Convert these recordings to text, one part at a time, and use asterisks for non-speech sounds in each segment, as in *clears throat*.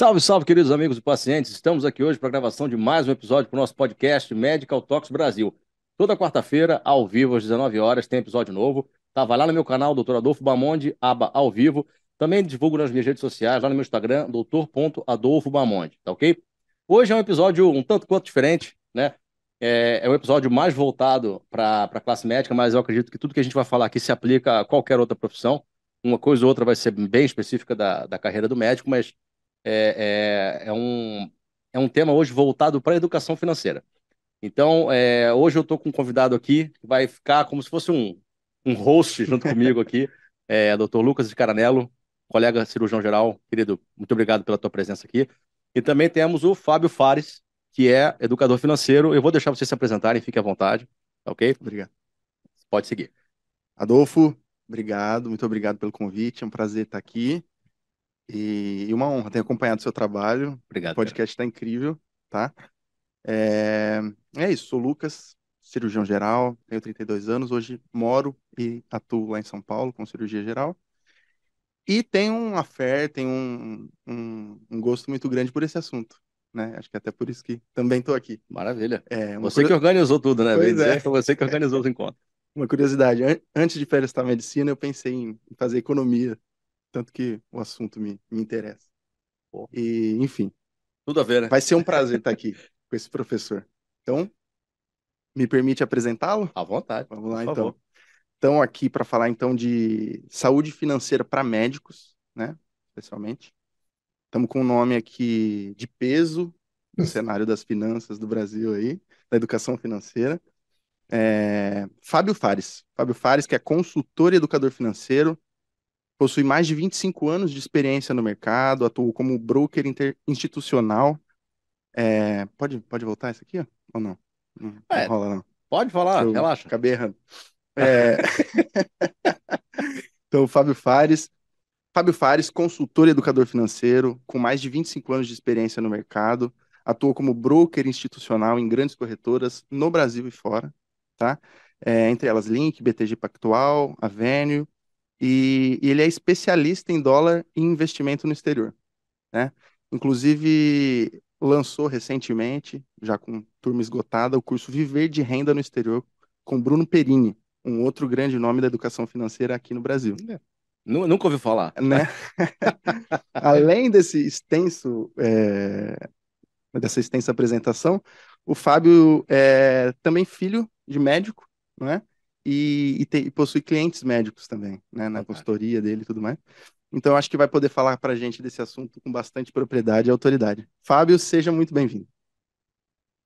Salve, salve, queridos amigos e pacientes. Estamos aqui hoje para a gravação de mais um episódio para o nosso podcast Medical Talks Brasil. Toda quarta-feira, ao vivo, às 19 horas, tem episódio novo. Tá, vai lá no meu canal, Dr. Adolfo Bamonde, aba ao vivo. Também divulgo nas minhas redes sociais, lá no meu Instagram, doutor.adolfo Bamonde, tá ok? Hoje é um episódio um tanto quanto diferente, né? É, é um episódio mais voltado para a classe médica, mas eu acredito que tudo que a gente vai falar aqui se aplica a qualquer outra profissão. Uma coisa ou outra vai ser bem específica da, da carreira do médico, mas é, é, é, um, é um tema hoje voltado para a educação financeira. Então, é, hoje eu estou com um convidado aqui que vai ficar como se fosse um, um host junto *laughs* comigo aqui, é, Dr. Lucas de Caranello, colega cirurgião geral. Querido, muito obrigado pela tua presença aqui. E também temos o Fábio Fares, que é educador financeiro. Eu vou deixar vocês se apresentarem, fique à vontade, tá ok? Obrigado. Pode seguir. Adolfo, obrigado, muito obrigado pelo convite, é um prazer estar aqui. E, e uma honra ter acompanhado o seu trabalho. Obrigado. O podcast está incrível, tá? É, é isso, sou Lucas, cirurgião geral, tenho 32 anos, hoje moro e atuo lá em São Paulo com cirurgia geral. E tenho um affair, tenho um, um, um gosto muito grande por esse assunto, né? Acho que é até por isso que também estou aqui. Maravilha. É, uma Você que organizou tudo, né? Pois é. foi você que organizou os encontros. Uma curiosidade, an- antes de prestar medicina, eu pensei em fazer economia, tanto que o assunto me, me interessa. Pô. E, enfim, Tudo a ver, né? vai ser um prazer estar aqui *laughs* com esse professor. Então, me permite apresentá-lo? À vontade. Vamos lá, por então. favor. Então, aqui para falar então de saúde financeira para médicos, né? Especialmente. Estamos com um nome aqui de peso no cenário das finanças do Brasil aí, da educação financeira. É, Fábio Fares. Fábio Fares, que é consultor e educador financeiro, possui mais de 25 anos de experiência no mercado, atuou como broker institucional. É, pode, pode voltar isso aqui, ó? ou não? Não, não É. rola, não. Pode falar, Eu relaxa. Acabei errando. É... *laughs* então, Fábio Fares. Fábio Fares, consultor e educador financeiro, com mais de 25 anos de experiência no mercado, atuou como broker institucional em grandes corretoras no Brasil e fora, tá? É, entre elas Link, BTG Pactual, Avenue, e, e ele é especialista em dólar e investimento no exterior, né? Inclusive, lançou recentemente, já com turma esgotada, o curso Viver de Renda no Exterior com Bruno Perini, um outro grande nome da educação financeira aqui no Brasil, Nu- Nunca ouviu falar. né? *laughs* Além desse extenso, é, dessa extensa apresentação, o Fábio é também filho de médico, não é? E, e tem- e possui clientes médicos também, né? Na consultoria dele e tudo mais. Então, acho que vai poder falar para a gente desse assunto com bastante propriedade e autoridade. Fábio, seja muito bem-vindo.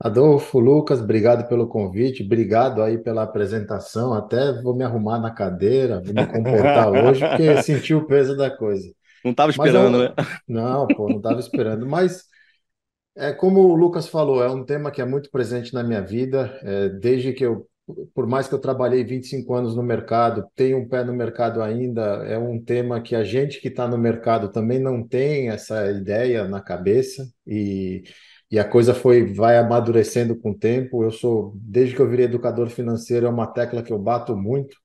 Adolfo, Lucas, obrigado pelo convite, obrigado aí pela apresentação. Até vou me arrumar na cadeira, vou me comportar *laughs* hoje, porque senti o peso da coisa. Não estava esperando, eu- né? Não, pô, não estava esperando. Mas é como o Lucas falou, é um tema que é muito presente na minha vida. É, desde que eu, por mais que eu trabalhei 25 anos no mercado, tenho um pé no mercado ainda, é um tema que a gente que está no mercado também não tem essa ideia na cabeça e, e a coisa foi, vai amadurecendo com o tempo. Eu sou, desde que eu virei educador financeiro, é uma tecla que eu bato muito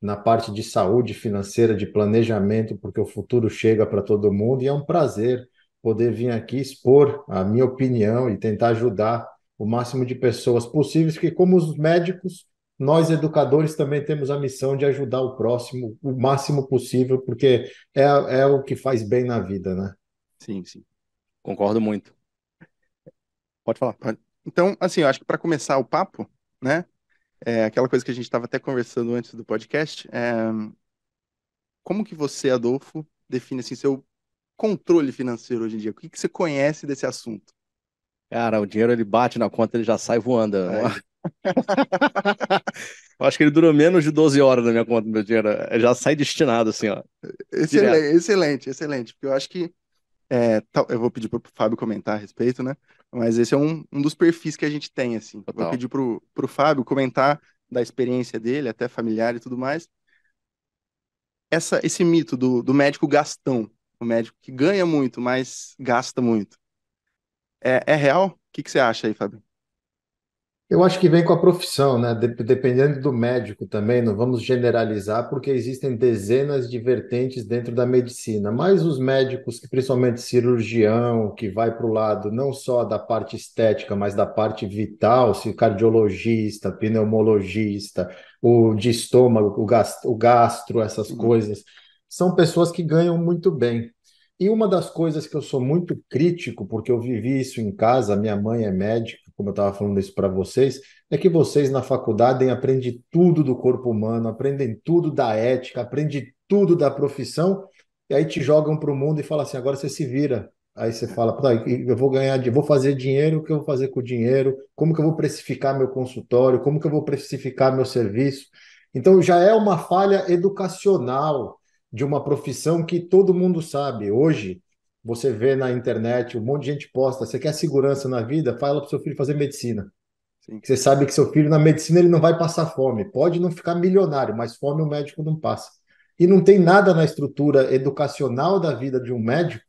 na parte de saúde financeira, de planejamento, porque o futuro chega para todo mundo e é um prazer poder vir aqui expor a minha opinião e tentar ajudar o máximo de pessoas possíveis, que como os médicos, nós educadores também temos a missão de ajudar o próximo o máximo possível, porque é, é o que faz bem na vida, né? Sim, sim. Concordo muito. Pode falar. Então, assim, eu acho que para começar o papo, né? É aquela coisa que a gente estava até conversando antes do podcast. é, como que você, Adolfo, define assim seu controle financeiro hoje em dia? O que que você conhece desse assunto? Cara, o dinheiro ele bate na conta, ele já sai voando. Aí. *laughs* Eu acho que ele dura menos de 12 horas na minha conta, meu dinheiro. Ele Já sai destinado, assim, ó. Excelente, excelente, excelente. Porque eu acho que é, eu vou pedir para o Fábio comentar a respeito, né? Mas esse é um, um dos perfis que a gente tem, assim. Total. Vou pedir pro, pro Fábio comentar da experiência dele, até familiar e tudo mais. Essa, esse mito do, do médico gastão, o médico que ganha muito, mas gasta muito. É, é real? O que, que você acha aí, Fábio? Eu acho que vem com a profissão, né? Dependendo do médico também, não vamos generalizar, porque existem dezenas de vertentes dentro da medicina. Mas os médicos, principalmente cirurgião, que vai para o lado não só da parte estética, mas da parte vital, se cardiologista, pneumologista, o de estômago, o gastro, o gastro essas uhum. coisas, são pessoas que ganham muito bem. E uma das coisas que eu sou muito crítico, porque eu vivi isso em casa, minha mãe é médica, como eu estava falando isso para vocês, é que vocês na faculdade aprendem tudo do corpo humano, aprendem tudo da ética, aprendem tudo da profissão, e aí te jogam para o mundo e falam assim: agora você se vira. Aí você fala, eu vou ganhar, vou fazer dinheiro, o que eu vou fazer com o dinheiro? Como que eu vou precificar meu consultório? Como que eu vou precificar meu serviço? Então já é uma falha educacional de uma profissão que todo mundo sabe. Hoje, você vê na internet, um monte de gente posta, você quer segurança na vida? Fala para o seu filho fazer medicina. Sim. Você sabe que seu filho na medicina ele não vai passar fome. Pode não ficar milionário, mas fome o médico não passa. E não tem nada na estrutura educacional da vida de um médico,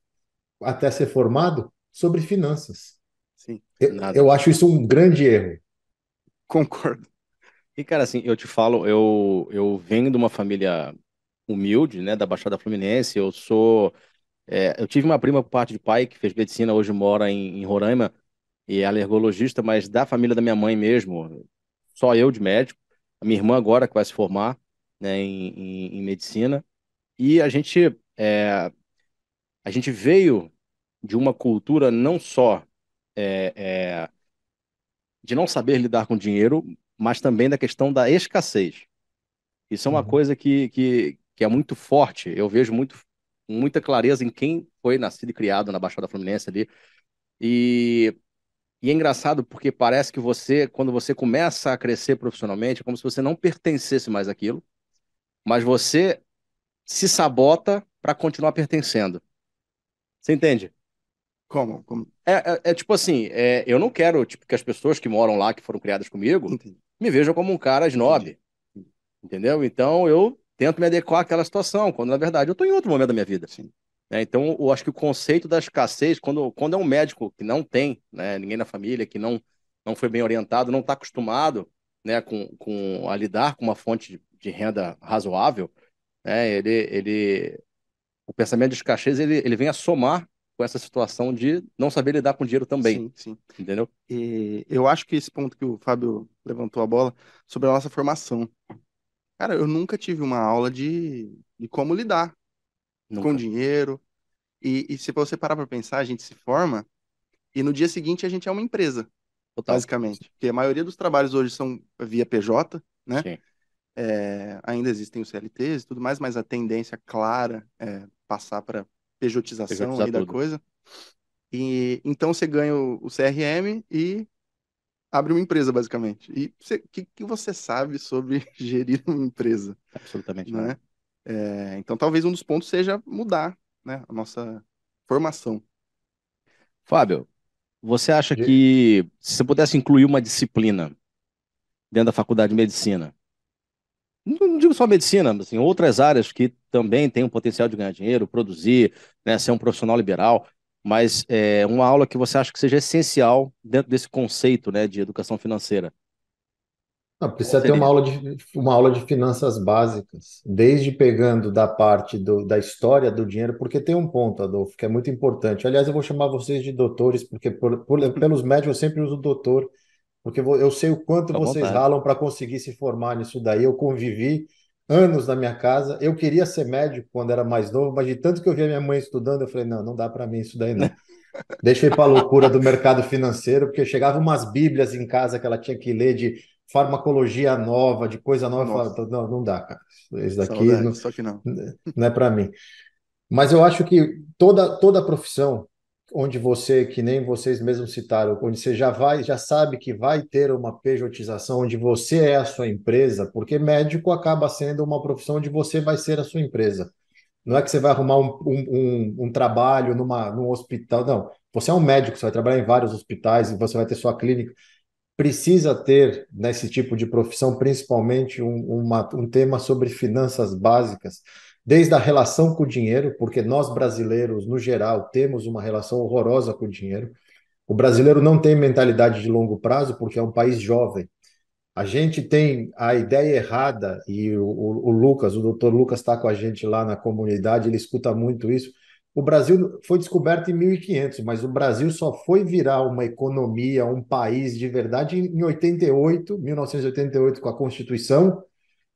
até ser formado, sobre finanças. Sim, eu, eu acho isso um grande erro. Concordo. E, cara, assim, eu te falo, eu, eu venho de uma família humilde, né, da Baixada Fluminense. Eu sou é, eu tive uma prima por parte de pai que fez medicina, hoje mora em, em Roraima, e é alergologista, mas da família da minha mãe mesmo, só eu de médico. A minha irmã agora que vai se formar né, em, em, em medicina. E a gente, é, a gente veio de uma cultura não só é, é, de não saber lidar com dinheiro, mas também da questão da escassez. Isso é uma uhum. coisa que, que, que é muito forte. Eu vejo muito muita clareza em quem foi nascido e criado na Baixada Fluminense ali. E, e é engraçado porque parece que você, quando você começa a crescer profissionalmente, é como se você não pertencesse mais àquilo, mas você se sabota para continuar pertencendo. Você entende? Como? Como? É, é, é, tipo assim, é, eu não quero tipo, que as pessoas que moram lá, que foram criadas comigo, Entendi. me vejam como um cara snob. Entendi. Entendeu? Então eu tento me adequar àquela situação, quando na verdade eu estou em outro momento da minha vida. Sim. É, então, eu acho que o conceito da escassez, quando, quando é um médico que não tem né, ninguém na família, que não, não foi bem orientado, não está acostumado né, com, com, a lidar com uma fonte de, renda razoável, né, ele, ele, o pensamento de escassez ele, ele vem a somar com essa situação de não saber lidar com dinheiro também. Sim, sim. Entendeu? E eu acho que esse ponto que o Fábio levantou a bola sobre a nossa formação. Cara, eu nunca tive uma aula de, de como lidar nunca. com dinheiro. E, e se você parar para pensar, a gente se forma e no dia seguinte a gente é uma empresa, Total. basicamente. Porque a maioria dos trabalhos hoje são via PJ, né? Sim. É, ainda existem os CLTs e tudo mais, mas a tendência clara é passar para pejotização da coisa. E então você ganha o, o CRM e abre uma empresa, basicamente. E o que, que você sabe sobre *laughs* gerir uma empresa? Absolutamente né? É, então, talvez um dos pontos seja mudar né, a nossa formação. Fábio, você acha que se você pudesse incluir uma disciplina dentro da faculdade de medicina, não digo só medicina, mas assim, outras áreas que também têm o potencial de ganhar dinheiro, produzir, né, ser um profissional liberal, mas é uma aula que você acha que seja essencial dentro desse conceito né, de educação financeira. Não, precisa ter uma aula, de, uma aula de finanças básicas, desde pegando da parte do, da história do dinheiro, porque tem um ponto, Adolfo, que é muito importante. Aliás, eu vou chamar vocês de doutores, porque por, por, pelos médios eu sempre uso doutor, porque eu sei o quanto vocês vontade. ralam para conseguir se formar nisso daí. Eu convivi anos na minha casa. Eu queria ser médico quando era mais novo, mas de tanto que eu via minha mãe estudando, eu falei: não, não dá para mim isso daí não. *laughs* Deixa eu ir para a loucura do mercado financeiro, porque chegava umas bíblias em casa que ela tinha que ler de farmacologia nova, de coisa nova. Falava, não, não dá, cara. Isso daqui não, só que não. não é para mim. Mas eu acho que toda, toda profissão onde você, que nem vocês mesmos citaram, onde você já vai, já sabe que vai ter uma pejotização, onde você é a sua empresa, porque médico acaba sendo uma profissão onde você vai ser a sua empresa. Não é que você vai arrumar um, um, um, trabalho numa, num hospital, não. Você é um médico, você vai trabalhar em vários hospitais e você vai ter sua clínica. Precisa ter, nesse tipo de profissão, principalmente um, uma, um tema sobre finanças básicas, desde a relação com o dinheiro, porque nós brasileiros, no geral, temos uma relação horrorosa com o dinheiro. O brasileiro não tem mentalidade de longo prazo porque é um país jovem. A gente tem a ideia errada, e o, o, o Lucas, o doutor Lucas está com a gente lá na comunidade, ele escuta muito isso. O Brasil foi descoberto em 1500, mas o Brasil só foi virar uma economia, um país de verdade em 88, 1988 com a Constituição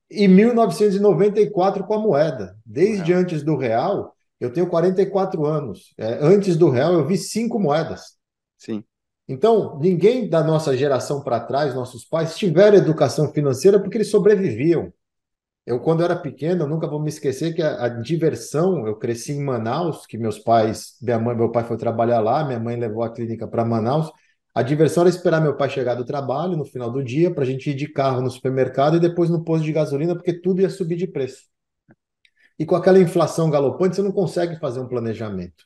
e 1994 com a moeda. Desde é. antes do real, eu tenho 44 anos. É, antes do real, eu vi cinco moedas. Sim. Então, ninguém da nossa geração para trás, nossos pais, tiveram educação financeira porque eles sobreviviam. Eu, quando era pequeno, eu nunca vou me esquecer que a, a, diversão, eu cresci em Manaus, que meus pais, minha mãe, meu pai foi trabalhar lá, minha mãe levou a clínica para Manaus. A diversão era esperar meu pai chegar do trabalho no final do dia para a gente ir de carro no supermercado e depois no posto de gasolina, porque tudo ia subir de preço. E com aquela inflação galopante, você não consegue fazer um planejamento.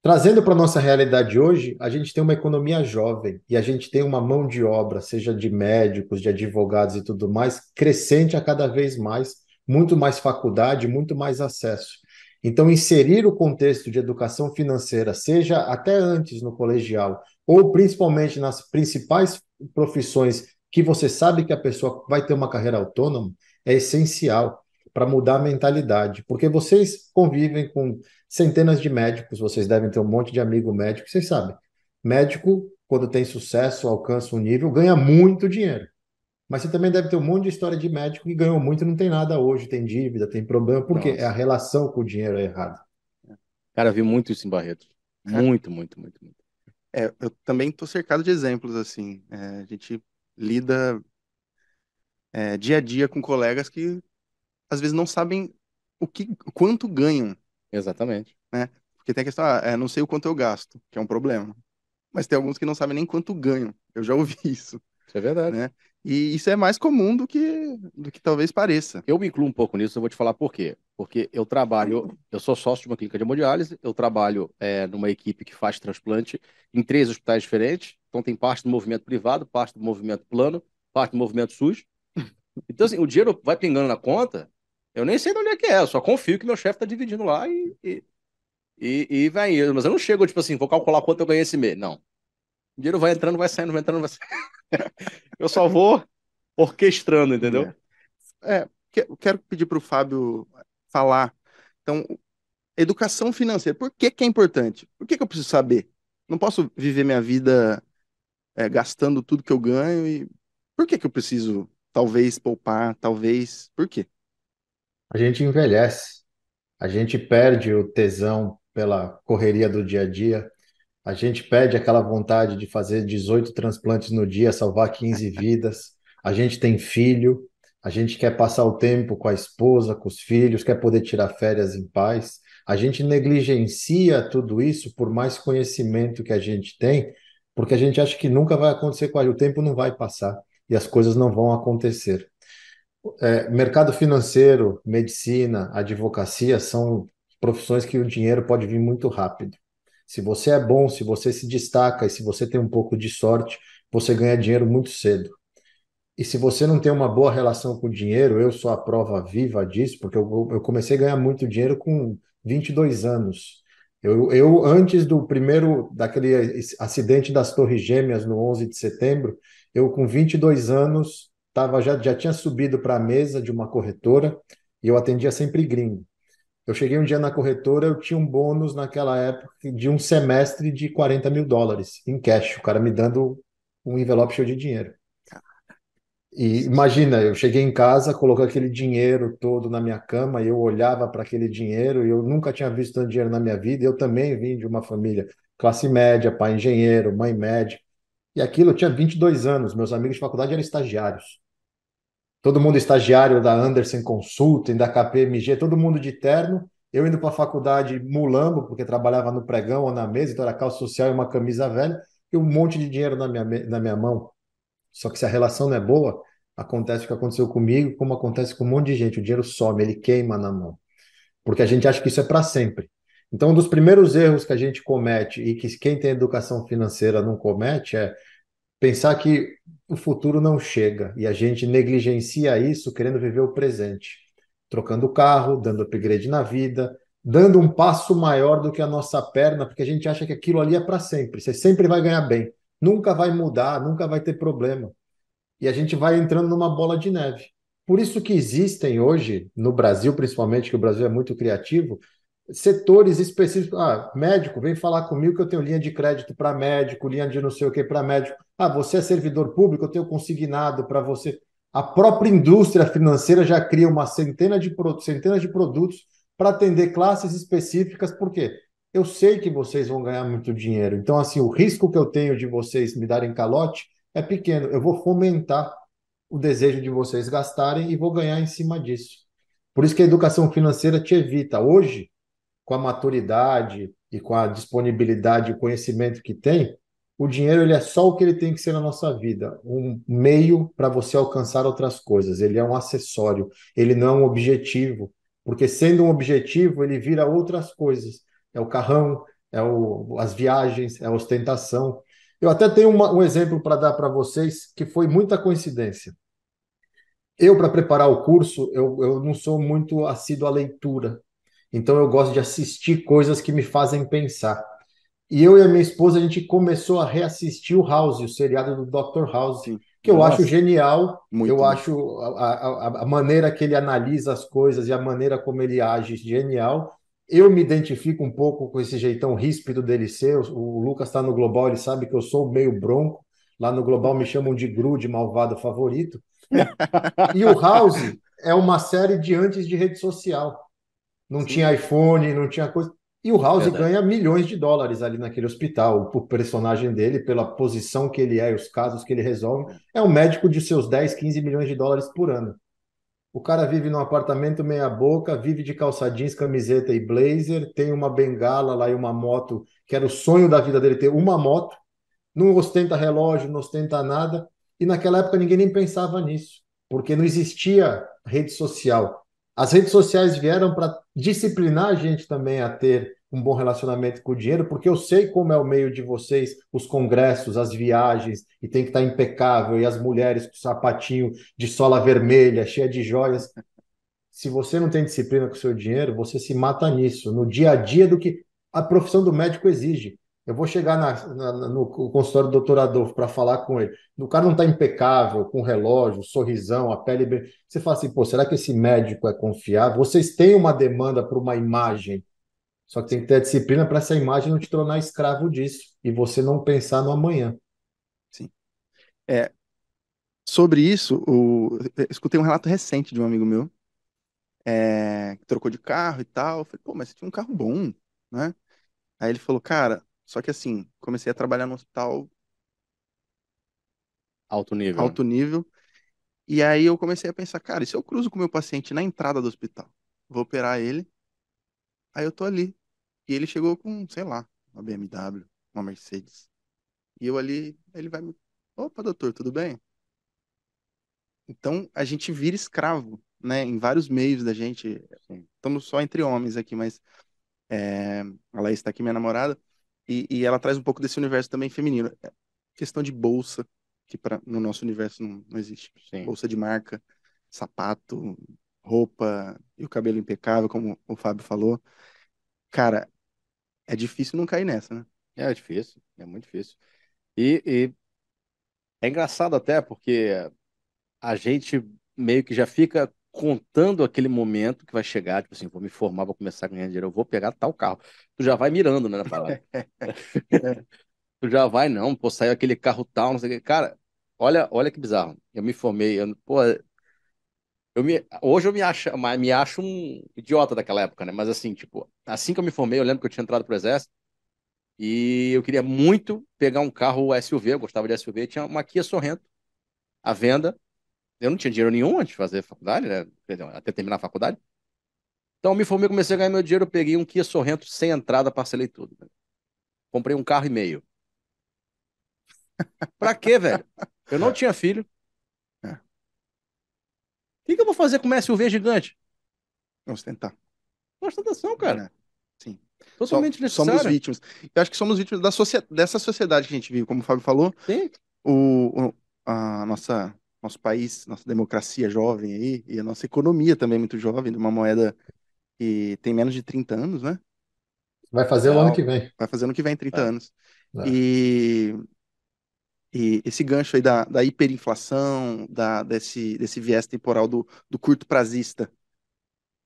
Trazendo para a nossa realidade hoje, a gente tem uma economia jovem e a gente tem uma mão de obra, seja de médicos, de advogados e tudo mais, crescente a cada vez mais, muito mais faculdade, muito mais acesso. Então, inserir o contexto de educação financeira, seja até antes no colegial, ou principalmente nas principais profissões que você sabe que a pessoa vai ter uma carreira autônoma, é essencial para mudar a mentalidade, porque vocês convivem com centenas de médicos, vocês devem ter um monte de amigo médico, vocês sabem. Médico, quando tem sucesso, alcança um nível, ganha muito dinheiro. Mas você também deve ter um monte de história de médico que ganhou muito e não tem nada hoje, tem dívida, tem problema, porque Nossa. é a relação com o dinheiro é errada. Cara, vi muito isso em Barreto. Muito, muito, muito, muito. É, eu também estou cercado de exemplos assim. É, a gente lida é, dia a dia com colegas que às vezes não sabem o que, quanto ganham. Exatamente. Né? Porque tem a questão, ah, é, não sei o quanto eu gasto, que é um problema. Mas tem alguns que não sabem nem quanto ganham. Eu já *laughs* ouvi isso. Isso é verdade. Né? E isso é mais comum do que, do que talvez pareça. Eu me incluo um pouco nisso, eu vou te falar por quê. Porque eu trabalho, eu sou sócio de uma clínica de hemodiálise, eu trabalho é, numa equipe que faz transplante em três hospitais diferentes. Então tem parte do movimento privado, parte do movimento plano, parte do movimento SUS. Então, assim, o dinheiro vai pingando na conta eu nem sei de onde é que é, eu só confio que meu chefe tá dividindo lá e, e, e, e vai indo. Mas eu não chego, tipo assim, vou calcular quanto eu ganhei esse mês. Não. O dinheiro vai entrando, vai saindo, vai entrando, vai saindo. *laughs* eu só vou orquestrando, entendeu? É, é quero pedir para o Fábio falar. Então, educação financeira, por que, que é importante? Por que, que eu preciso saber? Não posso viver minha vida é, gastando tudo que eu ganho e por que, que eu preciso, talvez, poupar, talvez, por quê? A gente envelhece, a gente perde o tesão pela correria do dia a dia, a gente perde aquela vontade de fazer 18 transplantes no dia, salvar 15 *laughs* vidas, a gente tem filho, a gente quer passar o tempo com a esposa, com os filhos, quer poder tirar férias em paz. A gente negligencia tudo isso por mais conhecimento que a gente tem, porque a gente acha que nunca vai acontecer com a gente, o tempo não vai passar e as coisas não vão acontecer é, mercado financeiro, medicina, advocacia são profissões que o dinheiro pode vir muito rápido. Se você é bom, se você se destaca e se você tem um pouco de sorte, você ganha dinheiro muito cedo. E se você não tem uma boa relação com o dinheiro, eu sou a prova viva disso, porque eu, eu comecei a ganhar muito dinheiro com 22 anos. Eu, eu, antes do primeiro, daquele acidente das Torres Gêmeas no 11 de setembro, eu com 22 anos tava, já, já tinha subido para a mesa de uma corretora e eu atendia sempre gringo. Eu cheguei um dia na corretora, eu tinha um bônus naquela época de um semestre de 40 mil dólares em cash, o cara me dando um envelope cheio de dinheiro. E imagina, eu cheguei em casa, coloquei aquele dinheiro todo na minha cama e eu olhava para aquele dinheiro e eu nunca tinha visto tanto dinheiro na minha vida. Eu também vim de uma família classe média, pai engenheiro, mãe médica. E aquilo eu tinha 22 anos, meus amigos de faculdade eram estagiários todo mundo estagiário da Anderson Consulting, da KPMG, todo mundo de terno. Eu indo para a faculdade mulambo, porque trabalhava no pregão ou na mesa, então era calça social e uma camisa velha, e um monte de dinheiro na minha, na minha mão. Só que se a relação não é boa, acontece o que aconteceu comigo, como acontece com um monte de gente. O dinheiro some, ele queima na mão. Porque a gente acha que isso é para sempre. Então, um dos primeiros erros que a gente comete e que quem tem educação financeira não comete é pensar que o futuro não chega e a gente negligencia isso querendo viver o presente, trocando carro, dando upgrade na vida, dando um passo maior do que a nossa perna, porque a gente acha que aquilo ali é para sempre. Você sempre vai ganhar bem, nunca vai mudar, nunca vai ter problema. E a gente vai entrando numa bola de neve. Por isso que existem hoje, no Brasil principalmente, que o Brasil é muito criativo, setores específicos. Ah, médico, vem falar comigo que eu tenho linha de crédito para médico, linha de não sei o que para médico. Ah, você é servidor público, eu tenho consignado para você. A própria indústria financeira já cria uma centena de, centenas de produtos para atender classes específicas, por quê? Eu sei que vocês vão ganhar muito dinheiro. Então, assim, o risco que eu tenho de vocês me darem calote é pequeno. Eu vou fomentar o desejo de vocês gastarem e vou ganhar em cima disso. Por isso que a educação financeira te evita. Hoje, com a maturidade e com a disponibilidade e conhecimento que tem, o dinheiro ele é só o que ele tem que ser na nossa vida, um meio para você alcançar outras coisas. Ele é um acessório, ele não é um objetivo, porque sendo um objetivo, ele vira outras coisas. É o carrão, é o, as viagens, é a ostentação. Eu até tenho uma, um exemplo para dar para vocês que foi muita coincidência. Eu, para preparar o curso, eu, eu não sou muito assíduo à leitura. Então, eu gosto de assistir coisas que me fazem pensar. E eu e a minha esposa, a gente começou a reassistir o House, o seriado do Dr. House. Sim que eu Nossa, acho genial. Muito eu bom. acho a, a, a, maneira que ele analisa as coisas e a maneira como ele age genial. Eu me identifico um pouco com esse jeitão ríspido dele ser. O, o Lucas está no Global, ele sabe que eu sou meio bronco. Lá no Global me chamam de Gru, de malvado favorito. e o House é uma série de antes de rede social. Não Sim. tinha iPhone, não tinha coisa. E o House Verdade. ganha milhões de dólares ali naquele hospital, por personagem dele, pela posição que ele é e os casos que ele resolve. É um médico de seus 10, 15 milhões de dólares por ano. O cara vive num apartamento meia-boca, vive de calça jeans, camiseta e blazer, tem uma bengala lá e uma moto, que era o sonho da vida dele ter uma moto, não ostenta relógio, não ostenta nada. E naquela época ninguém nem pensava nisso, porque não existia rede social. As redes sociais vieram para disciplinar a gente também a ter um bom relacionamento com o dinheiro, porque eu sei como é o meio de vocês, os congressos, as viagens, e tem que estar impecável, e as mulheres com sapatinho de sola vermelha, cheia de joias. Se você não tem disciplina com o seu dinheiro, você se mata nisso, no dia a dia do que a profissão do médico exige. Eu vou chegar na, na, no consultório do doutor Adolfo para falar com ele. O cara não está impecável, com relógio, sorrisão, a pele. Você fala assim, pô, será que esse médico é confiável? Vocês têm uma demanda para uma imagem só que tem que ter a disciplina para essa imagem não te tornar escravo disso e você não pensar no amanhã. Sim. É, sobre isso, o, eu escutei um relato recente de um amigo meu é, que trocou de carro e tal. Eu falei, pô, mas você tinha um carro bom, né? Aí ele falou, cara, só que assim, comecei a trabalhar no hospital alto nível. Alto nível. E aí eu comecei a pensar, cara, e se eu cruzo com o meu paciente na entrada do hospital? Vou operar ele Aí eu tô ali. E ele chegou com, sei lá, uma BMW, uma Mercedes. E eu ali, ele vai me. Opa, doutor, tudo bem? Então a gente vira escravo, né? Em vários meios da gente. Estamos só entre homens aqui, mas é, a Laís está aqui, minha namorada, e, e, ela traz um pouco desse universo também feminino. É, questão de bolsa, que pra, no nosso universo não, não existe. Sim. Bolsa de marca, sapato, roupa e o cabelo impecável, como o Fábio falou. Cara, é difícil não cair nessa, né? É difícil, é muito difícil. E, e é engraçado até porque a gente meio que já fica contando aquele momento que vai chegar, tipo assim, vou me formar, vou começar a ganhar dinheiro, eu vou pegar tal carro. Tu já vai mirando, né, na parada. *laughs* *laughs* tu já vai, não, pô, saiu aquele carro tal, não sei o que. Cara, olha, olha que bizarro. Eu me formei, eu, pô, eu me, hoje eu me acho, me acho um idiota daquela época, né? Mas assim, tipo, assim que eu me formei, eu lembro que eu tinha entrado pro exército e eu queria muito pegar um carro SUV, eu gostava de SUV, tinha uma Kia Sorrento à venda. Eu não tinha dinheiro nenhum antes de fazer faculdade, né? Até terminar a faculdade. Então eu me formei, comecei a ganhar meu dinheiro, peguei um Kia Sorrento sem entrada, parcelei tudo. Né? Comprei um carro e meio. pra quê, velho? Eu não tinha filho que, que eu vou fazer com uma SUV gigante? Vamos tentar. Ostentação, cara. É, sim. Totalmente necessário. Somos vítimas. Eu acho que somos vítimas da dessa sociedade que a gente vive, como o Fábio falou. Sim. O, o, a nossa, nosso país, nossa democracia jovem aí, e a nossa economia também muito jovem, de uma moeda e tem menos de 30 anos, né? Vai fazer o ano que vem. Vai fazer ano que vem 30 É. anos. É. E, e esse gancho aí da, da hiperinflação, da, desse, desse viés temporal do, do curto prazista.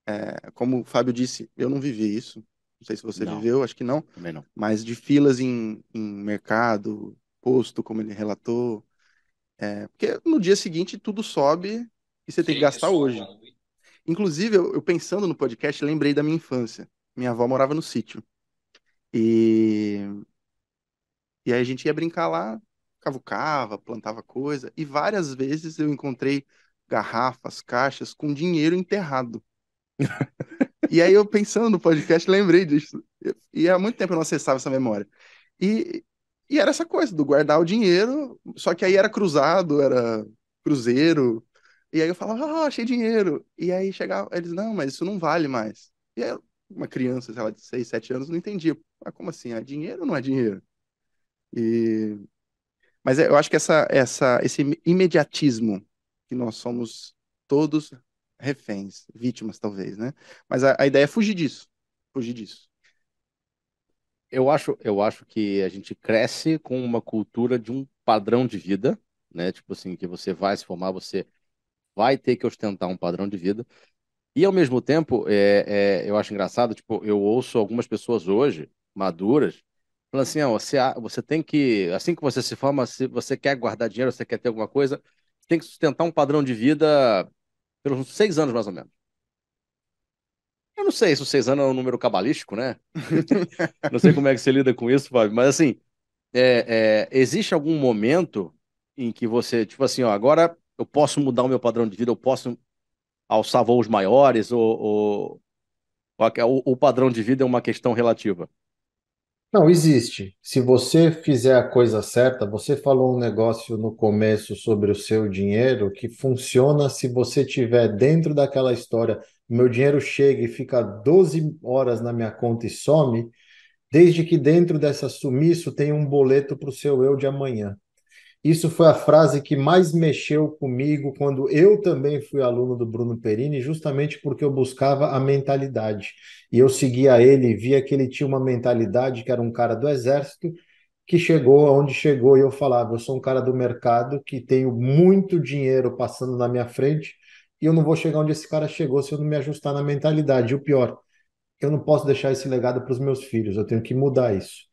É, como o Fábio disse, eu não vivi isso. Não sei se você Não. viveu, acho que não. Também não. Mas de filas em, em mercado, posto, como ele relatou. É, porque no dia seguinte tudo sobe e você tem que gastar hoje. Inclusive, eu, eu pensando no podcast, lembrei da minha infância. Minha avó morava no sítio. E, e aí a gente ia brincar lá, cavucava, plantava coisa. E várias vezes eu encontrei garrafas, caixas com dinheiro enterrado. E aí eu pensando no podcast, lembrei disso. E há muito tempo eu não acessava essa memória. E, e era essa coisa do guardar o dinheiro, só que aí era cruzado, era cruzeiro. E aí eu falava, ah, achei dinheiro. E aí chegava, eles, não, mas isso não vale mais. E aí uma criança, sei lá, de 6, 7 anos, não entendia. Ah, como assim? É dinheiro ou não é dinheiro? E... Mas eu acho que essa, essa, esse imediatismo que nós somos todos reféns, vítimas talvez, né? Mas a, a ideia é fugir disso, fugir disso. Eu acho, eu acho que a gente cresce com uma cultura de um padrão de vida, né? Tipo assim, que você vai se formar, você vai ter que ostentar um padrão de vida. E ao mesmo tempo, é, é, eu acho engraçado, tipo, eu ouço algumas pessoas hoje, maduras, falando assim, ó, você, você tem que, assim que você se forma, se você quer guardar dinheiro, você quer ter alguma coisa, tem que sustentar um padrão de vida pelos seis anos, mais ou menos. Eu não sei se os seis anos é um número cabalístico, né? *laughs* Não sei como é que você lida com isso, Fábio, mas assim, é, é, existe algum momento em que você, tipo assim, ó, agora eu posso mudar o meu padrão de vida, eu posso alçar voos maiores, ou, ou, ou o padrão de vida é uma questão relativa? Não, existe. Se você fizer a coisa certa, você falou um negócio no começo sobre o seu dinheiro que funciona se você tiver dentro daquela história. Meu dinheiro chega e fica 12 horas na minha conta e some, desde que dentro dessa sumiço tem um boleto para o seu eu de amanhã. Isso foi a frase que mais mexeu comigo quando eu também fui aluno do Bruno Perini, justamente porque eu buscava a mentalidade. E eu seguia ele via que ele tinha uma mentalidade que era um cara do exército que chegou aonde chegou e eu falava, eu sou um cara do mercado que tenho muito dinheiro passando na minha frente e eu não vou chegar onde esse cara chegou se eu não me ajustar na mentalidade. E o pior, eu não posso deixar esse legado para os meus filhos, eu tenho que mudar isso.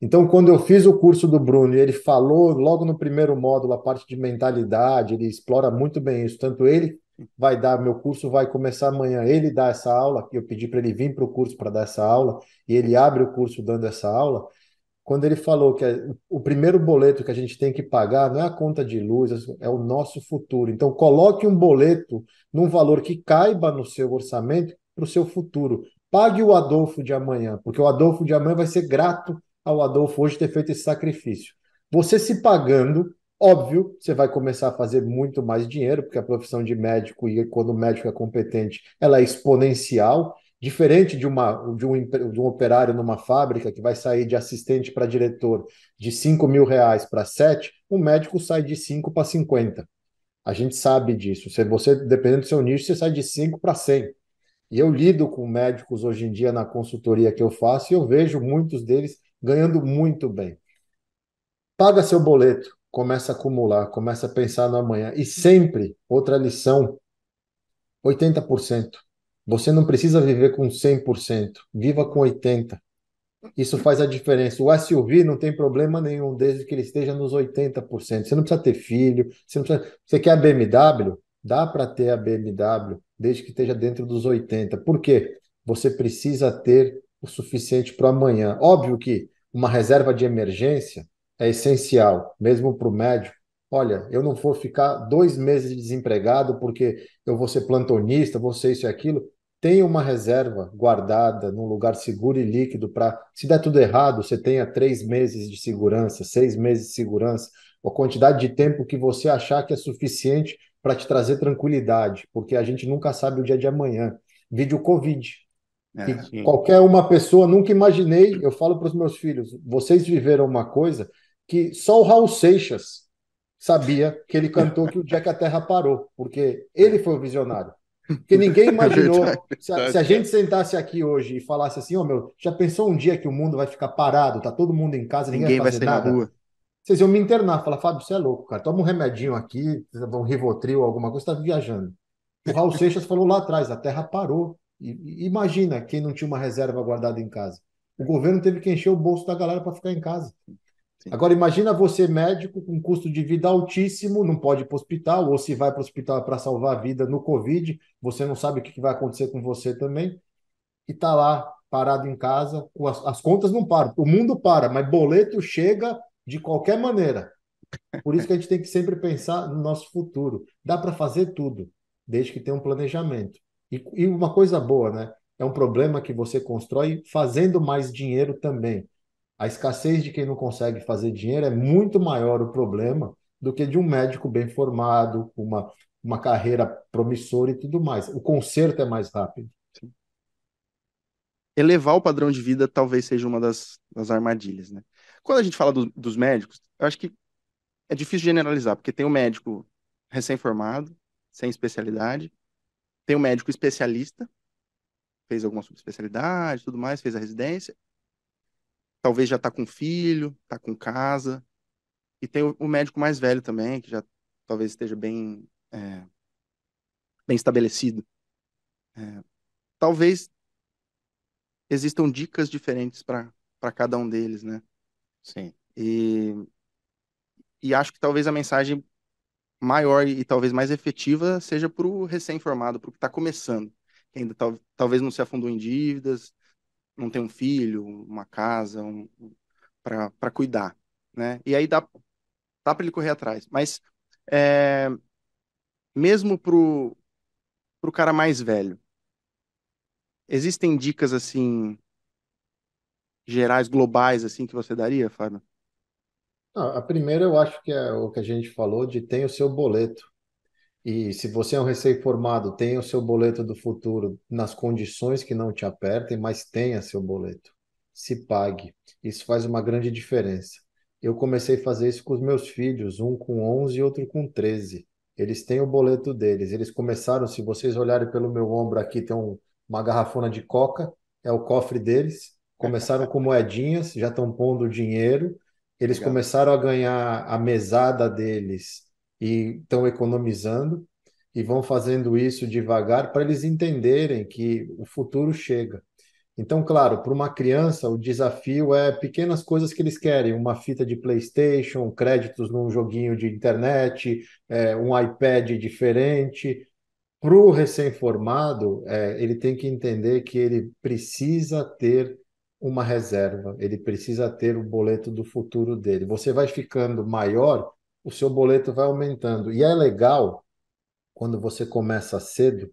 Então, quando eu fiz o curso do Bruno e ele falou logo no primeiro módulo a parte de mentalidade, ele explora muito bem isso. Tanto ele vai dar, meu curso vai começar amanhã, ele dá essa aula, que eu pedi para ele vir para o curso para dar essa aula, e ele abre o curso dando essa aula. Quando ele falou que é- o primeiro boleto que a gente tem que pagar não é a conta de luz, é o nosso futuro. Então, coloque um boleto num valor que caiba no seu orçamento para o seu futuro. Pague o Adolfo de amanhã, porque o Adolfo de amanhã vai ser grato ao Adolfo hoje ter feito esse sacrifício. Você se pagando, óbvio, você vai começar a fazer muito mais dinheiro, porque a profissão de médico, e quando o médico é competente, ela é exponencial. Diferente de, uma, de, um, de um operário numa fábrica que vai sair de assistente para diretor de 5 mil reais para 7, o médico sai de 5 para 50. A gente sabe disso. Se você, dependendo do seu nicho, você sai de 5 para 100. E eu lido com médicos hoje em dia na consultoria que eu faço e eu vejo muitos deles ganhando muito bem. Paga seu boleto, começa a acumular, começa a pensar no amanhã. E sempre, outra lição, 80%. Você não precisa viver com 100%, viva com 80%. Isso faz a diferença. O SUV não tem problema nenhum, desde que ele esteja nos 80%. Você não precisa ter filho, você precisa... Você quer a BMW? Dá para ter a BMW, desde que esteja dentro dos 80%. Por quê? Você precisa ter o suficiente para amanhã. Óbvio que uma reserva de emergência é essencial, mesmo para o médico. Olha, eu não vou ficar dois meses desempregado porque eu vou ser plantonista, vou ser isso e aquilo. Tenha uma reserva guardada num lugar seguro e líquido para, se der tudo errado, você tenha três meses de segurança, seis meses de segurança, a quantidade de tempo que você achar que é suficiente para te trazer tranquilidade, porque a gente nunca sabe o dia de amanhã. Vídeo Covid. É, qualquer uma pessoa, nunca imaginei, eu falo para os meus filhos, vocês viveram uma coisa que só o Raul Seixas sabia que ele cantou que o dia que a Terra parou, porque ele foi o visionário. Porque ninguém *laughs* imaginou. É verdade, se, a, se, a, gente sentasse aqui hoje e falasse assim, ó, oh, meu, já pensou um dia que o mundo vai ficar parado, tá todo mundo em casa, ninguém, ninguém vai, fazer vai nada? Na rua. Vocês iam me internar, falar, Fábio, você é louco, cara. Toma um remedinho aqui, um Rivotril, alguma coisa, você tá viajando. O Raul Seixas falou lá atrás, a Terra parou. Imagina quem não tinha uma reserva guardada em casa. O governo teve que encher o bolso da galera para ficar em casa. Sim. Agora imagina você médico com custo de vida altíssimo, não pode ir para o hospital, ou se vai para o hospital para salvar a vida no Covid, você não sabe o que vai acontecer com você também, e está lá parado em casa, as, as contas não param, o mundo para, mas boleto chega de qualquer maneira. Por isso que a gente tem que sempre pensar no nosso futuro. Dá para fazer tudo, desde que tenha um planejamento. E, e uma coisa boa, né? É um problema que você constrói fazendo mais dinheiro também. A escassez de quem não consegue fazer dinheiro é muito maior o problema do que de um médico bem formado, com uma, uma carreira promissora e tudo mais. O conserto é mais rápido. Elevar o padrão de vida talvez seja uma das, das armadilhas, né? Quando a gente fala do, dos médicos, eu acho que é difícil generalizar, porque tem o médico recém-formado, sem especialidade, tem o médico especialista, fez alguma subespecialidade, tudo mais, fez a residência, talvez já está com filho, está com casa. E tem o, o, médico mais velho também, que já talvez esteja bem, é, bem estabelecido. É, talvez existam dicas diferentes para cada um deles, né? Sim. E, e acho que talvez a mensagem maior e, talvez mais efetiva seja para o recém-formado, para o que está começando, que ainda tal, talvez não se afundou em dívidas, não tem um filho, uma casa um, para cuidar, né? E aí dá, dá para ele correr atrás. Mas é, mesmo pro, pro cara mais velho, existem dicas assim gerais, globais assim que você daria, Fábio? A primeira eu acho que é o que a gente falou de tem o seu boleto. E se você é um recém-formado, tenha o seu boleto do futuro nas condições que não te apertem, mas tenha seu boleto. Se pague. Isso faz uma grande diferença. Eu comecei a fazer isso com os meus filhos, um com 11 e outro com 13. Eles têm o boleto deles. Eles começaram, se vocês olharem pelo meu ombro aqui, tem um, uma garrafona de coca, é o cofre deles. Começaram com moedinhas, já estão pondo dinheiro. Eles Legal. começaram a ganhar a mesada deles e estão economizando e vão fazendo isso devagar para eles entenderem que o futuro chega. Então, claro, para uma criança, o desafio é pequenas coisas que eles querem: uma fita de PlayStation, créditos num joguinho de internet, é, um iPad diferente. Para o recém-formado, é, ele tem que entender que ele precisa ter uma reserva, ele precisa ter o boleto do futuro dele. Você vai ficando maior, o seu boleto vai aumentando. E é legal quando você começa cedo,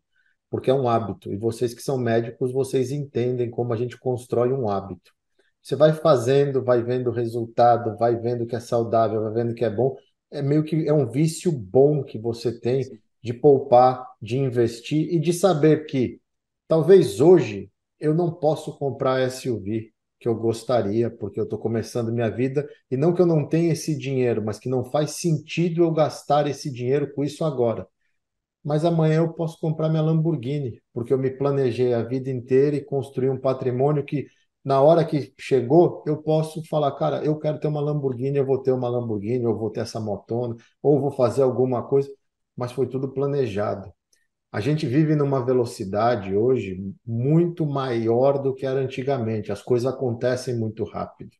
porque é um hábito. E vocês que são médicos, vocês entendem como a gente constrói um hábito. Você vai fazendo, vai vendo o resultado, vai vendo que é saudável, vai vendo que é bom. É meio que é um vício bom que você tem de poupar, de investir e de saber que talvez hoje eu não posso comprar SUV, que eu gostaria, porque eu estou começando minha vida, e não que eu não tenha esse dinheiro, mas que não faz sentido eu gastar esse dinheiro com isso agora. Mas amanhã eu posso comprar minha Lamborghini, porque eu me planejei a vida inteira e construí um patrimônio que, na hora que chegou, eu posso falar, cara, eu quero ter uma Lamborghini, eu vou ter uma Lamborghini, eu vou ter essa motona, ou vou fazer alguma coisa, mas foi tudo planejado. A gente vive numa velocidade hoje muito maior do que era antigamente. As coisas acontecem muito rápido.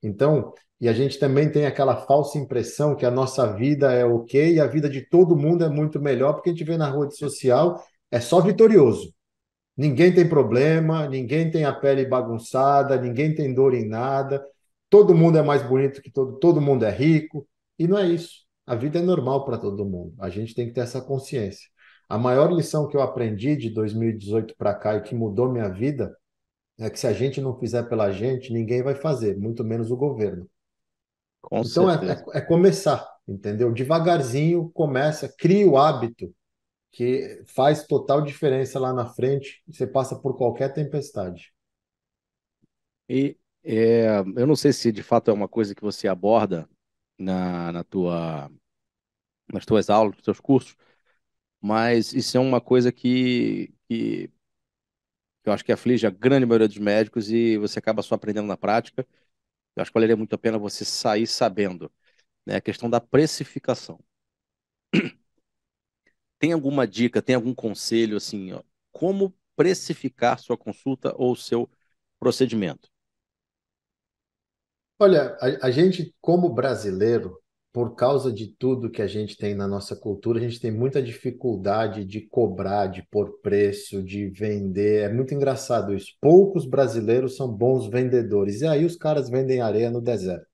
Então, e a gente também tem aquela falsa impressão que a nossa vida é ok e a vida de todo mundo é muito melhor, porque a gente vê na rede social é só vitorioso. Ninguém tem problema, ninguém tem a pele bagunçada, ninguém tem dor em nada, todo mundo é mais bonito que todo, todo mundo é rico, e não é isso. A vida é normal para todo mundo. A gente tem que ter essa consciência. A maior lição que eu aprendi de 2018 para cá e que mudou minha vida é que se a gente não fizer pela gente, ninguém vai fazer, muito menos o governo. Com então é, é, é, começar, entendeu? Devagarzinho começa, cria o hábito que faz total diferença lá na frente. Você passa por qualquer tempestade. E é, eu não sei se de fato é uma coisa que você aborda na, na tua, nas tuas aulas, nos teus cursos, mas isso é uma coisa que, que, eu acho que aflige a grande maioria dos médicos e você acaba só aprendendo na prática. Eu acho que valeria muito a pena você sair sabendo, né? A questão da precificação. *clears throat* Tem alguma dica, tem algum conselho assim, ó, como precificar sua consulta ou seu procedimento? Olha, a, a gente, como brasileiro, por causa de tudo que a gente tem na nossa cultura, a gente tem muita dificuldade de cobrar, de pôr preço, de vender. É muito engraçado isso. Poucos brasileiros são bons vendedores. E aí os caras vendem areia no deserto.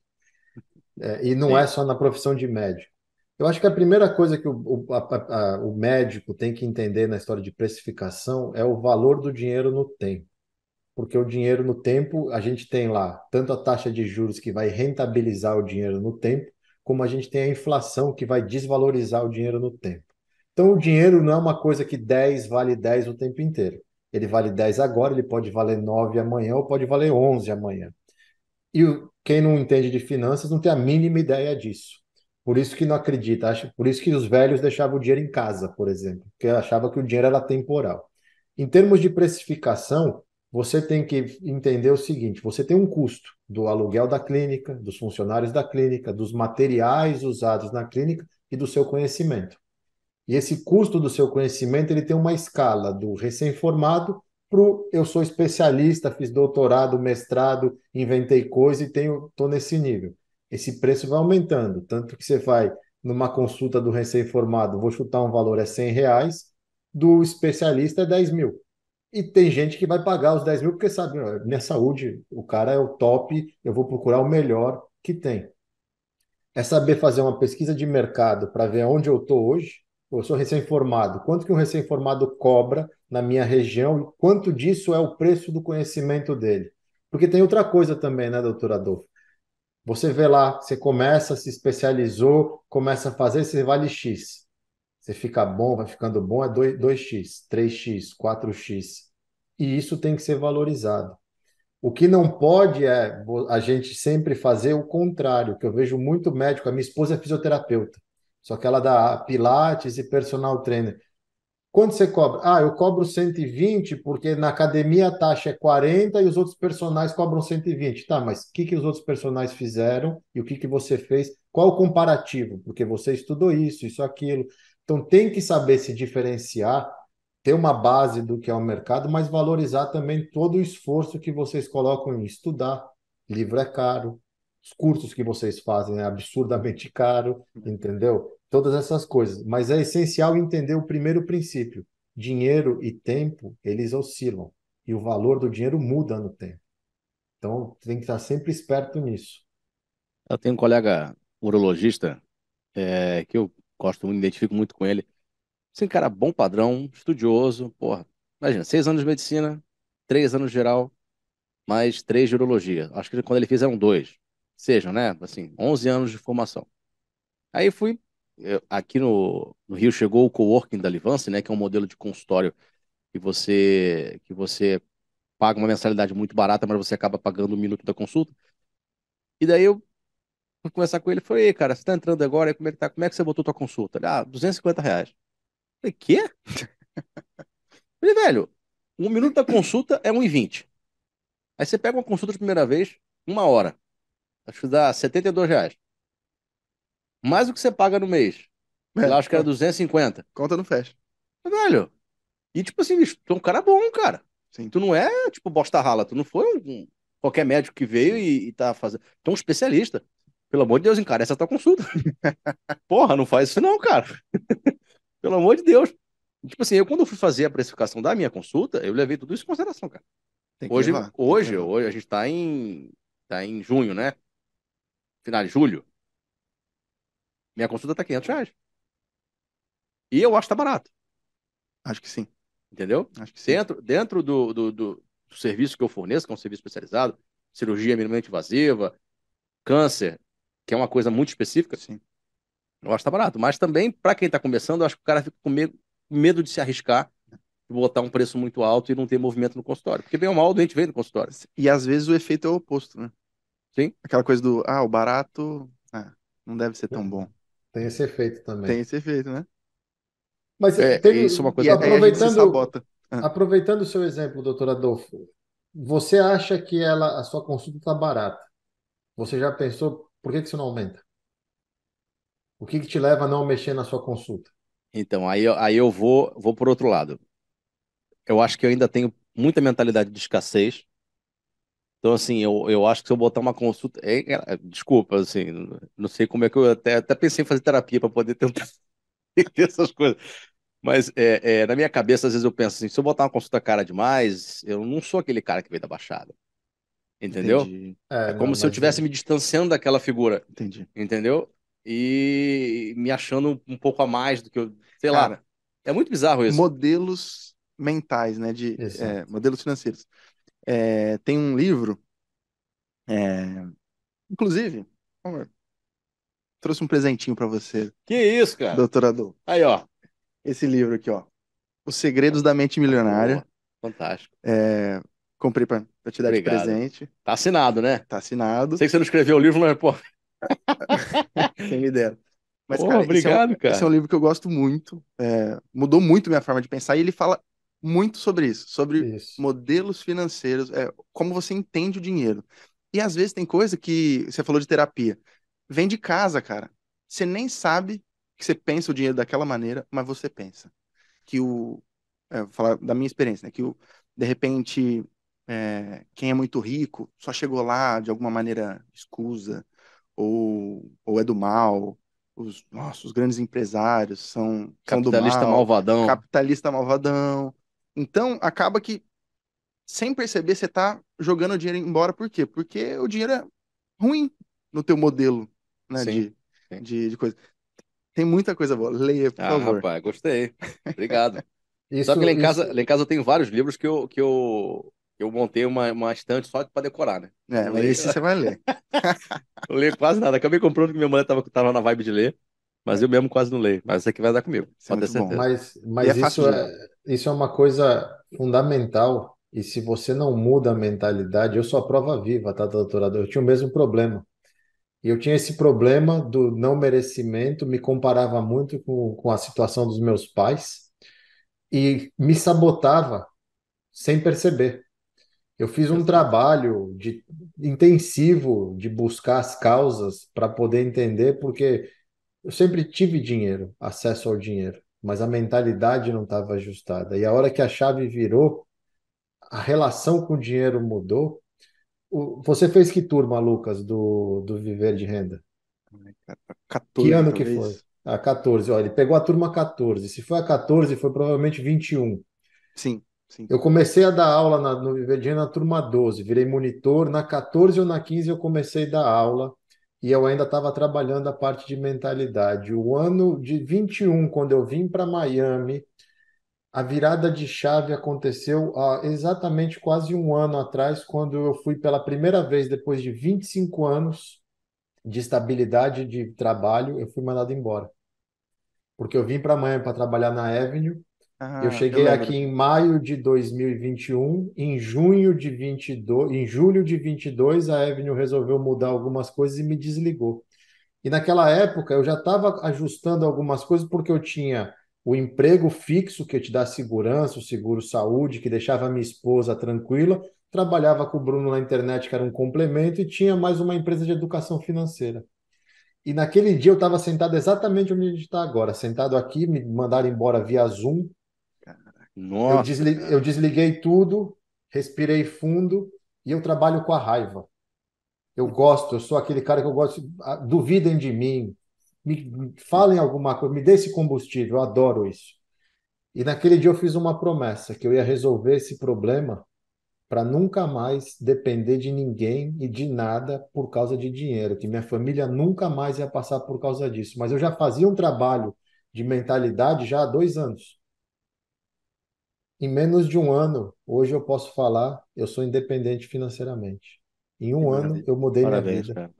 É, e não Sim. é só na profissão de médico. Eu acho que a primeira coisa que o, o, a- a- o médico tem que entender na história de precificação é o valor do dinheiro no tempo. Porque o dinheiro no tempo, a gente tem lá tanto a taxa de juros que vai rentabilizar o dinheiro no tempo, como a gente tem a inflação que vai desvalorizar o dinheiro no tempo. Então, o dinheiro não é uma coisa que 10 vale 10 o tempo inteiro. Ele vale 10 agora, ele pode valer 9 amanhã ou pode valer 11 amanhã. E quem não entende de finanças não tem a mínima ideia disso. Por isso que não acredita, por isso que os velhos deixavam o dinheiro em casa, por exemplo, porque achava que o dinheiro era temporal. Em termos de precificação, você tem que entender o seguinte: você tem um custo do aluguel da clínica, dos funcionários da clínica, dos materiais usados na clínica e do seu conhecimento. E esse custo do seu conhecimento ele tem uma escala do recém-formado para o eu sou especialista, fiz doutorado, mestrado, inventei coisa e tenho estou nesse nível. Esse preço vai aumentando, tanto que você vai numa consulta do recém-formado, vou chutar um valor é 100 reais, do especialista é 10 mil. E tem gente que vai pagar os 10 mil porque sabe, minha saúde, o cara é o top, eu vou procurar o melhor que tem é saber fazer uma pesquisa de mercado para ver onde eu estou hoje. Eu sou recém-formado. Quanto que um recém-formado cobra na minha região e quanto disso é o preço do conhecimento dele? Porque tem outra coisa também, né, doutor Adolfo? Você vê lá, você começa, se especializou, começa a fazer, você vale X. Você fica bom, vai ficando bom, é 2, 2x, 3x, 4x. E isso tem que ser valorizado. O que não pode é a gente sempre fazer o contrário, que eu vejo muito médico. A minha esposa é fisioterapeuta, só que ela dá pilates e personal trainer. Quanto você cobra? Ah, eu cobro 120 porque na academia a taxa é 40 e os outros personagens cobram 120. Tá, mas o que, que os outros personagens fizeram e o que, que você fez? Qual o comparativo? Porque você estudou isso, isso, aquilo. Então tem que saber se diferenciar ter uma base do que é o mercado, mas valorizar também todo o esforço que vocês colocam em estudar. Livro é caro, os cursos que vocês fazem é absurdamente *laughs* caro, entendeu? Todas essas coisas. Mas é essencial entender o primeiro princípio. Dinheiro e tempo, eles oscilam. E o valor do dinheiro muda no tempo. Então, tem que estar sempre esperto nisso. Eu tenho um colega urologista é, que eu gosto muito, identifico muito com ele. Sim, cara, bom padrão, estudioso, porra. Imagina, seis anos de medicina, três anos geral, mais três de urologia. Acho que quando ele fez eram dois. Sejam, né? Assim, 11 anos de formação. Aí fui, eu- aqui no, no Rio chegou o coworking da Livance, né? Que é um modelo de consultório que você, que você paga uma mensalidade muito barata, mas você acaba pagando um minuto da consulta. E daí eu fui conversar com ele e falei, "Ei, cara, você tá entrando agora, como é que tá? Como é que você botou tua consulta? Ele, ah, 250 reais. Eu falei, quê? *laughs* Falei, velho, um minuto da consulta é 1,20. Aí você pega uma consulta de primeira vez, uma hora. Acho que dá 72 reais. Mais o que você paga no mês. É, lá, acho que era 250. Conta não fecha. Velho. E tipo assim, bicho, tu é um cara bom, cara. Sim. Tu não é, tipo, bosta rala. Tu não foi um, um- qualquer médico que veio e, e tá fazendo. Tu é um especialista. Pelo amor de Deus, encara essa tua consulta. *laughs* Porra, não faz isso não, cara. *laughs* Pelo amor de Deus. Tipo assim, eu quando eu fui fazer a precificação da minha consulta, eu levei tudo isso em consideração, cara. Hoje, levar, hoje, hoje a gente tá em, tá em junho, né? Final de julho. Minha consulta tá 500 reais. E eu acho que tá barato, Acho que sim. entendeu? Acho que sim. Dentro, dentro do, do, do, do serviço que eu forneço, que é um serviço especializado, cirurgia minimamente invasiva, câncer, que é uma coisa muito específica, Sim. eu acho que tá barato. Mas também, para quem tá começando, eu acho que o cara fica com medo, medo de se arriscar, de botar um preço muito alto e não ter movimento no consultório. Porque bem ou mal, o doente vem no consultório. E às vezes o efeito é o oposto, né? Sim. Aquela coisa do, ah, o barato, ah, não deve ser tão bom. Tem esse efeito também. Tem esse efeito, né? Mas É, teve- isso é uma E coisa aí a gente se aproveitando, sabota. aproveitando o seu exemplo, doutor Adolfo, você acha que ela, a sua consulta está barata? Você já pensou por que que isso não aumenta? O que que te leva a não mexer na sua consulta? Então, aí, aí eu vou, vou por outro lado. Eu acho que eu ainda tenho muita mentalidade de escassez. Então, assim, eu, eu acho que se eu botar uma consulta. é- é- desculpa, assim, não sei como é que eu até, até pensei em fazer terapia para poder tentar *laughs* entender essas coisas. Mas é, é, na minha cabeça, às vezes eu penso assim: se eu botar uma consulta cara demais, eu não sou aquele cara que veio da Baixada. Entendeu? Entendi, É, É como não, se eu estivesse me distanciando daquela figura, entendi. entendeu? E me achando um pouco a mais do que eu. Sei lá. Cara, É muito bizarro isso. modelos mentais, né? De, é, modelos financeiros. É, tem um livro, é, inclusive, amor, trouxe um presentinho para você, Que isso, cara? doutor Adolfo. Aí, ó. Esse livro aqui, ó. Os Segredos da Mente Milionária. Fantástico. É, comprei para te dar de Obrigado. presente. Tá assinado, né? Tá assinado. Sei que você não escreveu o livro, mas, pô. *laughs* Quem me dera. Mas, Pô, cara, esse é um- obrigado, cara. esse é um livro que eu gosto muito. é, mudou muito minha forma de pensar e ele fala muito sobre isso, sobre Isso. modelos financeiros, é, como você entende o dinheiro. E às vezes tem coisa que você falou de terapia, vem de casa, cara. Você nem sabe que você pensa o dinheiro daquela maneira, mas você pensa que o, é, vou falar da minha experiência, né? Que o, de repente é, quem é muito rico só chegou lá de alguma maneira escusa ou, ou é do mal. Os, nossa, os grandes empresários são, são do Capitalista mal malvadão. capitalista malvadão. Então, acaba que, sem perceber, você tá jogando o dinheiro embora. Por quê? Porque o dinheiro é ruim no teu modelo, né, Sim, de, sim. de, de coisa. Tem muita coisa boa. Leia, por Ah, favor. rapaz, gostei. Obrigado. Isso, *laughs* Só que lá em isso- casa, lá em casa eu tenho vários livros que eu, que eu, eu montei uma, uma estante só para decorar, né? É, mas esse você vai ler. *laughs* Não leio quase nada. Acabei comprando porque minha mulher tava, tava na vibe de ler, mas eu mesmo quase não leio. Mas esse aqui vai dar comigo, Isso é pode ter muito bom. certeza. Mas, mas é isso é, isso é uma coisa fundamental. E se você não muda a mentalidade, eu sou a prova viva, tá, doutorado? Eu tinha o mesmo problema. E eu tinha esse problema do não merecimento, me comparava muito com, com a situação dos meus pais e me sabotava sem perceber. Eu fiz um trabalho de, intensivo de buscar as causas para poder entender, porque eu sempre tive dinheiro, acesso ao dinheiro, mas a mentalidade não estava ajustada. E a hora que a chave virou, a relação com o dinheiro mudou. O- Você fez que turma, Lucas, do, do Viver de Renda? Ai, cara, Que 14, ano que talvez. foi? A 14. Olha, ele pegou a turma 14. Se foi a 14, foi provavelmente 21. Sim, sim. Eu comecei a dar aula na- no Viver de Renda na turma 12, virei monitor. Na 14 ou na 15 eu comecei a dar aula e eu ainda estava trabalhando a parte de mentalidade. O ano de 21, quando eu vim para Miami, a virada de chave aconteceu há exatamente quase um ano atrás, quando eu fui pela primeira vez, depois de 25 anos de estabilidade de trabalho, eu fui mandado embora. Porque eu vim para Miami para trabalhar na Avenue. Ah, Eu cheguei lembro. aqui em maio de 2021, em junho de 22, em julho de 22, a Avenue resolveu mudar algumas coisas e me desligou. E naquela época eu já estava ajustando algumas coisas porque eu tinha o emprego fixo que te dá segurança, o seguro saúde, que deixava a minha esposa tranquila, trabalhava com o Bruno na internet, que era um complemento, e tinha mais uma empresa de educação financeira. E naquele dia eu estava sentado exatamente onde a gente está agora, sentado aqui, me mandaram embora via Zoom. Eu, Nossa, desli- cara. eu desliguei tudo, respirei fundo e eu trabalho com a raiva. Eu gosto, eu sou aquele cara que eu gosto. ah, Duvidem de mim, me, me falem alguma coisa, me dê esse combustível, eu adoro isso. E naquele dia eu fiz uma promessa que eu ia resolver esse problema para nunca mais depender de ninguém e de nada por causa de dinheiro, que minha família nunca mais ia passar por causa disso. Mas eu já fazia um trabalho de mentalidade já há dois anos. Em menos de um ano, hoje eu posso falar, eu sou independente financeiramente. Em um ano eu mudei minha Parabéns, vida. cara.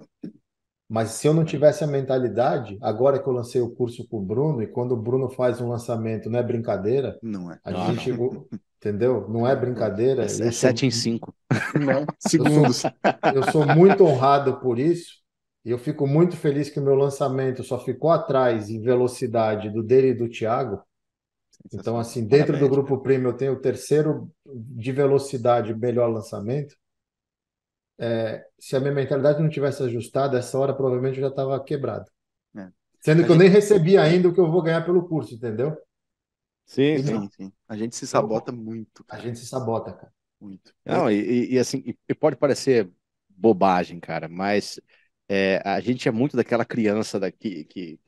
Mas se eu não tivesse a mentalidade, agora que eu lancei o curso com o Bruno, e quando o Bruno faz um lançamento, não é brincadeira, Não é. a Não, gente, o- entendeu? Não é brincadeira. É, Eu é sou, sete em cinco. *laughs* Não. Segundos. eu sou muito honrado por isso, e eu fico muito feliz que o meu lançamento só ficou atrás em velocidade do dele e do Thiago, Então, assim, dentro Parabéns, do grupo cara. premium eu tenho o terceiro de velocidade, melhor lançamento. É, se a minha mentalidade não tivesse ajustada, essa hora provavelmente eu já estava quebrado. É. Sendo a que gente... eu nem recebi ainda o que eu vou ganhar pelo curso, entendeu? Sim, sim, sim. A gente se sabota muito. Cara. A gente se sabota, cara. Muito. Não, e, e assim, e pode parecer bobagem, cara, mas é, a gente é muito daquela criança daqui que,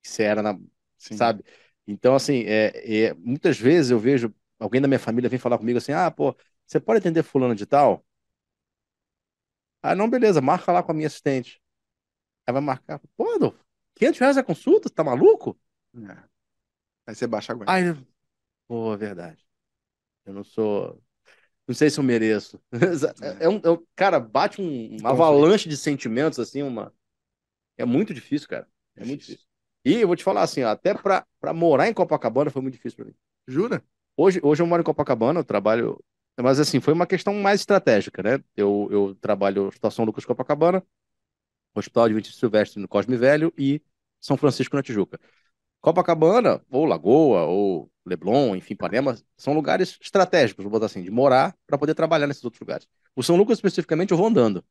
que você era na, sim. sabe? Então, assim, é, é, muitas vezes eu vejo alguém da minha família vem falar comigo assim, ah, pô, você pode atender fulano de tal? Ah, não, beleza, marca lá com a minha assistente. Aí vai marcar, pô, Adolfo, 500 reais a consulta, tá maluco? É. Aí você baixa a guarda. Aí, pô, é verdade. Eu não sou. Não sei se eu mereço. *laughs* É, é um, é um, cara, bate um, uma avalanche de sentimentos, assim, uma. É muito difícil, cara. É muito difícil. E eu vou te falar assim, ó, até para morar em Copacabana foi muito difícil para mim. Jura? Hoje, hoje eu moro em Copacabana, eu trabalho. Mas assim, foi uma questão mais estratégica, né? Eu, eu trabalho Estação Lucas Copacabana, Hospital de Vinícius Silvestre no Cosme Velho e São Francisco na Tijuca. Copacabana, ou Lagoa, ou Leblon, enfim, Panema, são lugares estratégicos, vou botar assim, de morar para poder trabalhar nesses outros lugares. O São Lucas, especificamente, eu vou andando.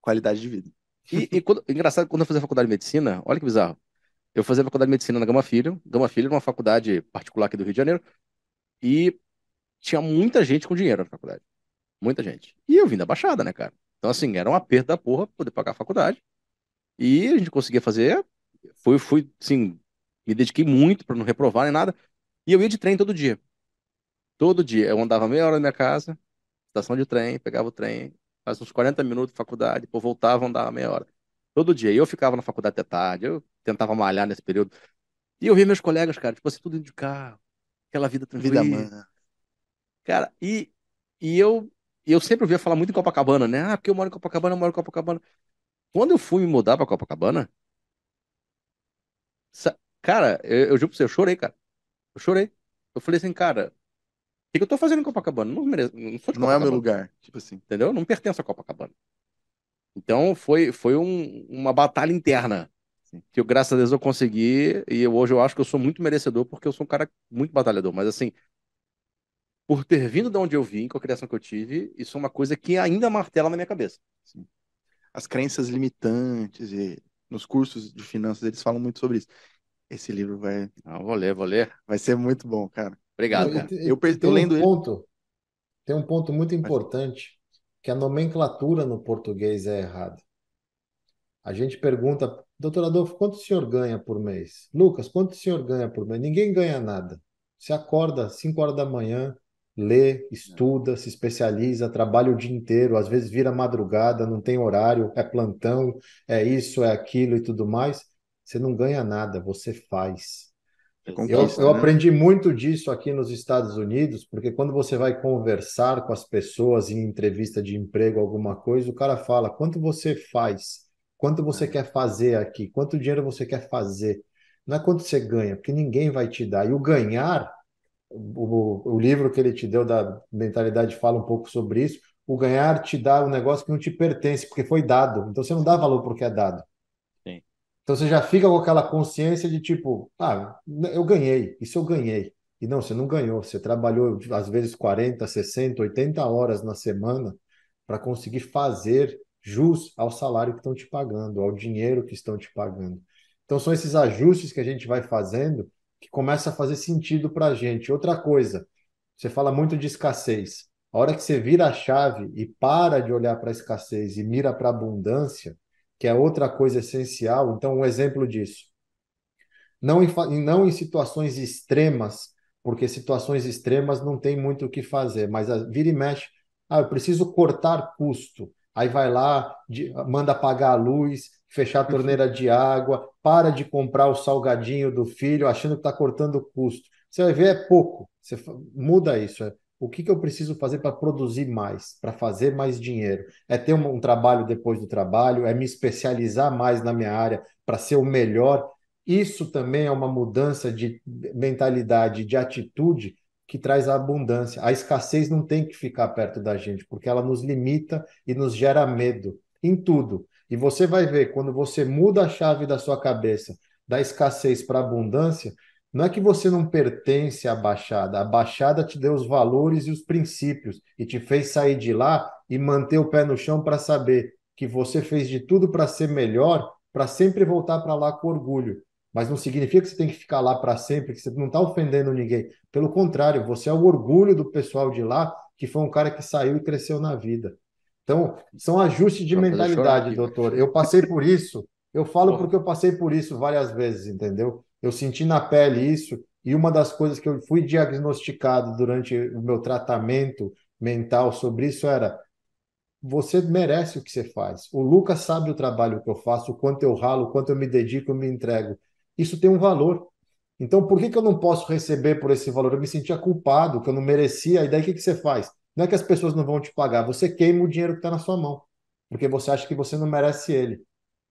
Qualidade de vida. E, e quando, engraçado, quando eu fazia faculdade de medicina, olha que bizarro. Eu fazia faculdade de medicina na Gama Filho. Gama Filho era uma faculdade particular aqui do Rio de Janeiro. E tinha muita gente com dinheiro na faculdade. Muita gente. E eu vim da Baixada, né, cara? Então, assim, era um aperto da porra poder pagar a faculdade. E a gente conseguia fazer. Fui, fui, assim, me dediquei muito para não reprovar nem nada. E eu ia de trem todo dia. Todo dia. Eu andava meia hora na minha casa, estação de trem, pegava o trem, faz uns 40 minutos de faculdade, depois voltava, andava meia hora. Todo dia. E eu ficava na faculdade até tarde, eu tentava malhar nesse período. E eu via meus colegas, cara, tipo assim, tudo indo de carro, aquela vida tranquila. Vida. Cara, e, e eu, eu sempre ouvia falar muito em Copacabana, né? Ah, porque eu moro em Copacabana, eu moro em Copacabana. Quando eu fui me mudar pra Copacabana, cara, eu, eu juro pra você, eu chorei, cara. Eu chorei. Eu falei assim, cara, que, que eu tô fazendo em Copacabana? Não, mereço, não sou de Não é o meu lugar, tipo assim. Entendeu? Não pertenço a Copacabana. Então foi, foi um, uma batalha interna Sim. que eu, graças a Deus eu consegui e hoje eu acho que eu sou muito merecedor porque eu sou um cara muito batalhador. Mas assim, por ter vindo de onde eu vim, com a criação que eu tive, isso é uma coisa que ainda martela na minha cabeça. Sim. As crenças limitantes e nos cursos de finanças eles falam muito sobre isso. Esse livro vai. Ah, vou ler, vou ler. Vai ser muito bom, cara. Obrigado, cara. Eu, eu, eu lendo um ponto, Tem um ponto muito importante, que a nomenclatura no português é errada. A gente pergunta, doutor Adolfo, quanto o senhor ganha por mês? Lucas, quanto o senhor ganha por mês? Ninguém ganha nada. Você acorda às 5 horas da manhã, lê, estuda, se especializa, trabalha o dia inteiro, às vezes vira madrugada, não tem horário, é plantão, é isso, é aquilo e tudo mais. Você não ganha nada, você faz. Eu, eu né? aprendi muito disso aqui nos Estados Unidos, porque quando você vai conversar com as pessoas em entrevista de emprego, alguma coisa, o cara fala quanto você faz, quanto você é. quer fazer aqui, quanto dinheiro você quer fazer. Não é quanto você ganha, porque ninguém vai te dar. E o ganhar, o, o livro que ele te deu da mentalidade fala um pouco sobre isso. O ganhar te dá um negócio que não te pertence, porque foi dado. Então você não dá valor porque é dado. Então você já fica com aquela consciência de tipo, ah, eu ganhei, isso eu ganhei. E não, você não ganhou, você trabalhou às vezes 40, 60, 80 horas na semana para conseguir fazer jus ao salário que estão te pagando, ao dinheiro que estão te pagando. Então são esses ajustes que a gente vai fazendo que começa a fazer sentido para a gente. Outra coisa, você fala muito de escassez. A hora que você vira a chave e para de olhar para a escassez e mira para a abundância, que é outra coisa essencial. Então, um exemplo disso. Não em, não em situações extremas, porque situações extremas não tem muito o que fazer, mas a, vira e mexe. Ah, eu preciso cortar custo. Aí vai lá, de, manda apagar a luz, fechar a torneira de água, para de comprar o salgadinho do filho, achando que está cortando custo. Você vai ver, é pouco. Você muda isso. É o que, que eu preciso fazer para produzir mais, para fazer mais dinheiro? É ter um, um, trabalho depois do trabalho, é me especializar mais na minha área para ser o melhor. Isso também é uma mudança de mentalidade, de atitude que traz a abundância. A escassez não tem que ficar perto da gente, porque ela nos limita e nos gera medo em tudo. E você vai ver, quando você muda a chave da sua cabeça da escassez para a abundância, Não é que você não pertence à Baixada, a Baixada te deu os valores e os princípios e te fez sair de lá e manter o pé no chão para saber que você fez de tudo para ser melhor, para sempre voltar para lá com orgulho. Mas não significa que você tem que ficar lá para sempre, que você não está ofendendo ninguém. Pelo contrário, você é o orgulho do pessoal de lá, que foi um cara que saiu e cresceu na vida. Então, são ajustes de mentalidade, doutor. Eu passei por isso. Eu falo porque eu passei por isso várias vezes, entendeu? Eu senti na pele isso. E uma das coisas que eu fui diagnosticado durante o meu tratamento mental sobre isso era: você merece o que você faz. O Lucas sabe o trabalho que eu faço, o quanto eu ralo, o quanto eu me dedico, eu me entrego. Isso tem um valor. Então, por que, que eu não posso receber por esse valor? Eu me sentia culpado, que eu não merecia. E daí, o que, que você faz? Não é que as pessoas não vão te pagar, você queima o dinheiro que está na sua mão, porque você acha que você não merece ele.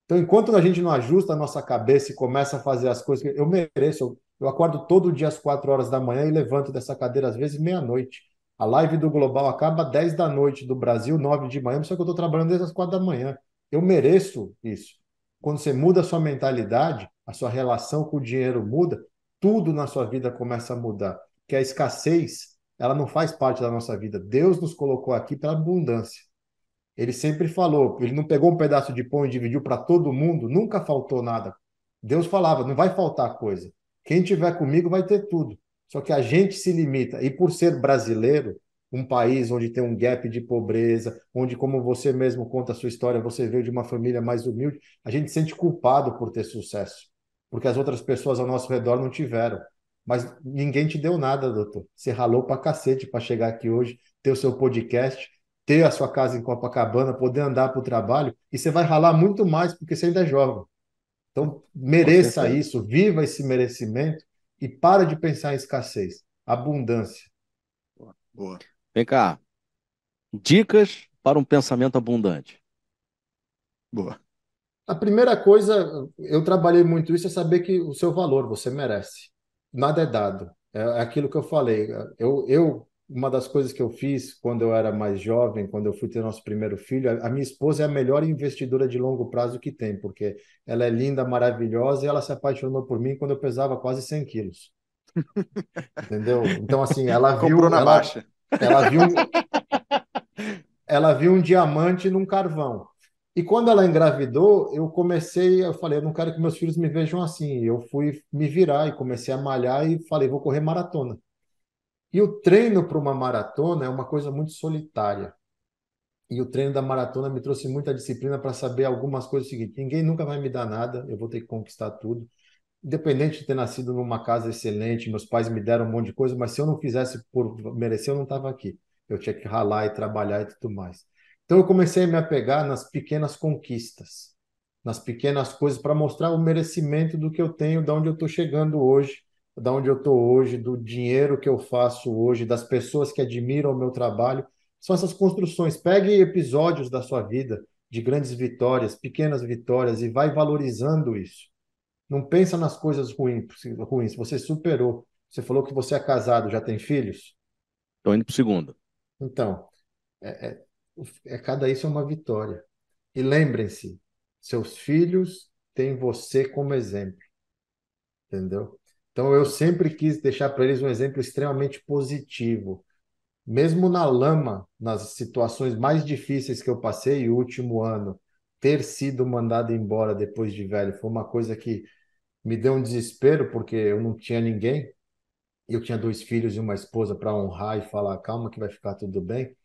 Então, enquanto a gente não ajusta a nossa cabeça e começa a fazer as coisas que eu mereço, eu, acordo todo dia às quatro horas da manhã e levanto dessa cadeira, às vezes meia-noite. A live do Global acaba às 10 da noite do Brasil, 9 de manhã, só que eu estou trabalhando desde as quatro da manhã. Eu mereço isso. Quando você muda a sua mentalidade, a sua relação com o dinheiro muda, tudo na sua vida começa a mudar. Que a escassez, ela não faz parte da nossa vida. Deus nos colocou aqui pela abundância. Ele sempre falou, ele não pegou um pedaço de pão e dividiu para todo mundo, nunca faltou nada. Deus falava, não vai faltar coisa. Quem tiver comigo vai ter tudo. Só que a gente se limita. E por ser brasileiro, um país onde tem um gap de pobreza, onde, como você mesmo conta a sua história, você veio de uma família mais humilde, a gente se sente culpado por ter sucesso, porque as outras pessoas ao nosso redor não tiveram. Mas ninguém te deu nada, doutor. Você ralou pra cacete para chegar aqui hoje, ter o seu podcast, ter a sua casa em Copacabana, poder andar para o trabalho, e você vai ralar muito mais porque você ainda é jovem. Então, mereça isso, viva esse merecimento e para de pensar em escassez, abundância. Boa. Vem cá. Dicas para um pensamento abundante. Boa. A primeira coisa, eu trabalhei muito isso, é saber que o seu valor você merece. Nada é dado. É, é aquilo que eu falei. Eu, eu uma das coisas que eu fiz quando eu era mais jovem, quando eu fui ter nosso primeiro filho, a, minha esposa é a melhor investidora de longo prazo que tem, porque ela é linda, maravilhosa e ela se apaixonou por mim quando eu pesava quase 100 quilos. *laughs* Entendeu? Então, assim, ela viu. Comprou na ela, baixa. Ela viu, ela viu um diamante num carvão. E quando ela engravidou, eu comecei, eu falei, eu não quero que meus filhos me vejam assim. Eu fui me virar e comecei a malhar e falei, vou correr maratona. E o treino para uma maratona é uma coisa muito solitária. E o treino da maratona me trouxe muita disciplina para saber algumas coisas. seguintes: ninguém nunca vai me dar nada, eu vou ter que conquistar tudo. Independente de ter nascido numa casa excelente, meus pais me deram um monte de coisa, mas se eu não fizesse por merecer, eu não estava aqui. Eu tinha que ralar e trabalhar e tudo mais. Então eu comecei a me apegar nas pequenas conquistas, nas pequenas coisas para mostrar o merecimento do que eu tenho, de onde eu estou chegando hoje da onde eu estou hoje, do dinheiro que eu faço hoje, das pessoas que admiram o meu trabalho. São essas construções. Pegue episódios da sua vida de grandes vitórias, pequenas vitórias e vai valorizando isso. Não pensa nas coisas ruins, ruins. Você superou. Você falou que você é casado, já tem filhos? Estou indo para o segundo. Então, é, é, é, cada isso é uma vitória. E lembrem-se, seus filhos têm você como exemplo. Entendeu? Então, eu sempre quis deixar para eles um exemplo extremamente positivo. Mesmo na lama, nas situações mais difíceis que eu passei, o último ano, ter sido mandado embora depois de velho foi uma coisa que me deu um desespero, porque eu não tinha ninguém. Eu tinha dois filhos e uma esposa para honrar e falar: calma, que vai ficar tudo bem.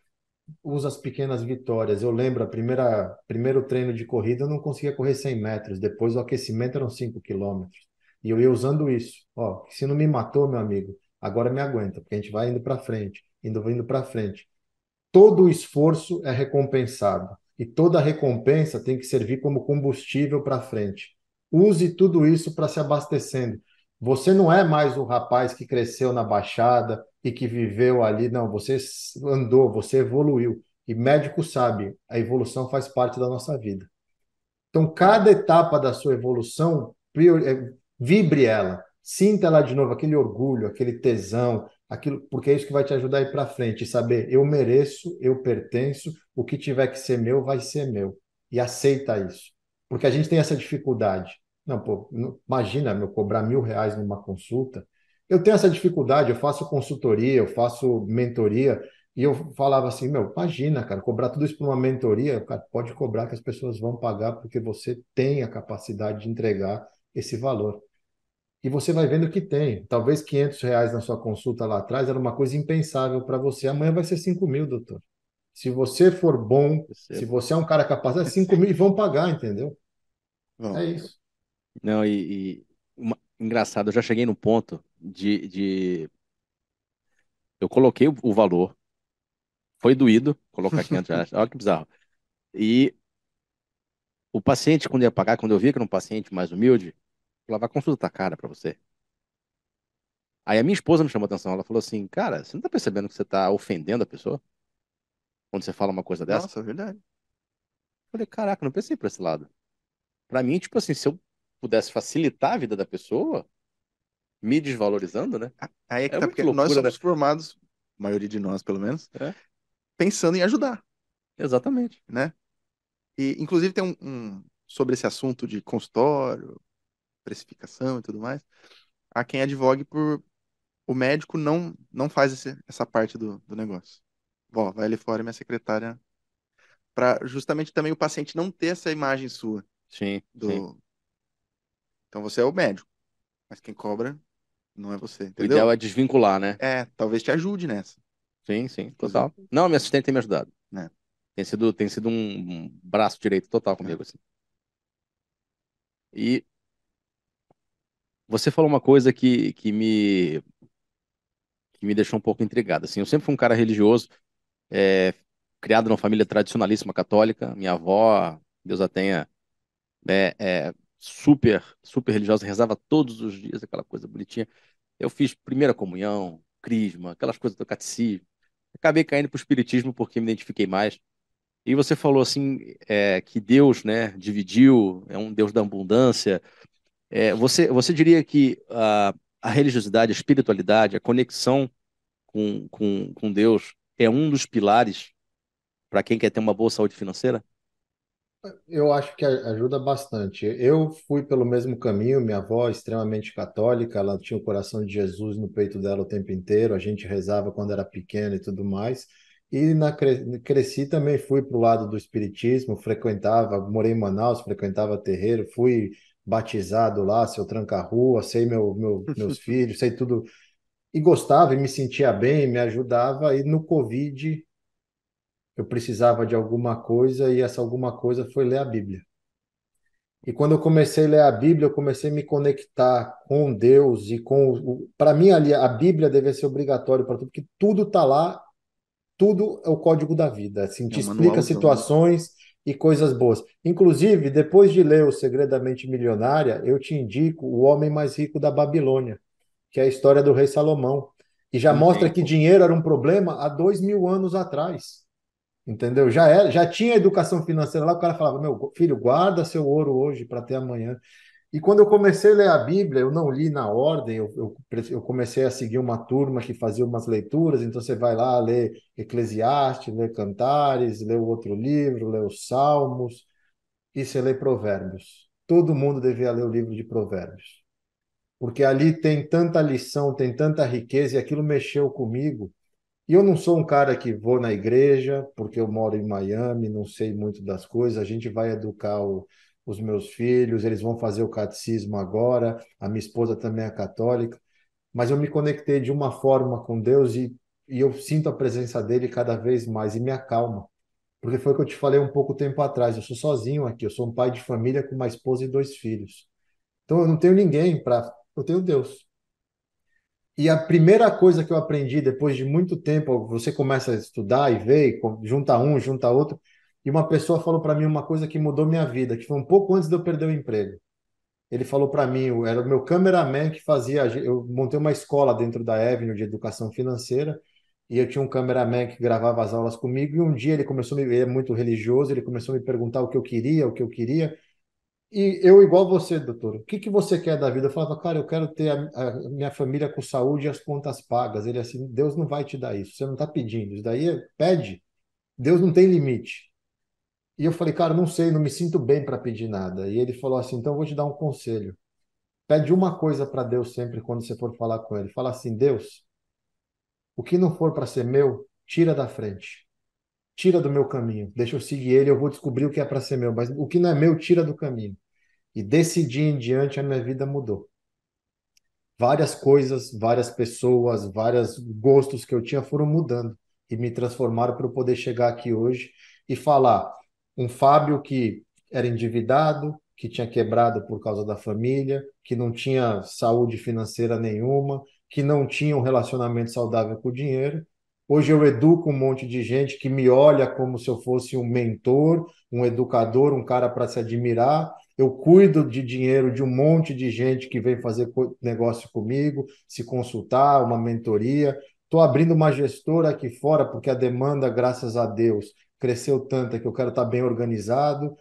Usa as pequenas vitórias. Eu lembro, a primeira primeiro treino de corrida, eu não conseguia correr 100 metros. Depois, o aquecimento eram 5 quilômetros. E eu ia usando isso. Ó, se não me matou, meu amigo, agora me aguenta, porque a gente vai indo para frente, indo indo para frente. Todo esforço é recompensado e toda recompensa tem que servir como combustível para frente. Use tudo isso para se abastecendo. Você não é mais o rapaz que cresceu na Baixada e que viveu ali, não. Você andou, você evoluiu. E médico sabe, a evolução faz parte da nossa vida. Então, cada etapa da sua evolução é, Vibre ela, sinta ela de novo, aquele orgulho, aquele tesão, aquilo, porque é isso que vai te ajudar a ir para frente, saber eu mereço, eu pertenço, o que tiver que ser meu vai ser meu. E aceita isso. Porque a gente tem essa dificuldade. Não, pô, não, imagina eu cobrar mil reais numa consulta. Eu tenho essa dificuldade, eu faço consultoria, eu faço mentoria, e eu falava assim, meu, imagina, cara, cobrar tudo isso por uma mentoria, cara, pode cobrar que as pessoas vão pagar porque você tem a capacidade de entregar esse valor. E você vai vendo que tem. Talvez 500 reais na sua consulta lá atrás era uma coisa impensável para você. Amanhã vai ser 5 mil, doutor. Se você for bom, se você é um cara capaz, é 5 mil e vão pagar, entendeu? Bom, é isso. Não, e, e uma, engraçado, eu já cheguei no ponto de, de... eu coloquei o, o valor, foi doído colocar 500 reais, *laughs* olha que bizarro. E o paciente, quando ia pagar, quando eu via que era um paciente mais humilde, falava, a consulta tá cara para você. Aí a minha esposa me chamou a atenção, ela falou assim, cara, você não tá percebendo que você tá ofendendo a pessoa? Quando você fala uma coisa dessa? Nossa, é verdade. Eu falei, caraca, não pensei por esse lado. Pra mim, tipo assim, se eu pudesse facilitar a vida da pessoa, me desvalorizando, né? Aí é que é tá, porque loucura, nós somos né? formados, a maioria de nós, pelo menos, é. pensando em ajudar. Exatamente. Né? E, inclusive, tem um, um, sobre esse assunto de consultório, precificação e tudo mais, há quem advogue por o médico não, não faz esse, essa parte do, do negócio. Vó, vai ali fora, minha secretária. Para justamente também o paciente não ter essa imagem sua. Sim, do... sim. Então você é o médico, mas quem cobra não é você, entendeu? O ideal é desvincular, né? É, talvez te ajude nessa. Sim, sim, total. Não, minha assistente tem me ajudado. É. Tem sido, tem sido um, um braço direito total comigo, é. assim. E você falou uma coisa que, que me que me deixou um pouco intrigado. Assim, eu sempre fui um cara religioso, é, criado numa família tradicionalíssima católica. Minha avó, Deus a tenha, é, é, super, super religiosa, rezava todos os dias, aquela coisa bonitinha. Eu fiz primeira comunhão, crisma, aquelas coisas do catecismo. Acabei caindo para o espiritismo porque me identifiquei mais. E você falou assim é, que Deus, né, dividiu, é um Deus da abundância. É, você, você diria que a, a religiosidade, a espiritualidade, a conexão com, com, com Deus é um dos pilares para quem quer ter uma boa saúde financeira? Eu acho que ajuda bastante. Eu fui pelo mesmo caminho, minha avó extremamente católica, ela tinha o coração de Jesus no peito dela o tempo inteiro, a gente rezava quando era pequena e tudo mais. E na cresci também fui para o lado do espiritismo, frequentava, morei em Manaus, frequentava terreiro, fui batizado lá, seu tranca-rua, sei meu, meu, *laughs* meus filhos, sei tudo. E gostava e me sentia bem, me ajudava. E no Covid eu precisava de alguma coisa e essa alguma coisa foi ler a Bíblia. E quando eu comecei a ler a Bíblia, eu comecei a me conectar com Deus e com. Para mim, ali, a Bíblia deve ser obrigatório para tudo, porque tudo está lá, tudo é o código da vida. Assim, te é explica né? situações e coisas boas. Inclusive, depois de ler O Segredo da Mente Milionária, eu te indico O Homem Mais Rico da Babilônia, que é a história do rei Salomão. E já mostra que dinheiro era um problema há dois mil anos atrás. Entendeu? Já era, já tinha educação financeira lá, o cara falava: meu filho, guarda seu ouro hoje para ter amanhã. E quando eu comecei a ler a Bíblia, eu não li na ordem, eu, eu, eu, comecei a seguir uma turma que fazia umas leituras, então você vai lá ler Eclesiastes, lê Cantares, o outro livro, lê os Salmos, e você lê Provérbios. Todo mundo devia ler o livro de Provérbios. Porque ali tem tanta lição, tem tanta riqueza, e aquilo mexeu comigo. E eu não sou um cara que vou na igreja, porque eu moro em Miami, não sei muito das coisas. A gente vai educar o, os meus filhos, eles vão fazer o catecismo agora. A minha esposa também é católica. Mas eu me conectei de uma forma com Deus e, e eu sinto a presença dele cada vez mais e me acalma. Porque foi o que eu te falei um pouco tempo atrás. Eu sou sozinho aqui, eu sou um pai de família com uma esposa e dois filhos. Então eu não tenho ninguém para. Eu tenho Deus. E a primeira coisa que eu aprendi depois de muito tempo, você começa a estudar e ver, junta um, junta outro, e uma pessoa falou para mim uma coisa que mudou minha vida, que foi um pouco antes de eu perder o emprego. Ele falou para mim, era o meu cameraman que fazia, eu montei uma escola dentro da Avenue de educação financeira, e eu tinha um cameraman que gravava as aulas comigo, e um dia ele começou, ele é muito religioso, ele começou a me perguntar o que eu queria, o que eu queria, e eu, igual você, doutor, o que, que você quer da vida? Eu falava, cara, eu quero ter a, a minha família com saúde e as contas pagas. Ele assim, Deus não vai te dar isso, você não está pedindo. Isso daí é, pede. Deus não tem limite. E eu falei, cara, não sei, não me sinto bem para pedir nada. E ele falou assim: então eu vou te dar um conselho. Pede uma coisa para Deus sempre quando você for falar com ele. Fala assim: Deus, o que não for para ser meu, tira da frente. Tira do meu caminho. Deixa eu seguir ele, eu vou descobrir o que é para ser meu. Mas o que não é meu, tira do caminho. E desse dia em diante a minha vida mudou. Várias coisas, várias pessoas, vários gostos que eu tinha foram mudando e me transformaram para eu poder chegar aqui hoje e falar um Fábio que era endividado, que tinha quebrado por causa da família, que não tinha saúde financeira nenhuma, que não tinha um relacionamento saudável com o dinheiro. Hoje eu educo um monte de gente que me olha como se eu fosse um mentor, um educador, um cara para se admirar. Eu cuido de dinheiro de um monte de gente que vem fazer negócio comigo, se consultar, uma mentoria. Estou abrindo uma gestora aqui fora porque a demanda, graças a Deus, cresceu tanto que eu quero estar bem organizado.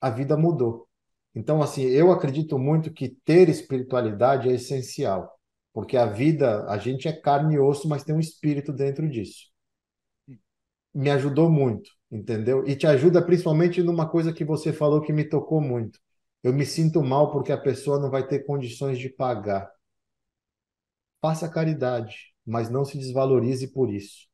A vida mudou. Então, assim, eu acredito muito que ter espiritualidade é essencial, porque a vida, a gente é carne e osso, mas tem um espírito dentro disso. Me ajudou muito, entendeu? E te ajuda principalmente numa coisa que você falou que me tocou muito. Eu me sinto mal porque a pessoa não vai ter condições de pagar. Faça caridade, mas não se desvalorize por isso.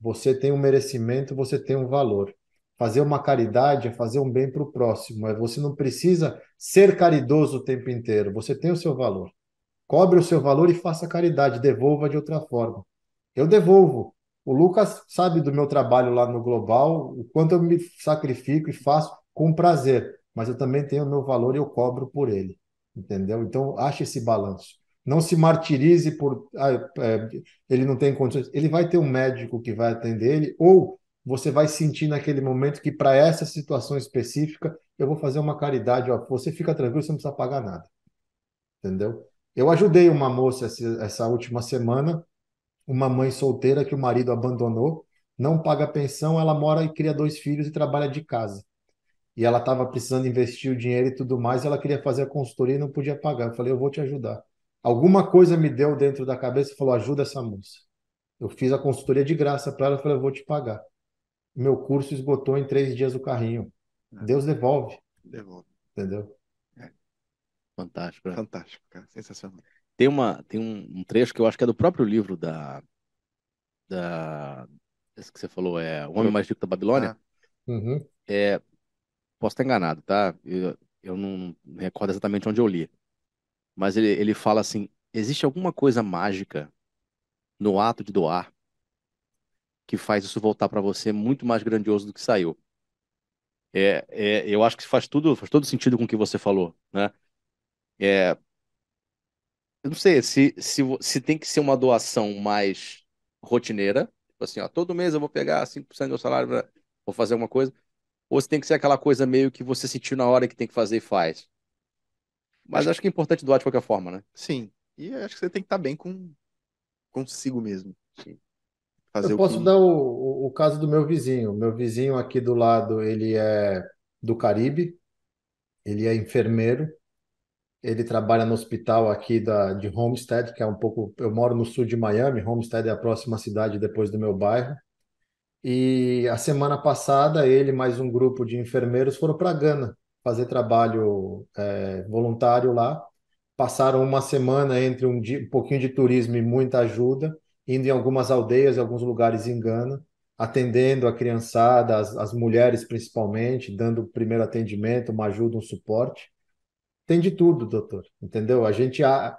Você tem um merecimento, você tem um valor. Fazer uma caridade é fazer um bem para o próximo. É você não precisa ser caridoso o tempo inteiro. Você tem o seu valor. Cobre o seu valor e faça caridade. Devolva de outra forma. Eu devolvo. O Lucas sabe do meu trabalho lá no Global, o quanto eu me sacrifico e faço com prazer. Mas eu também tenho o meu valor e eu cobro por ele. Entendeu? Então, ache esse balanço. Não se martirize por ah, é, ele não tem condições. Ele vai ter um médico que vai atender ele, ou você vai sentir naquele momento que para essa situação específica eu vou fazer uma caridade, ó, você fica tranquilo, você não precisa pagar nada. Entendeu? Eu ajudei uma moça essa, última semana, uma mãe solteira que o marido abandonou, não paga pensão, ela mora e cria dois filhos e trabalha de casa. E ela estava precisando investir o dinheiro e tudo mais, e ela queria fazer a consultoria e não podia pagar. Eu falei, eu vou te ajudar. Alguma coisa me deu dentro da cabeça e falou, ajuda essa moça. Eu fiz a consultoria de graça para ela, falei, eu vou te pagar meu curso esgotou em três dias o carrinho. É. Deus devolve. Devolve. Entendeu? É. Fantástico. Né? Fantástico, cara. Sensacional. Tem, uma, tem um, um, trecho que eu acho que é do próprio livro da. da esse que você falou, é O Homem Mais Rico da Babilônia. Ah. Uhum. É, posso estar enganado, tá? Eu, eu não recordo exatamente onde eu li. Mas ele, ele fala assim: existe alguma coisa mágica no ato de doar que faz isso voltar para você muito mais grandioso do que saiu. É, é, eu acho que faz tudo, faz todo sentido com o que você falou, né? É, eu não sei se, se, se tem que ser uma doação mais rotineira, tipo assim, ó, todo mês eu vou pegar 5% do meu salário, pra, vou fazer alguma coisa, ou se tem que ser aquela coisa meio que você sentiu na hora que tem que fazer e faz. Mas acho que é importante doar de qualquer forma, né? Sim. E acho que você tem que estar bem com consigo mesmo. Sim fazer Eu posso que... dar o, o, o, caso do meu vizinho. Meu vizinho aqui do lado, ele é do Caribe, ele é enfermeiro, ele trabalha no hospital aqui da, de Homestead, que é um pouco. Eu moro no sul de Miami, Homestead é a próxima cidade depois do meu bairro. E a semana passada, ele mais um grupo de enfermeiros foram para Gana fazer trabalho é, voluntário lá. Passaram uma semana entre um, dia, um pouquinho de turismo e muita ajuda indo em algumas aldeias, em alguns lugares em Gana, atendendo a criançada, as, as mulheres principalmente, dando primeiro atendimento, uma ajuda, um suporte. Tem de tudo, doutor, entendeu? A gente a,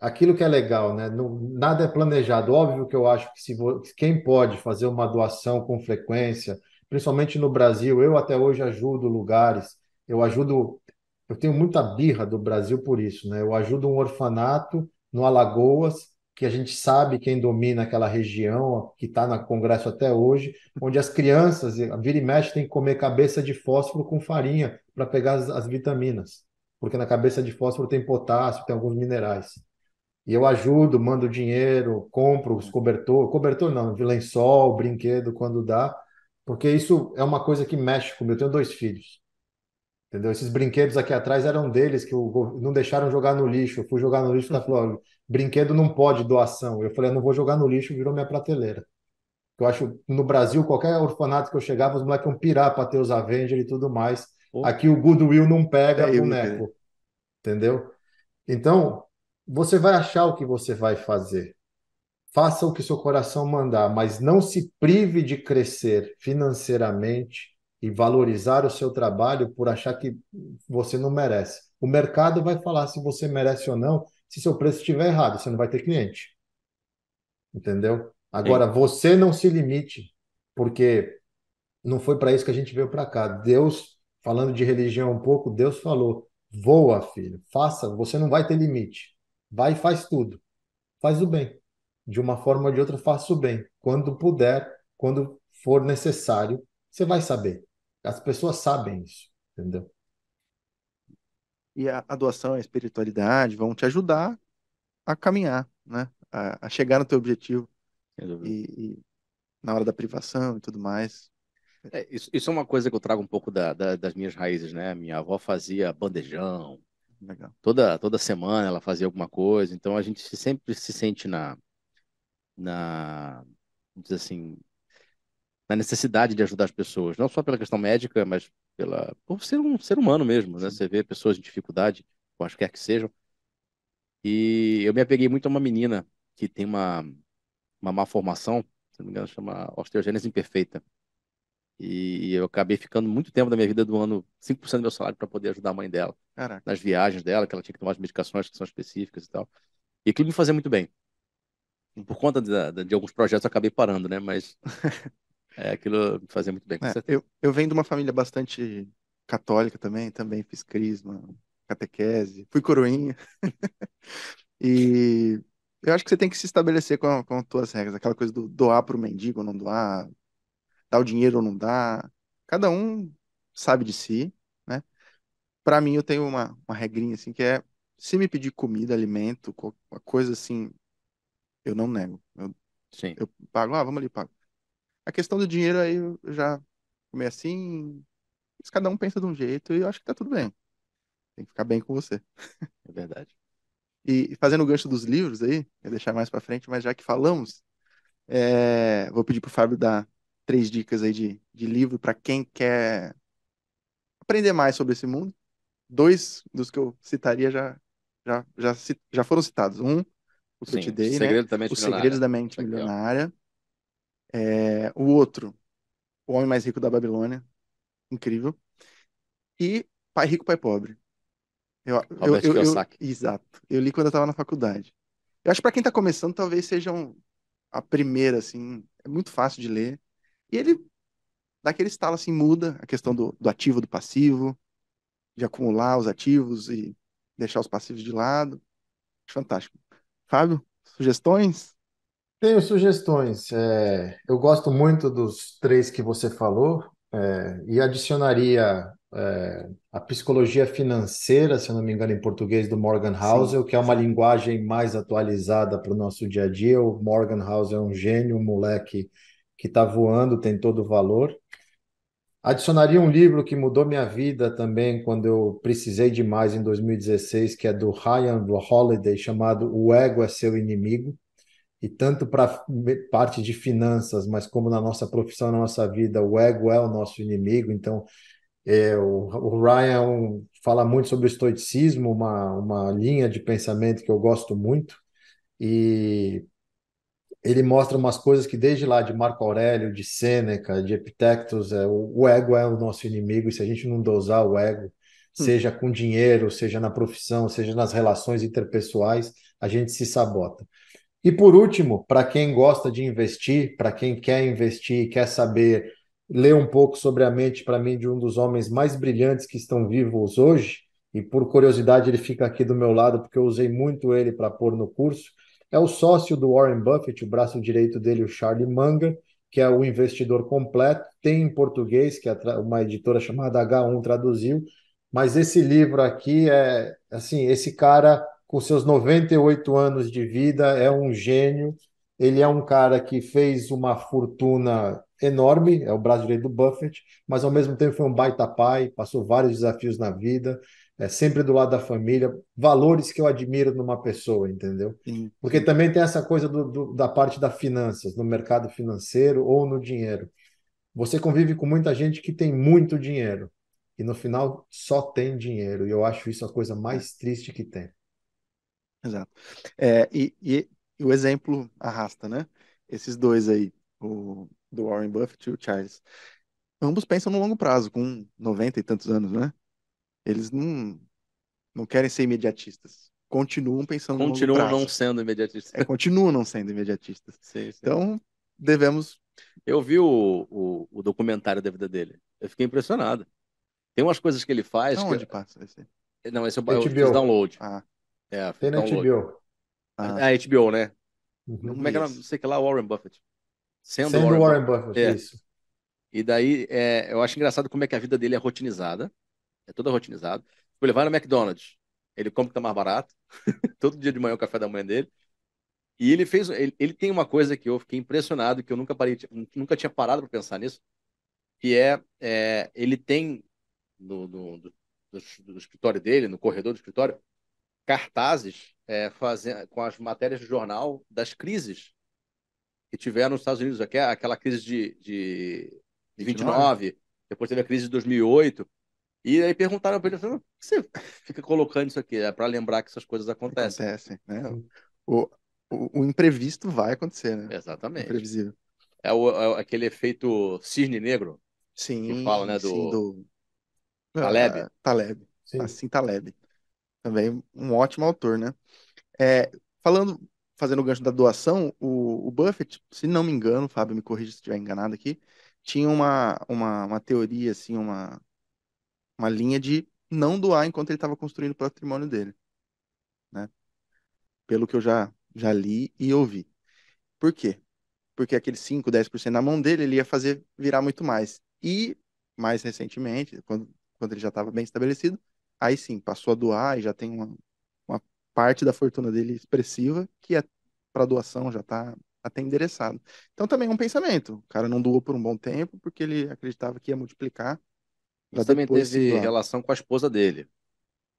aquilo que é legal, né? Não, nada é planejado. Óbvio que eu acho que se quem pode fazer uma doação com frequência, principalmente no Brasil, eu até hoje ajudo lugares, eu ajudo, eu tenho muita birra do Brasil por isso, né? Eu ajudo um orfanato no Alagoas que a gente sabe quem domina aquela região, que está no Congresso até hoje, onde as crianças, vira e mexe, tem que comer cabeça de fósforo com farinha para pegar as, as, vitaminas, porque na cabeça de fósforo tem potássio, tem alguns minerais. E eu ajudo, mando dinheiro, compro os cobertor, cobertor não, lençol, brinquedo quando dá, porque isso é uma coisa que mexe comigo. Eu tenho dois filhos. Entendeu? Esses brinquedos aqui atrás eram deles, que eu, não deixaram jogar no lixo. Eu fui jogar no lixo e falou: brinquedo não pode doação. Eu falei: não vou jogar no lixo, virou minha prateleira. Eu acho no Brasil, qualquer orfanato que eu chegava, os moleques iam pirar para ter os Avengers e tudo mais. Pô. Aqui o Goodwill não pega é boneco. Entendeu? Então, você vai achar o que você vai fazer. Faça o que seu coração mandar, mas não se prive de crescer financeiramente e valorizar o seu trabalho por achar que você não merece. O mercado vai falar se você merece ou não, se seu preço estiver errado, você não vai ter cliente. Entendeu? Agora, Sim. você não se limite, porque não foi para isso que a gente veio para cá. Deus, falando de religião um pouco, Deus falou: voa, filho, faça, você não vai ter limite. Vai e faz tudo. Faz o bem. De uma forma ou de outra, faça o bem. Quando puder, quando for necessário, você vai saber. As pessoas sabem isso, entendeu? E a, a doação, a espiritualidade vão te ajudar a caminhar, né? A, a chegar no teu objetivo. E, e, na hora da privação e tudo mais. É, isso, isso, é uma coisa que eu trago um pouco da, da, das minhas raízes, né? Minha avó fazia bandejão, Legal. Toda, toda semana ela fazia alguma coisa, então a gente sempre se sente na, na, dizer assim, na necessidade de ajudar as pessoas, não só pela questão médica, mas pela, por ser um ser humano mesmo, né? Você vê pessoas em dificuldade, quaisquer que sejam. E eu me apeguei muito a uma menina que tem uma, uma má formação, se não me engano, chama osteogênese imperfeita. E eu acabei ficando muito tempo da minha vida doando 5% do meu salário para poder ajudar a mãe dela. Caraca. Nas viagens dela, que ela tinha que tomar as medicações que são específicas e tal. E aquilo me fazia muito bem. Por conta de, de alguns projetos eu acabei parando, né? Mas *laughs* é, aquilo me fazia muito bem, com é, Eu, eu venho de uma família bastante católica também, também fiz crisma, catequese, fui coroinha. *laughs* e eu acho que você tem que se estabelecer com, com as tuas regras, aquela coisa do doar para o mendigo ou não doar, dá o dinheiro ou não dá. Cada um sabe de si, né? Para mim, eu tenho uma, uma regrinha assim que é se me pedir comida, alimento, uma coisa assim, eu não nego. Eu, Sim. eu pago, ah, vamos ali, pago. A questão do dinheiro aí eu já comei assim, cada um pensa de um jeito e eu acho que tá tudo bem. Tem que ficar bem com você. *laughs* É verdade. E fazendo o gancho dos livros aí, vou deixar mais para frente, mas já que falamos, é, vou pedir pro Fábio dar três dicas aí de, de livro para quem quer aprender mais sobre esse mundo. Dois dos que eu citaria já, já, já, já foram citados. Um, o que Sim, eu te dei, né? Da Os Segredos da Mente Milionária. É, o outro, O Homem Mais Rico da Babilônia. Incrível. E Pai Rico, Pai Pobre. Eu, eu, eu, eu, exato. Eu li quando eu estava na faculdade. Eu acho que para quem está começando, talvez seja um, a primeira, assim. É muito fácil de ler. E ele dá aquele estalo assim, muda a questão do, do ativo do passivo, de acumular os ativos e deixar os passivos de lado. Fantástico. Fábio, sugestões? Tenho sugestões. É, eu gosto muito dos três que você falou é, e adicionaria é, a psicologia financeira, se eu não me engano, em português, do Morgan Housel, que é uma linguagem mais atualizada para o nosso dia a dia. O Morgan Housel é um gênio, um moleque que está voando, tem todo o valor. Adicionaria um livro que mudou minha vida também quando eu precisei demais em 2016, que é do Ryan Holiday, chamado O Ego é Seu Inimigo. E tanto para parte de finanças, mas como na nossa profissão, na nossa vida, o ego é o nosso inimigo. Então, é, o, o Ryan fala muito sobre o estoicismo, uma, uma linha de pensamento que eu gosto muito. E ele mostra umas coisas que desde lá de Marco Aurélio, de Sêneca, de Epictetus, é, o, o, ego é o nosso inimigo e se a gente não dosar o ego, hum. seja com dinheiro, seja na profissão, seja nas relações interpessoais, a gente se sabota. E por último, para quem gosta de investir, para quem quer investir, quer saber ler um pouco sobre a mente para mim de um dos homens mais brilhantes que estão vivos hoje, e por curiosidade ele fica aqui do meu lado porque eu usei muito ele para pôr no curso, é o sócio do Warren Buffett, o braço direito dele, o Charlie Munger, que é o investidor completo. Tem em português, que uma editora chamada H1 traduziu, mas esse livro aqui é assim, esse cara com seus 98 anos de vida é um gênio. Ele é um cara que fez uma fortuna enorme, é o braço direito do Buffett, mas ao mesmo tempo foi um baita pai, passou vários desafios na vida é sempre do lado da família, valores que eu admiro numa pessoa, entendeu? Sim, Porque também tem essa coisa do, do- da parte das finanças, no mercado financeiro ou no dinheiro. Você convive com muita gente que tem muito dinheiro e no final só tem dinheiro. E eu acho isso a coisa mais triste que tem. Exato. É, e, e- e o exemplo arrasta, né? Esses dois aí, o do Warren Buffett e o Charles, ambos pensam no longo prazo, com 90 e tantos anos, né? Eles não, não querem ser imediatistas. Continuam pensando no longo Continuam prazo. não sendo imediatistas. É, continuam não sendo imediatistas. *laughs* Sim, sim. Então, devemos. Eu vi o, o, o documentário da vida dele. Eu fiquei impressionado. Tem umas coisas que ele faz que. Aonde passa esse? Não, esse é o HBO. fiz download. Ah, É, Tem na. HBO. ah, É a HBO, né? Uhum. Como é que era? Não sei que lá, Warren Buffett. Sendo, Sendo Warren Warren Buffett. Buffett, É. isso. E daí, é, eu acho engraçado como é que a vida dele é rotinizada. É toda rotinizada. Ele vai no McDonald's, ele compra que tá mais barato. *laughs* Todo dia de manhã é o café da manhã dele. E ele fez, ele, ele tem uma coisa que eu fiquei impressionado, que eu nunca parei, nunca tinha parado para pensar nisso, que é, é, ele tem no, no- do, do- do escritório dele, no corredor do escritório, cartazes é, fazendo, com as matérias do jornal das crises que tiveram nos Estados Unidos, aquela, aquela crise de, de, de 29, depois teve a crise de 2008. E aí perguntaram para ele, por que você *laughs* fica colocando isso aqui? É para lembrar que essas coisas acontecem. acontece, né? Sim. O, o, o imprevisto vai acontecer, né? Exatamente. Imprevisível. É, o, é aquele efeito cisne negro. Sim, fala, né, sim, do- do... Taleb. Ah, Taleb. Sim. Assim, Taleb. Também um ótimo autor, né? É, falando, fazendo o gancho da doação, o, o Buffett, se não me engano, Fábio, me corrija se estiver enganado aqui, tinha uma, uma, uma teoria, assim, uma, uma linha de não doar enquanto ele estava construindo o patrimônio dele, né? Pelo que eu já, já li e ouvi. Por quê? Porque aquele 5, 10% na mão dele, ele ia fazer virar muito mais. E, mais recentemente, quando, quando ele já estava bem estabelecido, aí sim, passou a doar e já tem uma, uma parte da fortuna dele expressiva que é para doação, já está até endereçado. Então também é um pensamento. O cara não doou por um bom tempo porque ele acreditava que ia multiplicar. Isso também teve relação com a esposa dele.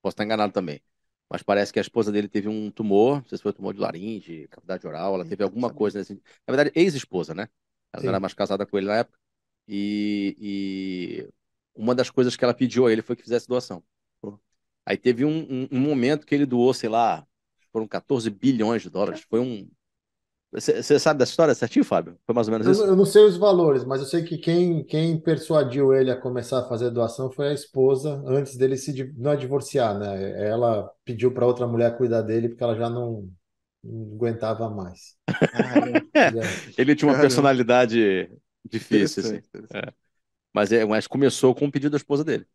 Posso estar enganado também. Mas parece que a esposa dele teve um tumor, não sei se foi tumor de laringe, cavidade oral, ela teve alguma coisa assim. Na verdade, ex-esposa, né? Ela Sim. não era mais casada com ele na época. E, e uma das coisas que ela pediu a ele foi que fizesse doação. Aí teve um, um- um momento que ele doou, sei lá, foram 14 bilhões de dólares. Foi um. Você sabe dessa história certinho, Fábio? Foi mais ou menos Eu, isso? não- eu não sei os valores, mas eu sei que quem, quem persuadiu ele a começar a fazer doação foi a esposa, antes dele se não é divorciar, né? Ela pediu para outra mulher cuidar dele porque ela já não, não aguentava mais. *laughs* Caramba, E é- Ele tinha uma personalidade difícil, assim. interessante. Mas, é, mas começou com o pedido da esposa dele.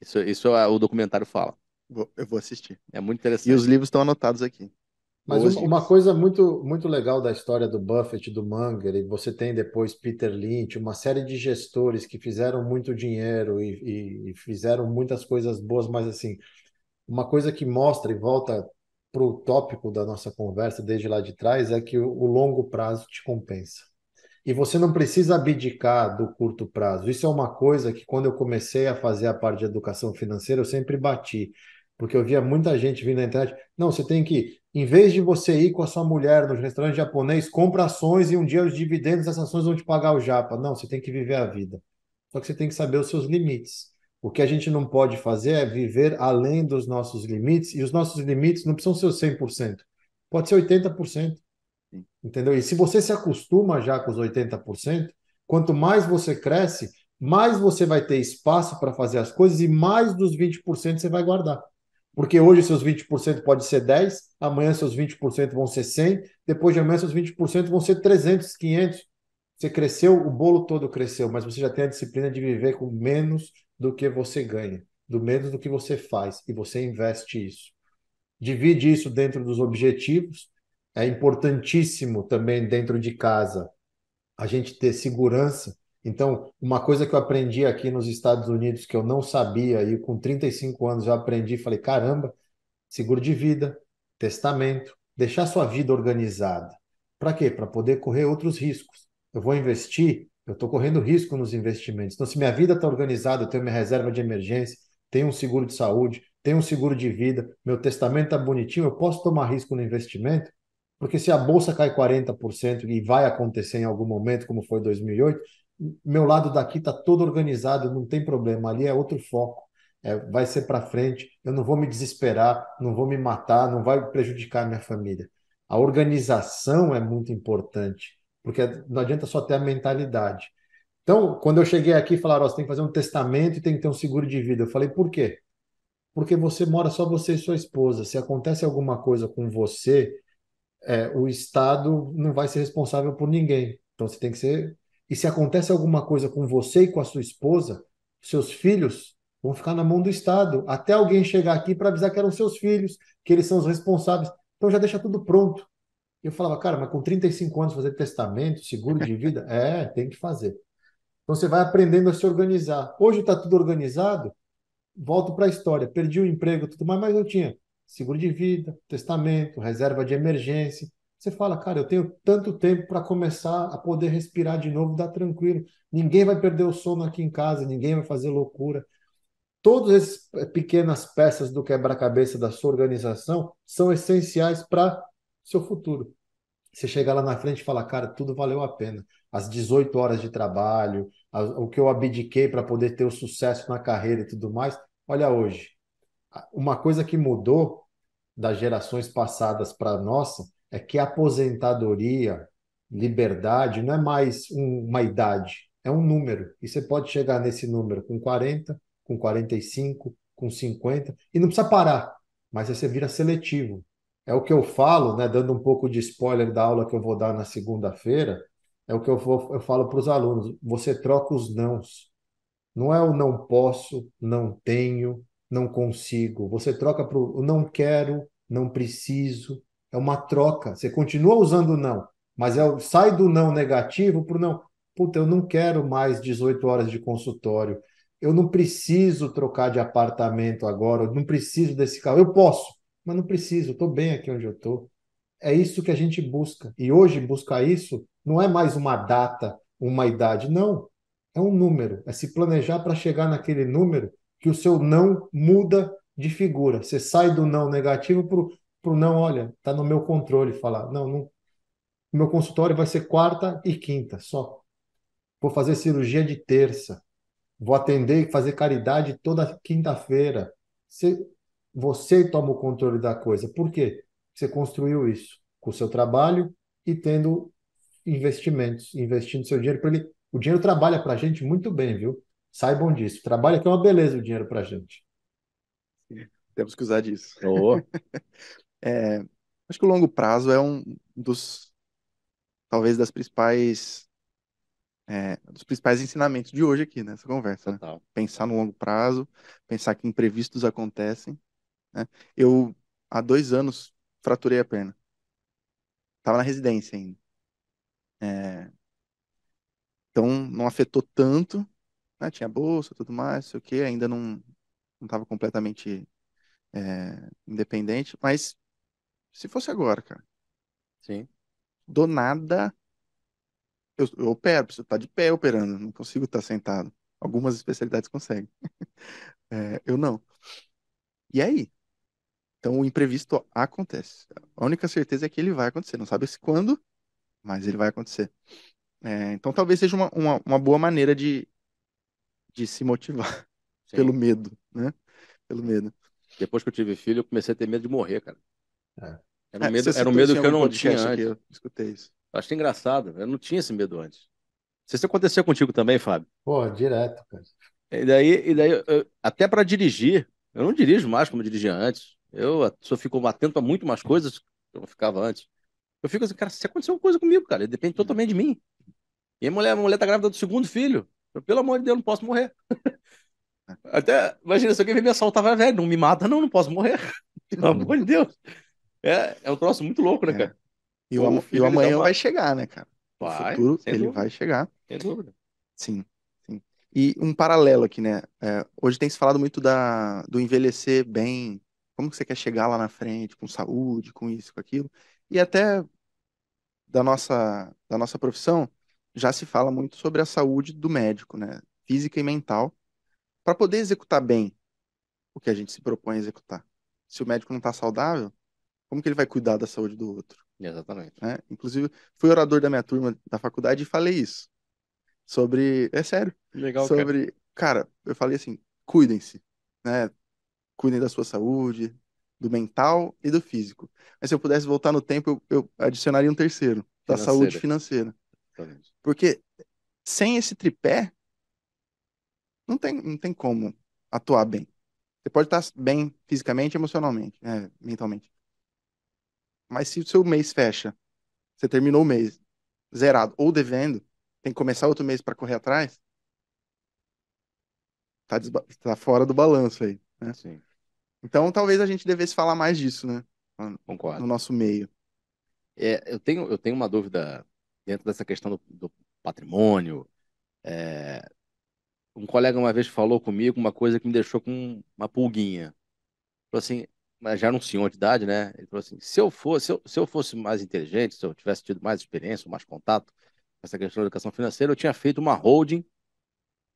Isso, isso é- o documentário fala. Vou- eu vou assistir. É muito E interessante. os livros estão anotados aqui. Mas Boas uma, uma dicas. coisa muito, muito legal da história do Buffett, do Munger, e você tem depois Peter Lynch, uma série de gestores que fizeram muito dinheiro e, e- e fizeram muitas coisas boas, mas assim, uma coisa que mostra e volta para o tópico da nossa conversa desde lá de trás é que o, o longo prazo te compensa. E você não precisa abdicar do curto prazo. Isso é uma coisa que, quando eu comecei a fazer a parte de educação financeira, eu sempre bati. Porque eu via muita gente vindo na internet. Não, você tem que, em vez de você ir com a sua mulher no restaurante japonês, compra ações e um dia os dividendos dessas ações vão te pagar o japa. Não, você tem que viver a vida. Só que você tem que saber os seus limites. O que a gente não pode fazer é viver além dos nossos limites, e os nossos limites não precisam ser os 100%. Pode ser 80%. Entendeu? E se você se acostuma já com os 80%, quanto mais você cresce, mais você vai ter espaço para fazer as coisas e mais dos 20% você vai guardar. Porque hoje seus 20% pode ser 10, amanhã seus 20% vão ser 100, depois de amanhã seus 20% vão ser 300, 500. Você cresceu, o bolo todo cresceu, mas você já tem a disciplina de viver com menos do que você ganha, do menos do que você faz, e você investe isso. Divide isso dentro dos objetivos. É importantíssimo também dentro de casa a gente ter segurança. Então, uma coisa que eu aprendi aqui nos Estados Unidos que eu não sabia e com 35 anos eu aprendi, falei, caramba, seguro de vida, testamento, deixar sua vida organizada. Para quê? Para poder correr outros riscos. Eu vou investir, eu estou correndo risco nos investimentos. Então, se minha vida está organizada, eu tenho minha reserva de emergência, tenho um seguro de saúde, tenho um seguro de vida, meu testamento está bonitinho, eu posso tomar risco no investimento? Porque se a bolsa cai 40% e vai acontecer em algum momento, como foi 2008, meu lado daqui está todo organizado, não tem problema, ali é outro foco. É, vai ser para frente, eu não vou me desesperar, não vou me matar, não vai prejudicar minha família. A organização é muito importante, porque não adianta só ter a mentalidade. Então, quando eu cheguei aqui, falaram: oh, você tem que fazer um testamento e tem que ter um seguro de vida. Eu falei: por quê? Porque você mora só você e sua esposa. Se acontece alguma coisa com você, é, o Estado não vai ser responsável por ninguém. Então você tem que ser. E se acontece alguma coisa com você e com a sua esposa, seus filhos vão ficar na mão do Estado, até alguém chegar aqui para avisar que eram seus filhos, que eles são os responsáveis. Então já deixa tudo pronto. Eu falava, cara, mas com 35 anos fazer testamento, seguro de vida? É, tem que fazer. Então você vai aprendendo a se organizar. Hoje está tudo organizado, volto para a história. Perdi o emprego, tudo mais, mas eu tinha seguro de vida, testamento, reserva de emergência. Você fala, cara, eu tenho tanto tempo para começar a poder respirar de novo, dar tranquilo. Ninguém vai perder o sono aqui em casa, ninguém vai fazer loucura. Todas essas eh, pequenas peças do quebra-cabeça da sua organização são essenciais para seu futuro. Você chegar lá na frente e falar, cara, tudo valeu a pena. As 18 horas de trabalho, o que eu abdiquei para poder ter o sucesso na carreira e tudo mais. Olha hoje, uma coisa que mudou das gerações passadas para a nossa é que aposentadoria, liberdade, não é mais um, uma idade, é um número. E você pode chegar nesse número com 40, com 45, com 50, e não precisa parar, mas aí você vira seletivo. É o que eu falo, né, dando um pouco de spoiler da aula que eu vou dar na segunda-feira, é o que eu, vou, eu falo para os alunos: você troca os nãos. Não é o não posso, não tenho, não consigo. Você troca para o não quero, não preciso. É uma troca. Você continua usando não, mas é, sai do não negativo para o não. Puta, eu não quero mais 18 horas de consultório. Eu não preciso trocar de apartamento agora. Eu não preciso desse carro. Eu posso, mas não preciso. Estou bem aqui onde eu estou. É isso que a gente busca. E hoje buscar isso não é mais uma data, uma idade. Não. É um número. É se planejar para chegar naquele número que o seu não muda de figura. Você sai do não negativo para o não, olha, está no meu controle falar. Não, não. Meu consultório vai ser quarta e quinta só. Vou fazer cirurgia de terça. Vou atender e fazer caridade toda quinta-feira. Você, você toma o controle da coisa. Por quê? Você construiu isso com o seu trabalho e tendo investimentos, investindo seu dinheiro para ele. O dinheiro trabalha para a gente muito bem, viu? Saibam disso. Trabalha que é uma beleza o dinheiro para a gente. Temos que usar disso. Oh. *laughs* é, acho que o longo prazo é um dos, talvez, das principais, é, dos principais ensinamentos de hoje aqui nessa conversa. Né? Pensar no longo prazo, pensar que imprevistos acontecem. Né? Eu, há dois anos, fraturei a perna. Estava na residência ainda. É, então, não afetou tanto, né? Tinha bolsa, tudo mais, sei o quê, ainda não não estava completamente é, independente, mas se fosse agora, cara, Sim. do nada eu, eu opero, preciso estar de pé operando, não consigo estar sentado. Algumas especialidades conseguem. *laughs* É, eu não. E aí? Então o imprevisto acontece. A única certeza é que ele vai acontecer. Não sabe se quando, mas ele vai acontecer. É, então talvez seja uma, uma, uma boa maneira de, de se motivar Sim. pelo medo, né? Pelo medo. Depois que eu tive filho, eu comecei a ter medo de morrer, cara. É. Era um É, medo, era um medo que eu não tinha antes. eu escutei isso. Achei engraçado. Eu não tinha esse medo antes. Não sei se aconteceu contigo também, Fábio. Pô, direto, cara. E daí, e daí eu- até para dirigir, eu não dirijo mais como eu dirigia antes. Eu só fico atento a muito mais coisas que eu não ficava antes. Eu fico assim, cara, se acontecer uma coisa comigo, cara, depende totalmente de mim. E a mulher, a mulher tá grávida do segundo filho. Pelo amor de Deus, não posso morrer. Até, imagina, se alguém me assaltar, vai, velho, não me mata, não, não posso morrer. *laughs* Pelo amor de Deus. É, é um troço muito louco, né, É. cara? E o, O e o amanhã uma- vai chegar, né, cara? O Vai, futuro, sem ele dúvida. vai chegar. Sem dúvida. Sim, sim. E um paralelo aqui, né? É, hoje tem se falado muito da, do envelhecer bem. Como que você quer chegar lá na frente, com saúde, com isso, com aquilo. E até da nossa, da nossa profissão, já se fala muito sobre a saúde do médico, né? Física e mental, para poder executar bem o que a gente se propõe a executar. Se o médico não está saudável, como que ele vai cuidar da saúde do outro? Exatamente. né? Inclusive, fui orador da minha turma da faculdade e falei isso. Sobre. É sério. Legal, cara. Sobre. Cara, eu falei assim: cuidem-se, né? Cuidem da sua saúde, do mental e do físico. Mas se eu pudesse voltar no tempo, eu, eu adicionaria um terceiro, da Financeira. saúde financeira. Exatamente. Porque sem esse tripé, não tem, não tem como atuar bem. Você pode estar bem fisicamente, emocionalmente, é, mentalmente. Mas se o seu mês fecha, você terminou o mês zerado ou devendo, tem que começar outro mês para correr atrás, tá, tá fora do balanço aí. né? Sim, Então talvez a gente devesse falar mais disso, né? concordo. No nosso meio. É, eu tenho, eu tenho uma dúvida dentro dessa questão do, do patrimônio. É, um colega uma vez falou comigo uma coisa que me deixou com uma pulguinha. Falou assim, mas já era um senhor de idade, né? Ele falou assim: se eu fosse, se eu, se eu fosse mais inteligente, se eu tivesse tido mais experiência, mais contato com essa questão da educação financeira, eu tinha feito uma holding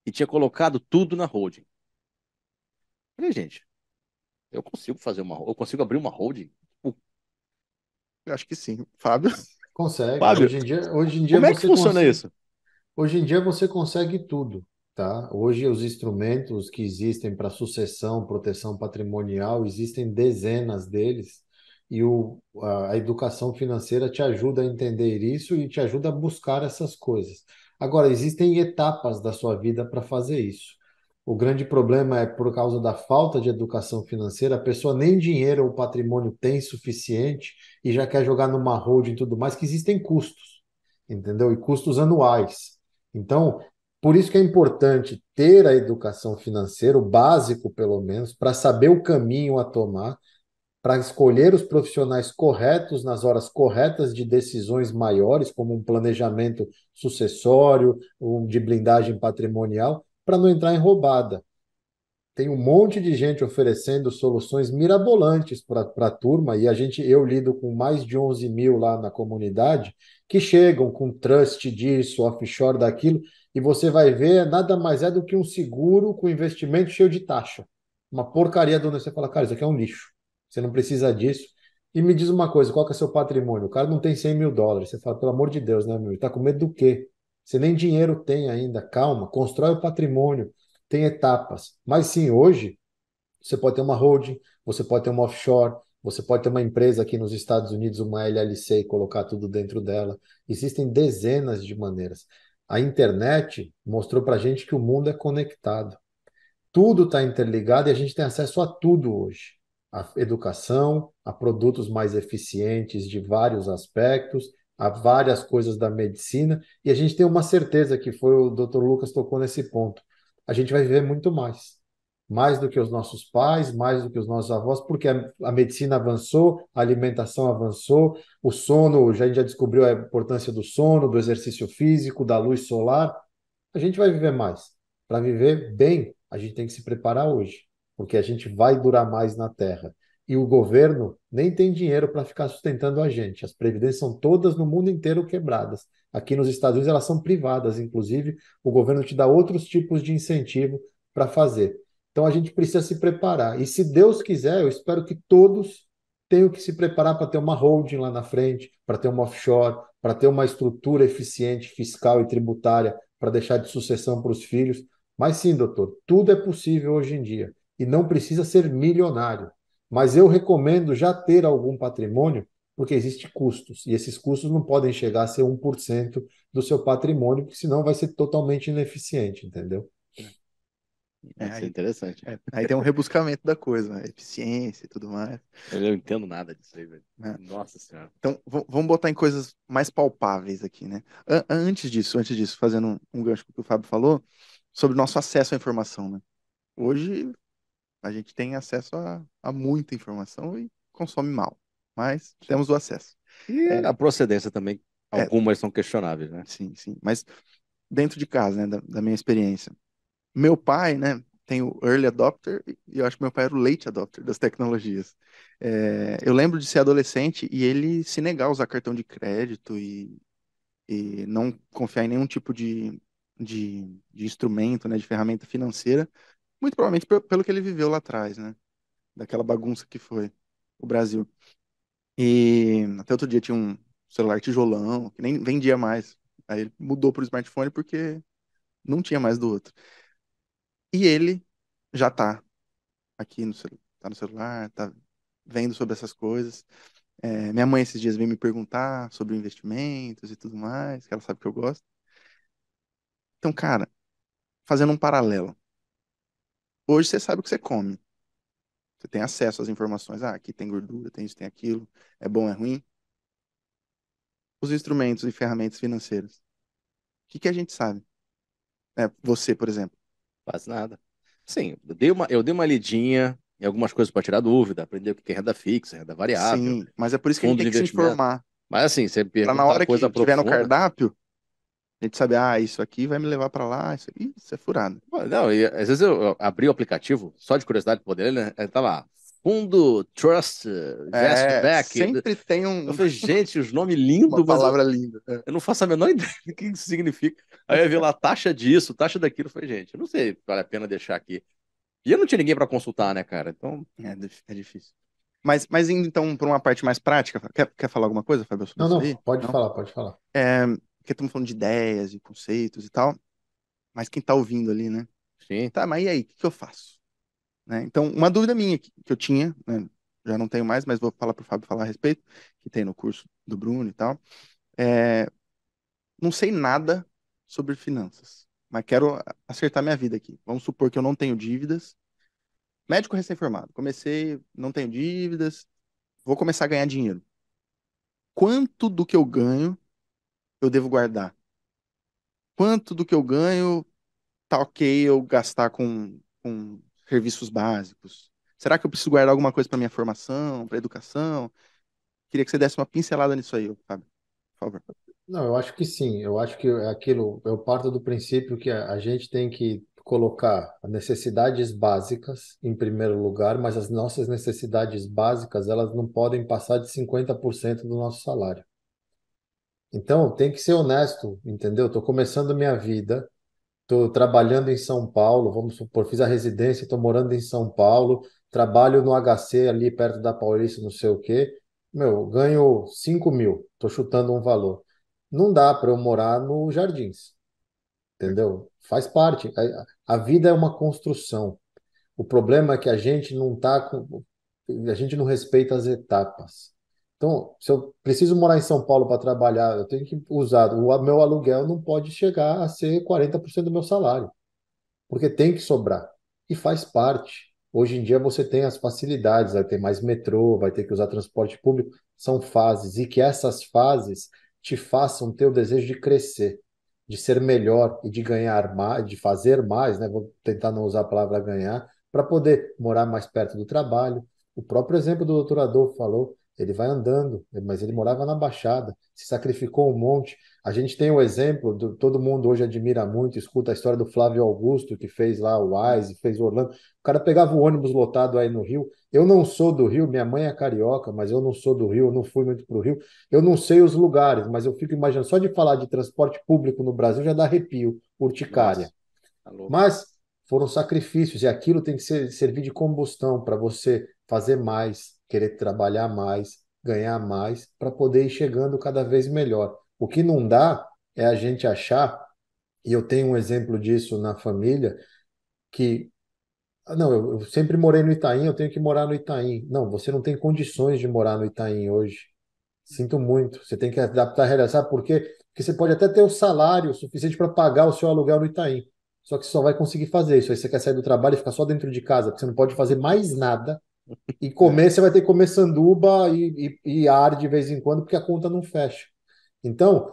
e tinha colocado tudo na holding. Eu Falei, gente, eu consigo fazer uma, eu consigo abrir uma holding? Eu acho que sim. Fábio? Consegue. Fábio, Hoje em dia, hoje em dia Como é que funciona consegue. isso? Hoje em dia você consegue tudo, tá? Hoje os instrumentos que existem para sucessão, proteção patrimonial, existem dezenas deles, e o, a, a educação financeira te ajuda a entender isso e te ajuda a buscar essas coisas. Agora, existem etapas da sua vida para fazer isso. O grande problema é por causa da falta de educação financeira, a pessoa nem dinheiro ou patrimônio tem suficiente e já quer jogar numa holding e tudo mais, que existem custos, entendeu? E custos anuais. Então, por isso que é importante ter a educação financeira, o básico pelo menos, para saber o caminho a tomar, para escolher os profissionais corretos nas horas corretas de decisões maiores, como um planejamento sucessório, um de blindagem patrimonial, para não entrar em roubada. Tem um monte de gente oferecendo soluções mirabolantes para a turma, e a gente, eu lido com mais de 11 mil lá na comunidade, que chegam com trust disso, offshore daquilo, e você vai ver, nada mais é do que um seguro com investimento cheio de taxa. Uma porcaria do você fala, cara, isso aqui é um lixo. Você não precisa disso. E me diz uma coisa, qual que é seu patrimônio? O cara não tem 100 mil dólares. Você fala, pelo amor de Deus, né, meu? Tá com medo do quê? Você nem dinheiro tem ainda. Calma, constrói o patrimônio. Tem etapas. Mas sim, hoje, você pode ter uma holding, você pode ter uma offshore, você pode ter uma empresa aqui nos Estados Unidos, uma LLC, e colocar tudo dentro dela. Existem dezenas de maneiras. A internet mostrou para a gente que o mundo é conectado. Tudo está interligado e a gente tem acesso a tudo hoje. A educação, a produtos mais eficientes de vários aspectos, a várias coisas da medicina, e a gente tem uma certeza que foi o Dr. Lucas tocou nesse ponto. A gente vai viver muito mais. Mais do que os nossos pais, mais do que os nossos avós, porque a, a medicina avançou, a alimentação avançou, o sono, já, a gente já descobriu a importância do sono, do exercício físico, da luz solar. A gente vai viver mais. Para viver bem, a gente tem que se preparar hoje, porque a gente vai durar mais na Terra. E o governo nem tem dinheiro para ficar sustentando a gente. As previdências são todas no mundo inteiro quebradas. Aqui nos Estados Unidos elas são privadas, inclusive o governo te dá outros tipos de incentivo para fazer. Então a gente precisa se preparar. E se Deus quiser, eu espero que todos tenham que se preparar para ter uma holding lá na frente, para ter uma offshore, para ter uma estrutura eficiente fiscal e tributária para deixar de sucessão para os filhos. Mas sim, doutor, tudo é possível hoje em dia e não precisa ser milionário. Mas eu recomendo já ter algum patrimônio, porque existem custos, e esses custos não podem chegar a ser 1% do seu patrimônio, porque senão vai ser totalmente ineficiente, entendeu? É, Isso é interessante. é, aí tem um rebuscamento da coisa, né? Eficiência e tudo mais. Eu não entendo nada disso aí, velho. É. Nossa senhora. Então, vamos botar em coisas mais palpáveis aqui, né? An- antes disso, antes disso, fazendo um, um gancho com o que o Fábio falou, sobre o nosso acesso à informação, né? Hoje, a gente tem acesso a, a muita informação e consome mal, mas temos o acesso. E É. a procedência também, É. algumas são questionáveis, né? Sim, sim. Mas dentro de casa, né, da, da minha experiência. Meu pai, né, tem o early adopter e eu acho que meu pai era o late adopter das tecnologias. É, eu lembro de ser adolescente e ele se negar a usar cartão de crédito e, e não confiar em nenhum tipo de, de, de instrumento, né, de ferramenta financeira, Muito provavelmente pelo que ele viveu lá atrás, né? Daquela bagunça que foi o Brasil. E até outro dia tinha um celular tijolão, que nem vendia mais. Aí ele mudou para o smartphone porque não tinha mais do outro. E ele já tá aqui no, tá no celular, tá vendo sobre essas coisas. É, minha mãe esses dias veio me perguntar sobre investimentos e tudo mais, que ela sabe que eu gosto. Então, cara, fazendo um paralelo. Hoje você sabe o que você come. Você tem acesso às informações. Ah, aqui tem gordura, tem isso, tem aquilo. É bom, é ruim. Os instrumentos e ferramentas financeiras. O que que a gente sabe? É, você, por exemplo. Quase nada. Sim, eu dei uma, eu dei uma lidinha em algumas coisas para tirar dúvida, aprender o que é renda fixa, renda variável. Sim, mas é por isso que a gente tem que se informar. Mas assim, você pergunta na hora coisa que profunda, tiver no cardápio, a gente sabe, ah, isso aqui vai me levar para lá, isso, aqui, isso é furado. Não, e, às vezes eu, abri o aplicativo, só de curiosidade poder, né? Tá lá, Fundo Trust Investback. É, sempre tem um. Eu falei, gente, os nomes lindos, *laughs* Uma palavra eu, linda. É. Eu não faço a menor *laughs* ideia do que isso significa. Aí eu vi lá taxa disso, taxa daquilo. Eu falei, gente, eu não sei se vale a pena deixar aqui. E eu não tinha ninguém para consultar, né, cara? Então. É, é difícil. Mas, mas indo então para uma parte mais prática, quer, quer falar alguma coisa, Fábio? Não, não, pode não? falar, pode falar. É, porque estamos falando de ideias e conceitos e tal, mas quem está ouvindo ali, né? Sim. Tá, mas e aí, o que, que eu faço? Né? Então, uma dúvida minha que, que eu tinha, né? já não tenho mais, mas vou falar para o Fábio falar a respeito, que tem no curso do Bruno e tal. É, não sei nada sobre finanças, mas quero acertar minha vida aqui. Vamos supor que eu não tenho dívidas. Médico recém-formado, comecei, não tenho dívidas, vou começar a ganhar dinheiro. Quanto do que eu ganho eu devo guardar? Quanto do que eu ganho tá ok eu gastar com, com serviços básicos? Será que eu preciso guardar alguma coisa para minha formação, para educação? Queria que você desse uma pincelada nisso aí, Fábio, por favor. Não, eu acho que sim. Eu acho que é aquilo, eu parto do princípio que a gente tem que colocar necessidades básicas em primeiro lugar, mas as nossas necessidades básicas, elas não podem passar de 50% do nosso salário. Então, tem que ser honesto, entendeu? Estou começando minha vida, estou trabalhando em São Paulo, vamos supor, fiz a residência, estou morando em São Paulo, trabalho no HC ali perto da Paulista, não sei o quê. Meu, ganho 5 mil, estou chutando um valor. Não dá para eu morar no Jardins, entendeu? Faz parte. A, a vida é uma construção. O problema é que a gente não tá com, a gente não respeita as etapas. Então, se eu preciso morar em São Paulo para trabalhar, eu tenho que usar. O meu aluguel não pode chegar a ser 40% do meu salário, porque tem que sobrar. E faz parte. Hoje em dia você tem as facilidades, vai ter mais metrô, vai ter que usar transporte público. São fases. E que essas fases te façam ter o desejo de crescer, de ser melhor e de ganhar mais, de fazer mais, né? Vou tentar não usar a palavra ganhar, para poder morar mais perto do trabalho. O próprio exemplo do doutor Adolfo falou ele vai andando, mas ele morava na Baixada, se sacrificou um monte. A gente tem o exemplo, do, todo mundo hoje admira muito, escuta a história do Flávio Augusto, que fez lá o Wise, fez o Orlando. O cara pegava o ônibus lotado aí no Rio. Eu não sou do Rio, minha mãe é carioca, mas eu não sou do Rio, eu não fui muito para o Rio. Eu não sei os lugares, mas eu fico imaginando, só de falar de transporte público no Brasil já dá arrepio, urticária. Tá mas foram sacrifícios, e aquilo tem que ser, servir de combustão para você fazer mais, querer trabalhar mais, ganhar mais, para poder ir chegando cada vez melhor. O que não dá é a gente achar, e eu tenho um exemplo disso na família, que não, eu, sempre morei no Itaim, eu tenho que morar no Itaim. Não, você não tem condições de morar no Itaim hoje. Sinto muito. Você tem que adaptar a realidade. Por quê? Porque você pode até ter o salário suficiente para pagar o seu aluguel no Itaim. Só que você só vai conseguir fazer isso. Aí você quer sair do trabalho e ficar só dentro de casa, porque você não pode fazer mais nada e comer, você vai ter que comer sanduba e, e, e ar de vez em quando, porque a conta não fecha. Então,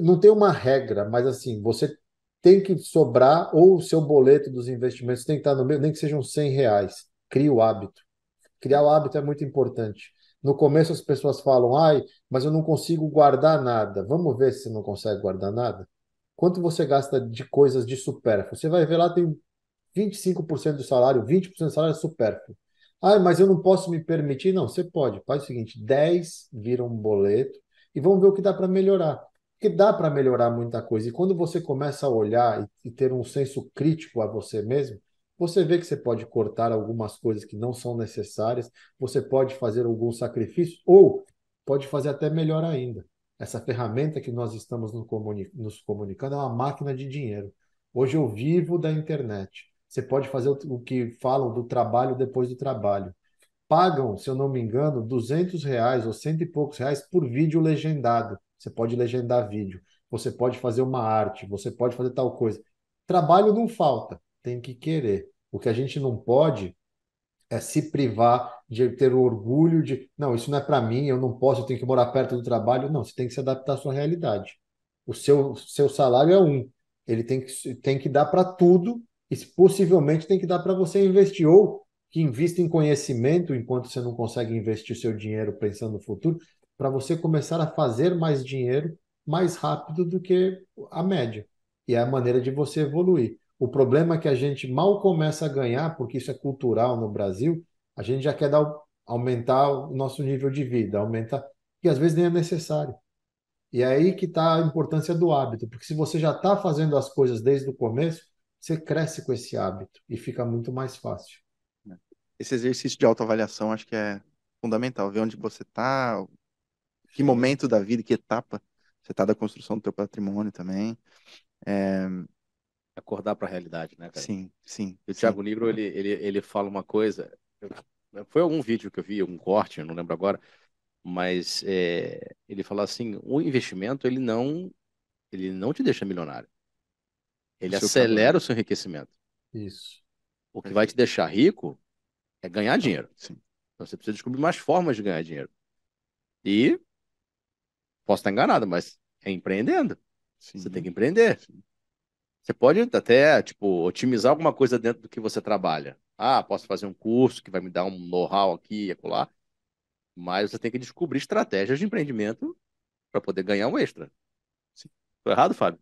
não tem uma regra, mas assim, você tem que sobrar, ou o seu boleto dos investimentos tem que estar no meio, nem que sejam 100 reais. Cria o hábito. Criar o hábito é muito importante. No começo as pessoas falam, ai, mas eu não consigo guardar nada. Vamos ver se você não consegue guardar nada. Quanto você gasta de coisas de supérfluo? Você vai ver lá, tem 25% do salário, 20% do salário é supérfluo. Ah, mas eu não posso me permitir. Não, você pode. Faz o seguinte: 10 viram um boleto e vamos ver o que dá para melhorar. Porque dá para melhorar muita coisa. E quando você começa a olhar e, e ter um senso crítico a você mesmo, você vê que você pode cortar algumas coisas que não são necessárias, você pode fazer algum sacrifício, ou pode fazer até melhor ainda. Essa ferramenta que nós estamos nos comunicando é uma máquina de dinheiro. Hoje eu vivo da internet. Você pode fazer o que falam do trabalho depois do trabalho. Pagam, se eu não me engano, 200 reais ou cento e poucos reais por vídeo legendado. Você pode legendar vídeo. Você pode fazer uma arte. Você pode fazer tal coisa. Trabalho não falta tem que querer. O que a gente não pode é se privar de ter o orgulho de, não, isso não é para mim, eu não posso, eu tenho que morar perto do trabalho. Não, você tem que se adaptar à sua realidade. O seu, seu salário é um, ele tem que, tem que dar para tudo e possivelmente tem que dar para você investir ou que invista em conhecimento enquanto você não consegue investir seu dinheiro pensando no futuro, para você começar a fazer mais dinheiro mais rápido do que a média. E é a maneira de você evoluir. O problema é que a gente mal começa a ganhar, porque isso é cultural no Brasil, a gente já quer dar, aumentar o nosso nível de vida, aumentar, que às vezes nem é necessário. E é aí que está a importância do hábito, porque se você já está fazendo as coisas desde o começo, você cresce com esse hábito e fica muito mais fácil. Esse exercício de autoavaliação acho que é fundamental, ver onde você está, que momento da vida, que etapa você está da construção do teu patrimônio também. É, acordar para a realidade, né, cara? Sim, sim. O Thiago Negro, ele, ele, ele fala uma coisa, foi algum vídeo que eu vi, um corte, eu não lembro agora, mas é, ele fala assim, o investimento, ele não, ele não te deixa milionário. Ele acelera o seu enriquecimento. Isso. O que vai te deixar rico é ganhar dinheiro. Sim. Então você precisa descobrir mais formas de ganhar dinheiro. E posso estar enganado, mas é empreendendo. Sim. Você tem que empreender. Sim. Você pode até, tipo, otimizar alguma coisa dentro do que você trabalha. Ah, posso fazer um curso que vai me dar um know-how aqui e acolá. Mas você tem que descobrir estratégias de empreendimento para poder ganhar um extra. Estou errado, Fábio?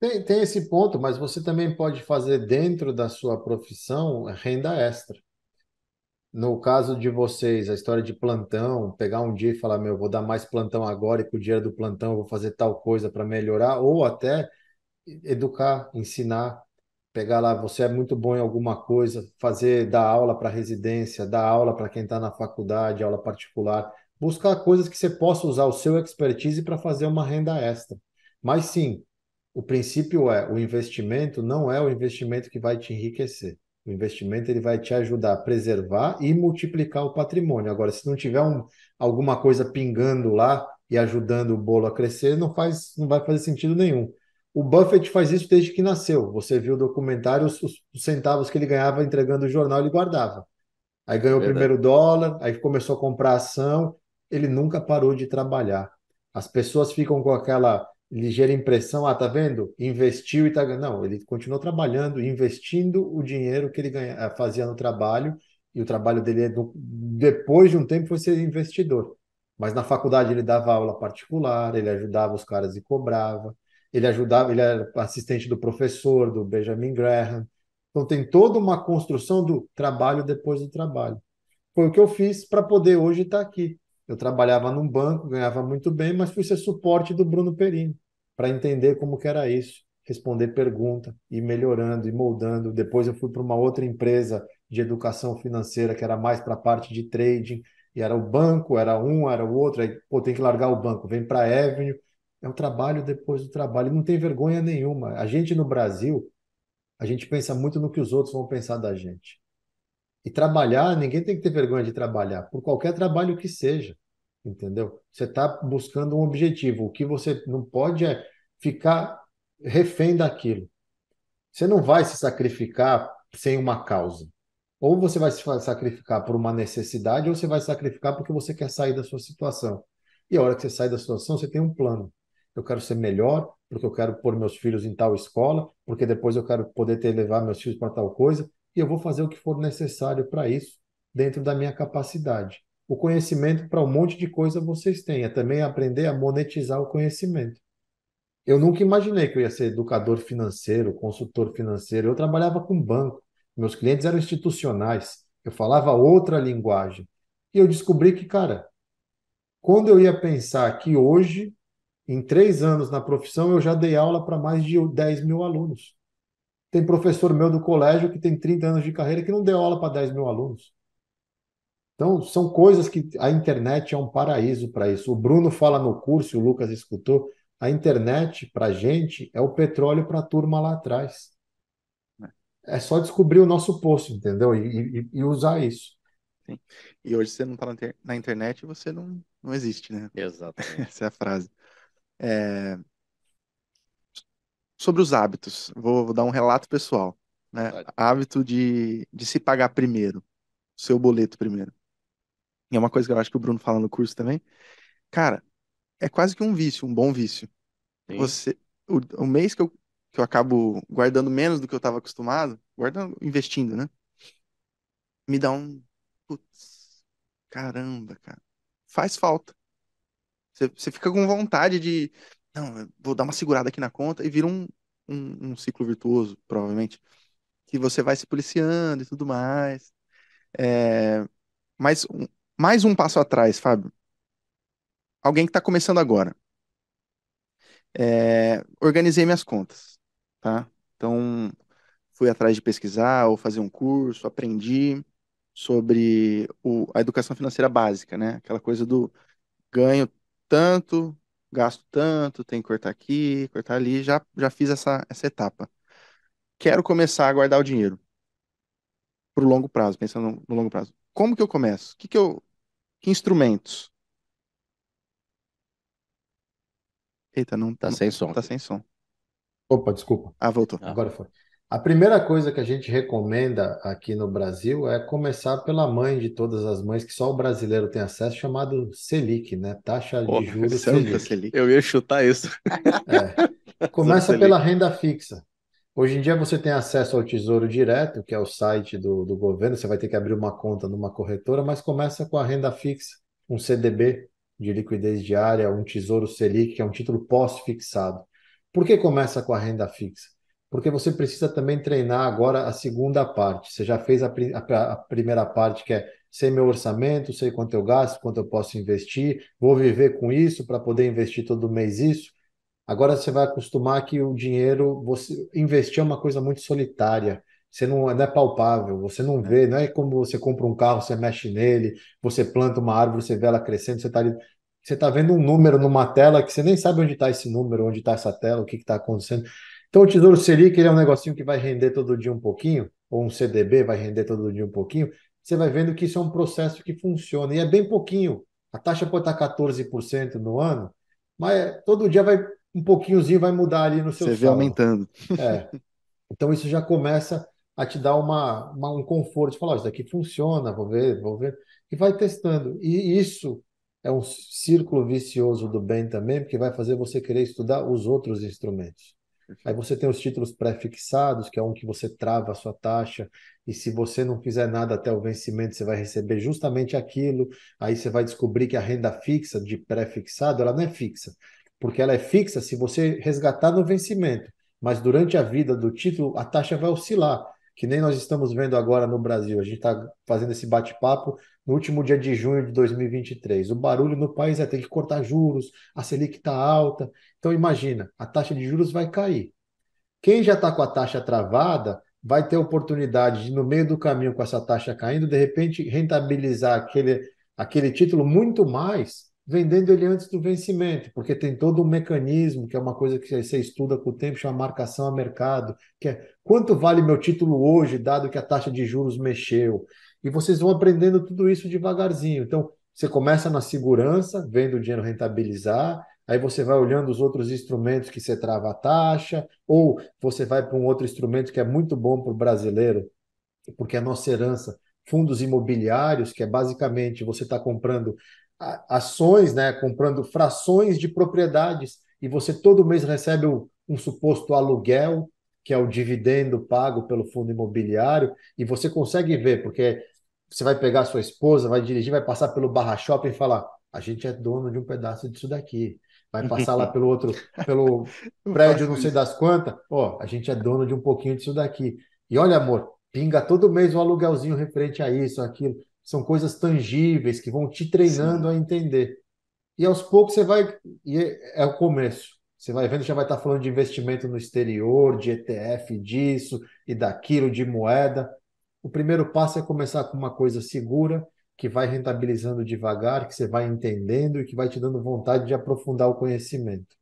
Tem, tem esse ponto, mas você também pode fazer dentro da sua profissão renda extra. No caso de vocês, a história de plantão, pegar um dia e falar, meu, vou dar mais plantão agora e com o dinheiro do plantão vou fazer tal coisa para melhorar, ou até educar, ensinar, pegar lá, você é muito bom em alguma coisa, fazer, dar aula para residência, dar aula para quem está na faculdade, aula particular, buscar coisas que você possa usar o seu expertise para fazer uma renda extra. Mas sim, o princípio é, o investimento não é o investimento que vai te enriquecer. O investimento ele vai te ajudar a preservar e multiplicar o patrimônio. Agora, se não tiver um, alguma coisa pingando lá e ajudando o bolo a crescer, não faz, não vai fazer sentido nenhum. O Buffett faz isso desde que nasceu. Você viu o documentário, os, os centavos que ele ganhava entregando o jornal, ele guardava. Aí ganhou o primeiro dólar, aí começou a comprar ação, ele nunca parou de trabalhar. As pessoas ficam com aquela ligeira impressão, ah, tá vendo? Investiu e tá Não, ele continuou trabalhando, investindo o dinheiro que ele ganha, eh, fazia no trabalho, e o trabalho dele, é depois de um tempo, foi ser investidor. Mas na faculdade ele dava aula particular, ele ajudava os caras e cobrava ele ajudava, ele era assistente do professor, do Benjamin Graham. Então tem toda uma construção do trabalho depois do trabalho. Foi o que eu fiz para poder hoje estar aqui. Eu trabalhava num banco, ganhava muito bem, mas fui ser suporte do Bruno Perini para entender como que era isso, responder pergunta, ir melhorando e moldando. Depois eu fui para uma outra empresa de educação financeira que era mais para a parte de trading, e era o banco, era um, era o outro, aí pô, tem que largar o banco, vem para a Avenue, é o trabalho depois do trabalho. Não tem vergonha nenhuma. A gente no Brasil, a gente pensa muito no que os outros vão pensar da gente. E trabalhar, ninguém tem que ter vergonha de trabalhar, por qualquer trabalho que seja. Entendeu? Você está buscando um objetivo. O que você não pode é ficar refém daquilo. Você não vai se sacrificar sem uma causa. Ou você vai se sacrificar por uma necessidade, ou você vai se sacrificar porque você quer sair da sua situação. E a hora que você sai da situação, você tem um plano eu quero ser melhor, porque eu quero pôr meus filhos em tal escola, porque depois eu quero poder ter levar meus filhos para tal coisa, e eu vou fazer o que for necessário para isso, dentro da minha capacidade. O conhecimento para um monte de coisa vocês têm, é também aprender a monetizar o conhecimento. Eu nunca imaginei que eu ia ser educador financeiro, consultor financeiro. Eu trabalhava com banco, meus clientes eram institucionais, eu falava outra linguagem. E eu descobri que, cara, quando eu ia pensar que hoje em três anos na profissão, eu já dei aula para mais de 10 mil alunos. Tem professor meu do colégio que tem 30 anos de carreira que não deu aula para 10 mil alunos. Então, são coisas que a internet é um paraíso para isso. O Bruno fala no curso, o Lucas escutou, a internet, para a gente, é o petróleo para a turma lá atrás. É só descobrir o nosso poço, entendeu? E, e, e usar isso. Sim. E hoje você não está na internet, você não, não existe, né? Exato. *laughs* Essa é a frase. É... Sobre os hábitos, vou, vou, dar um relato pessoal. Né? Hábito de, de se pagar primeiro, seu boleto primeiro. E é uma coisa que eu acho que o Bruno fala no curso também. Cara, é quase que um vício, um bom vício. Sim. Você, o, o mês que eu, que eu acabo guardando menos do que eu estava acostumado, guardando, investindo, né? Me dá um. Putz, caramba, cara. Faz falta. Você, você fica com vontade de. Não, vou dar uma segurada aqui na conta e vira um, um, um ciclo virtuoso, provavelmente. Que você vai se policiando e tudo mais. É, mas um, mais um passo atrás, Fábio. Alguém que está começando agora. É, organizei minhas contas, tá? Então, fui atrás de pesquisar ou fazer um curso, aprendi sobre o, a educação financeira básica, né? Aquela coisa do ganho tanto, gasto tanto, tem que cortar aqui, cortar ali, já, já fiz essa, essa etapa. Quero começar a guardar o dinheiro para o longo prazo, pensando no, no longo prazo. Como que eu começo? Que que eu, que instrumentos? Eita, não Tá não- sem som. tá sem som. Opa, desculpa. Ah, voltou. Ah, Agora foi. A primeira coisa que a gente recomenda aqui no Brasil é começar pela mãe de todas as mães, que só o brasileiro tem acesso, chamado Selic, né? Taxa de juros Santa Selic. Selic. eu ia chutar isso. É. *laughs* Começa pela renda fixa. Hoje em dia você tem acesso ao Tesouro Direto, que é o site do, do governo, você vai ter que abrir uma conta numa corretora, mas começa com a renda fixa, um CDB de liquidez diária, um Tesouro Selic, que é um título pós-fixado. Por que começa com a renda fixa? Porque você precisa também treinar agora a segunda parte. Você já fez a, a- a primeira parte, que é sei meu orçamento, sei quanto eu gasto, quanto eu posso investir, vou viver com isso para poder investir todo mês isso. Agora você vai acostumar que o dinheiro, você investir é uma coisa muito solitária. Você não, não é palpável, você não vê, não é como você compra um carro, você mexe nele, você planta uma árvore, você vê ela crescendo, você está ali, você está vendo um número numa tela que você nem sabe onde está esse número, onde está essa tela, o que está acontecendo. Então o Tesouro Selic ele é um negocinho que vai render todo dia um pouquinho, ou um CDB vai render todo dia um pouquinho. Você vai vendo que isso é um processo que funciona, e é bem pouquinho. A taxa pode estar 14% no ano, mas todo dia vai um pouquinhozinho vai mudar ali no seu Você vê aumentando. É. Então isso já começa a te dar uma, uma- um conforto, falar, "Ó, isso daqui funciona, vou ver, vou ver, e vai testando. E isso é um círculo vicioso do bem também, porque vai fazer você querer estudar os outros instrumentos. Aí você tem os títulos pré-fixados, que é um que você trava a sua taxa, e se você não fizer nada até o vencimento, você vai receber justamente aquilo. Aí você vai descobrir que a renda fixa de pré-fixado, ela não é fixa, porque ela é fixa se você resgatar no vencimento. Mas durante a vida do título, a taxa vai oscilar, que nem nós estamos vendo agora no Brasil. A gente está fazendo esse bate-papo no último dia de junho de 2023. O barulho no país é ter que cortar juros, a Selic está alta. Então, imagina, a taxa de juros vai cair. Quem já está com a taxa travada vai ter oportunidade de, no meio do caminho, com essa taxa caindo, de repente rentabilizar aquele, aquele título muito mais, vendendo ele antes do vencimento, porque tem todo um mecanismo, que é uma coisa que você estuda com o tempo, chama marcação a mercado, que é quanto vale meu título hoje, dado que a taxa de juros mexeu. E vocês vão aprendendo tudo isso devagarzinho. Então, você começa na segurança, vendo o dinheiro rentabilizar, aí você vai olhando os outros instrumentos que você trava a taxa, ou você vai para um outro instrumento que é muito bom para o brasileiro, porque é a nossa herança, fundos imobiliários, que é basicamente você está comprando ações, né, comprando frações de propriedades, e você todo mês recebe um, suposto aluguel, que é o dividendo pago pelo fundo imobiliário, e você consegue ver, porque você vai pegar sua esposa, vai dirigir, vai passar pelo Barra Shopping e falar: a gente é dono de um pedaço disso daqui. Vai passar lá *laughs* pelo outro, pelo *laughs* prédio, não sei das quantas, ó, a gente é dono de um pouquinho disso daqui. E olha, amor, pinga todo mês um aluguelzinho referente a isso, aquilo. São coisas tangíveis que vão te treinando Sim. a entender. E aos poucos você vai. E é é o começo. Você vai vendo, já vai estar falando de investimento no exterior, de ETF disso e daquilo, de moeda. O primeiro passo é começar com uma coisa segura, que vai rentabilizando devagar, que você vai entendendo e que vai te dando vontade de aprofundar o conhecimento.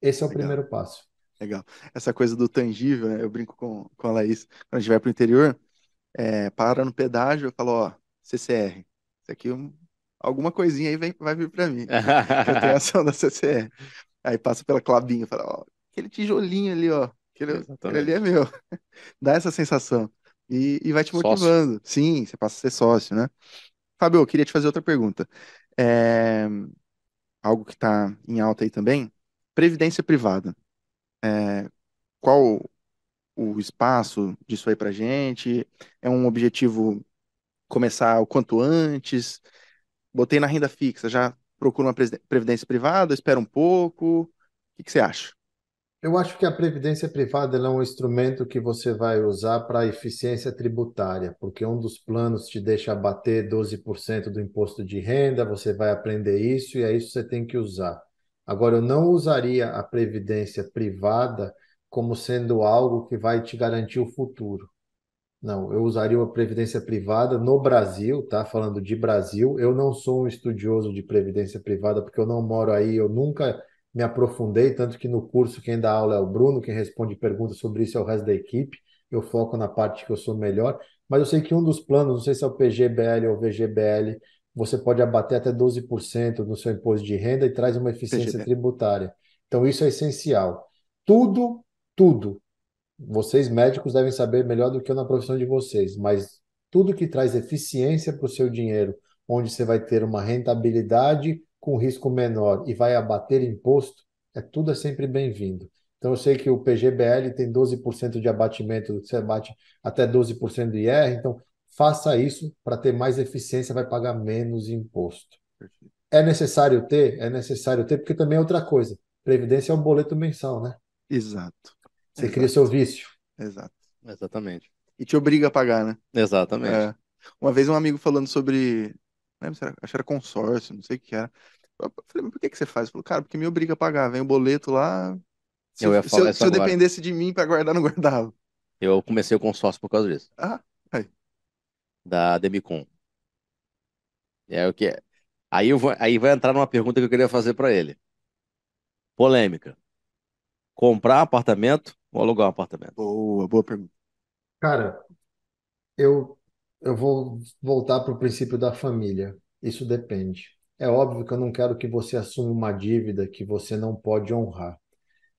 Esse é o Legal. primeiro passo. Legal. Essa coisa do tangível, né? Eu brinco com, com a Laís, quando a gente vai para o interior, é, para no pedágio, eu falo, ó, CCR, isso aqui, um- alguma coisinha aí vem, vai vir para mim, *laughs* eu tenho ação da CCR. Aí passa pela clabinha, fala, ó, aquele tijolinho ali, ó, aquele, aquele ali é meu. *laughs* Dá essa sensação. E, e vai te Sócio. motivando. Sim, você passa a ser sócio, né? Fábio, eu queria te fazer outra pergunta. É, algo que está em alta aí também, previdência privada. É, qual o espaço disso aí pra gente? É um objetivo começar o quanto antes? Botei na renda fixa, já procuro uma previdência privada, espera um pouco. O que que você acha? Eu acho que a previdência privada é um instrumento que você vai usar para eficiência tributária, porque um dos planos te deixa abater 12% do imposto de renda, você vai aprender isso e é isso que você tem que usar. Agora, eu não usaria a previdência privada como sendo algo que vai te garantir o futuro. Não, eu usaria a previdência privada no Brasil, tá? Falando de Brasil, eu não sou um estudioso de previdência privada porque eu não moro aí, eu nunca me aprofundei, tanto que no curso quem dá aula é o Bruno, quem responde perguntas sobre isso é o resto da equipe. Eu foco na parte que eu sou melhor, mas eu sei que um dos planos, não sei se é o PGBL ou VGBL, você pode abater até 12% no seu imposto de renda e traz uma eficiência PGBL. tributária. Então isso é essencial. Tudo, tudo vocês médicos devem saber melhor do que eu na profissão de vocês, mas tudo que traz eficiência para o seu dinheiro, onde você vai ter uma rentabilidade com risco menor e vai abater imposto, é tudo é sempre bem-vindo. Então eu sei que o PGBL tem 12% de abatimento, você abate até 12% do IR, então faça isso para ter mais eficiência, vai pagar menos imposto. É necessário ter? É necessário ter, porque também é outra coisa. Previdência é um boleto mensal, né? Exato. Você Exato. cria seu vício. Exato. Exatamente. E te obriga a pagar, né? Exatamente. É. Uma vez um amigo falando sobre, não lembro se era, acho que era consórcio, não sei o que era. Eu falei, mas por que que você faz? Ele falou, cara, porque me obriga a pagar. Vem o boleto lá. Se Eu ia se isso se eu dependesse de mim para guardar, não guardava. Eu comecei o consórcio por causa disso, Ah, aí. da Demicon. É o que é. Aí, eu vou, aí vai entrar numa pergunta que eu queria fazer para ele. Polêmica. Comprar apartamento ou alugar um apartamento? Boa, boa pergunta. Cara, eu, eu vou voltar para o princípio da família. Isso depende. É óbvio que eu não quero que você assuma uma dívida que você não pode honrar.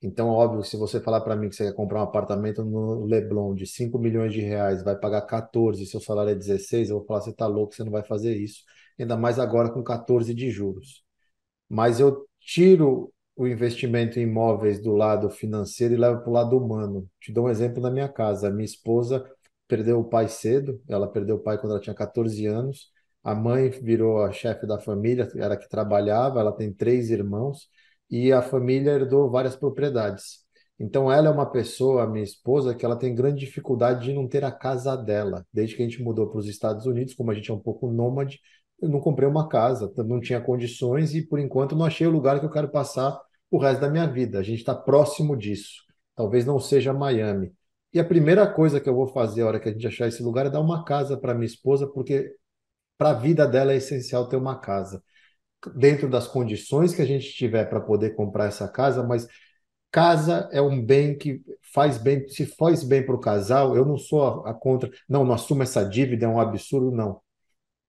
Então, é óbvio que se você falar para mim que você quer comprar um apartamento no Leblon de 5 milhões de reais, vai pagar 14 e seu salário é 16, eu vou falar, você tá louco, você não vai fazer isso. Ainda mais agora com 14 de juros. Mas eu tiro o investimento em imóveis do lado financeiro e levo para o lado humano. Te dou um exemplo na minha casa. A minha esposa perdeu o pai cedo, ela perdeu o pai quando ela tinha 14 anos. A mãe virou a chefe da família, era que trabalhava, ela tem três irmãos e a família herdou várias propriedades. Então ela é uma pessoa, a minha esposa, que ela tem grande dificuldade de não ter a casa dela. Desde que a gente mudou para os Estados Unidos, como a gente é um pouco nômade, eu não comprei uma casa, não tinha condições e por enquanto não achei o lugar que eu quero passar o resto da minha vida. A gente está próximo disso. Talvez não seja Miami. E a primeira coisa que eu vou fazer a hora que a gente achar esse lugar é dar uma casa para minha esposa, porque para a vida dela é essencial ter uma casa. Dentro das condições que a gente tiver para poder comprar essa casa, mas casa é um bem que faz bem, se faz bem para o casal, eu não sou a, a contra, não, não assumo essa dívida, é um absurdo, não.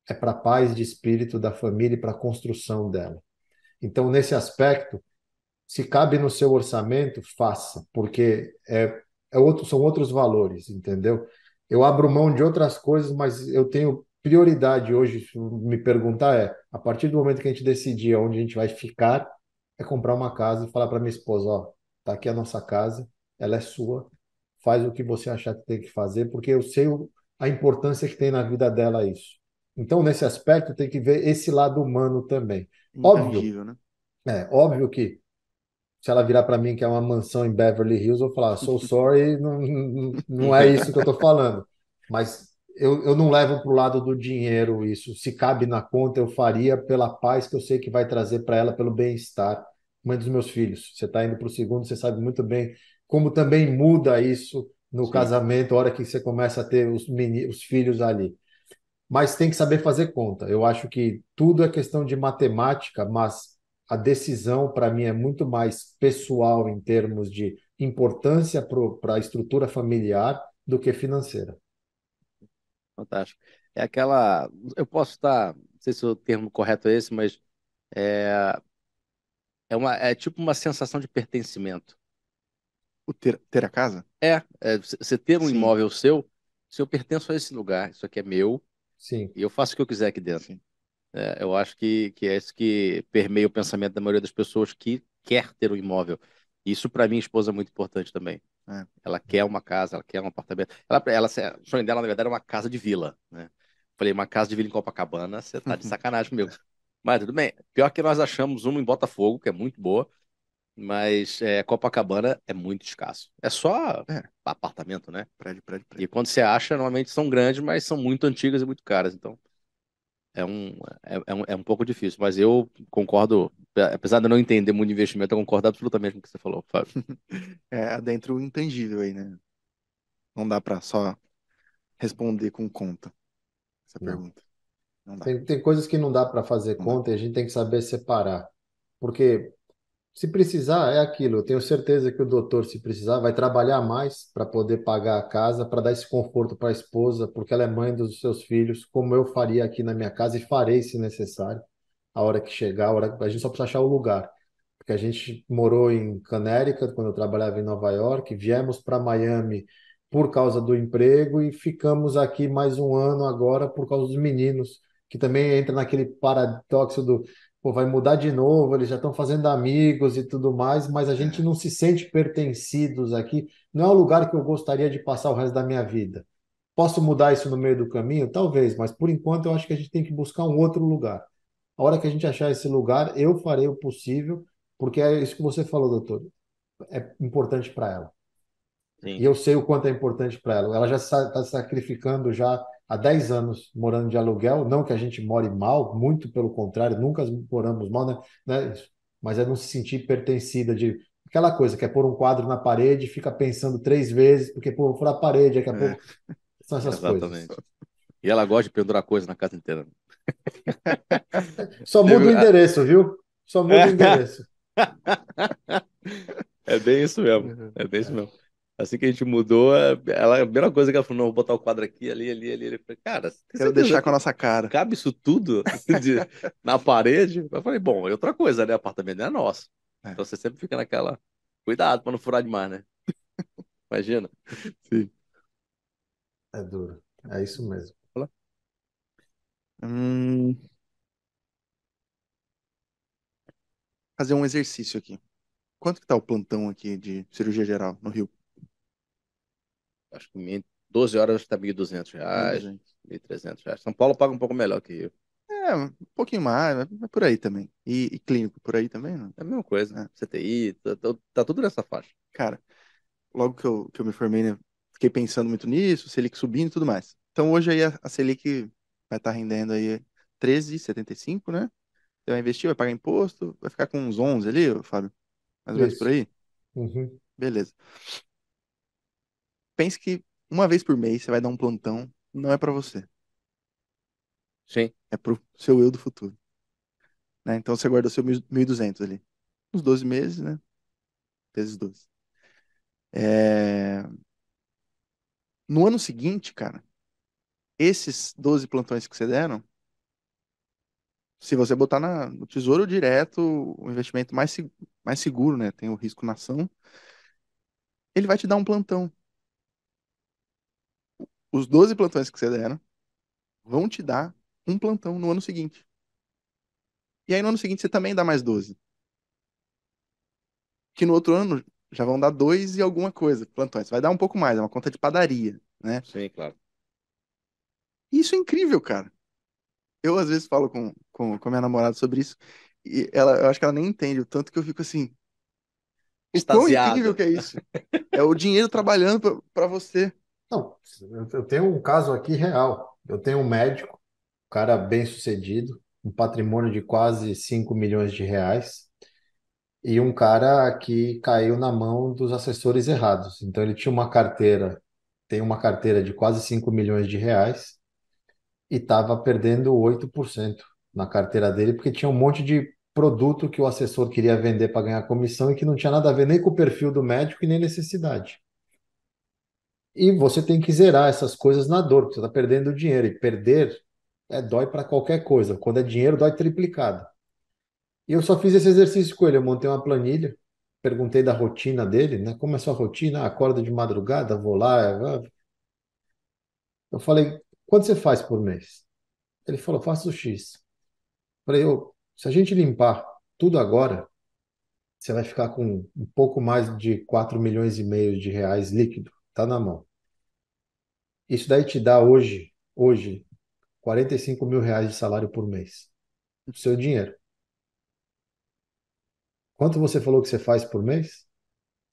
É para a paz de espírito da família e para a construção dela. Então, nesse aspecto, se cabe no seu orçamento, faça, porque é, é outro, são outros valores, entendeu? Eu abro mão de outras coisas, mas eu tenho prioridade hoje, me perguntar, é a partir do momento que a gente decidir onde a gente vai ficar, é comprar uma casa e falar para minha esposa, ó, tá aqui a nossa casa, ela é sua, faz o que você achar que tem que fazer, porque eu sei a importância que tem na vida dela isso. Então, nesse aspecto, tem que ver esse lado humano também. Óbvio. Né? É, óbvio que se ela virar para mim que é uma mansão em Beverly Hills, eu vou falar, so sorry, não, não, não é isso que eu estou falando. Mas eu, eu não levo para o lado do dinheiro isso. Se cabe na conta, eu faria pela paz que eu sei que vai trazer para ela, pelo bem-estar. mãe dos meus filhos. Você está indo para o segundo, você sabe muito bem como também muda isso no Sim. casamento, a hora que você começa a ter os, os filhos ali. Mas tem que saber fazer conta. Eu acho que tudo é questão de matemática, mas a decisão, para mim, é muito mais pessoal em termos de importância para a estrutura familiar do que financeira. Fantástico. É aquela. Eu posso estar. Não sei se o termo correto é esse, mas é, é, uma, é tipo uma sensação de pertencimento. O ter, ter a casa? É, é você ter um Sim. imóvel seu, se eu pertenço a esse lugar, isso aqui é meu, Sim. e eu faço o que eu quiser aqui dentro. É, eu acho que, que é isso que permeia o pensamento da maioria das pessoas que quer ter um imóvel. Isso, para minha esposa, é muito importante também. É. Ela quer uma casa, ela quer um apartamento. Ela, ela, o sonho dela, na verdade, é uma casa de vila. Né? Falei, uma casa de vila em Copacabana, você tá de *laughs* sacanagem comigo. Mas tudo bem. Pior que nós achamos uma em Botafogo, que é muito boa. Mas é, Copacabana é muito escasso. É só é. apartamento, né? Prédio, prédio, prédio. E quando você acha, normalmente são grandes, mas são muito antigas e muito caras. Então, é um, é, é um, é um pouco difícil. Mas eu concordo, apesar de eu não entender muito de investimento, eu concordo absolutamente com o que você falou, Fábio. *laughs* é, dentro o intangível aí, né? Não dá para só responder com conta essa não. pergunta. Tem, tem coisas que não dá para fazer não conta dá. e a gente tem que saber separar. Porque se precisar, é aquilo. Eu tenho certeza que o doutor, se precisar, vai trabalhar mais para poder pagar a casa, para dar esse conforto para a esposa, porque ela é mãe dos seus filhos, como eu faria aqui na minha casa e farei se necessário, a hora que chegar. A, hora... a gente só precisa achar o lugar. Porque a gente morou em Connecticut, quando eu trabalhava em Nova York, viemos para Miami por causa do emprego e ficamos aqui mais um ano agora por causa dos meninos, que também entra naquele paradoxo do pô, vai mudar de novo, eles já estão fazendo amigos e tudo mais, mas a gente não se sente pertencidos aqui. Não é o lugar que eu gostaria de passar o resto da minha vida. Posso mudar isso no meio do caminho? Talvez, mas por enquanto eu acho que a gente tem que buscar um outro lugar. A hora que a gente achar esse lugar, eu farei o possível, porque é isso que você falou, doutor. É importante para ela. Sim. E eu sei o quanto é importante para ela. Ela já está sacrificando já há 10 anos morando de aluguel, não que a gente more mal, muito pelo contrário, nunca moramos mal, né? né? Mas é não se sentir pertencida de aquela coisa que é pôr um quadro na parede, fica pensando três vezes, porque pô, for a parede, daqui a é. pouco são essas Exatamente. coisas. E ela gosta de pendurar coisa na casa inteira. Só muda o endereço, viu? Só muda o endereço. *laughs* É bem isso mesmo. É bem isso mesmo. Assim que a gente mudou, é, ela, a primeira coisa que ela falou, não, vou botar o quadro aqui, ali, ali, ali. Eu falei, cara, quero deixar com a nossa cara. Cabe isso tudo *laughs* de, na parede? Eu falei, bom, é outra coisa, né? O apartamento é nosso. É. Então você sempre fica naquela. Cuidado para não furar demais, né? *laughs* Imagina. Sim. É duro. É isso mesmo. Hum... Fazer um exercício aqui. Quanto que tá o plantão aqui de cirurgia geral no Rio? Acho que 12 horas está 1.200 reais, 1.300 reais. São Paulo paga um pouco melhor que Rio. É, um pouquinho mais, é por aí também. E, e clínico por aí também, não? É a mesma coisa, né? CTI, tá, tá, tá, tudo nessa faixa. Cara, logo que eu, que eu me formei, né, fiquei pensando muito nisso, Selic subindo e tudo mais. Então hoje aí a, a Selic vai estar tá rendendo aí 13,75, né? Você vai investir, vai pagar imposto, vai ficar com uns 11 ali, Fábio? Mais ou menos por aí? Uhum. Beleza pense que uma vez por mês você vai dar um plantão, não é para você. Sim. É pro seu eu do futuro. Né? Então você guarda o seu 1.200 ali. Uns 12 meses, né? Vezes 12. É... No ano seguinte, cara, esses 12 plantões que você deram, se você botar na, no tesouro direto, o investimento mais, mais seguro, né? Tem o risco na ação, ele vai te dar um plantão os 12 plantões que você deram vão te dar um plantão no ano seguinte. E aí no ano seguinte você também dá mais 12. Que no outro ano já vão dar dois e alguma coisa plantões. Vai dar um pouco mais, é uma conta de padaria, né? Sim, claro. Isso é incrível, cara. Eu às vezes falo com, com, com a minha namorada sobre isso e ela, eu acho que ela nem entende o tanto que eu fico assim. O quão incrível que é isso. É o dinheiro trabalhando para você. Não, eu tenho um caso aqui real. Eu tenho um médico, um cara bem sucedido, um patrimônio de quase 5 milhões de reais. e um cara que caiu na mão dos assessores errados. Então ele tinha uma carteira, tem uma carteira de quase 5 milhões de reais e estava perdendo 8% na carteira dele, porque tinha um monte de produto que o assessor queria vender para ganhar comissão e que não tinha nada a ver nem com o perfil do médico e nem necessidade. E você tem que zerar essas coisas na dor, porque você está perdendo dinheiro. E perder é, dói para qualquer coisa. Quando é dinheiro, dói triplicado. E eu só fiz esse exercício com ele. Eu montei uma planilha, perguntei da rotina dele, né? Como é a sua rotina? Ah, acorda de madrugada, vou lá. Eu falei, quanto você faz por mês? Ele falou, faço X. Falei, eu, se a gente limpar tudo agora, você vai ficar com um pouco mais de 4 milhões e meio de reais líquido. Tá na mão. Isso daí te dá hoje, hoje, 45 mil reais de salário por mês. O seu dinheiro. Quanto você falou que você faz por mês?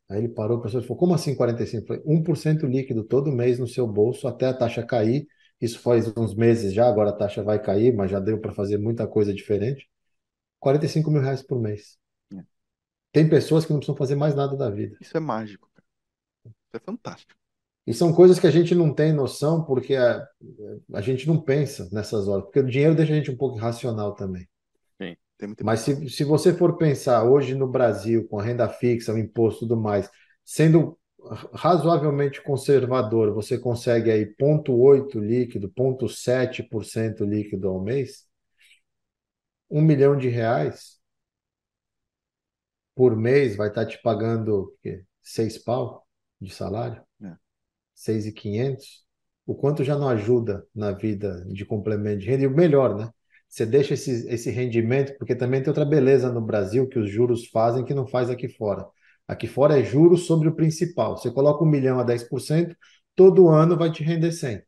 Aí ele parou, o professor falou, como assim 45? Eu falei, 1% líquido todo mês no seu bolso até a taxa cair. Isso faz uns meses já, agora a taxa vai cair, mas já deu para fazer muita coisa diferente. 45 mil reais por mês. É. Tem pessoas que não precisam fazer mais nada da vida. Isso é mágico, cara. Isso é fantástico. E são coisas que a gente não tem noção porque a, a gente não pensa nessas horas. Porque o dinheiro deixa a gente um pouco irracional também. Sim. Mas se, se você for pensar hoje no Brasil, com a renda fixa, o imposto e tudo mais, sendo razoavelmente conservador, você consegue aí 0,8 líquido, 0,7% líquido ao mês, um milhão de reais por mês vai estar te pagando seis pau de salário, É. seis e quinhentos. O quanto já não ajuda na vida de complemento de renda e o melhor, né? Você deixa esse, esse rendimento, porque também tem outra beleza no Brasil que os juros fazem que não faz aqui fora. Aqui fora é juros sobre o principal. Você coloca um milhão a 10%, todo ano vai te render 100.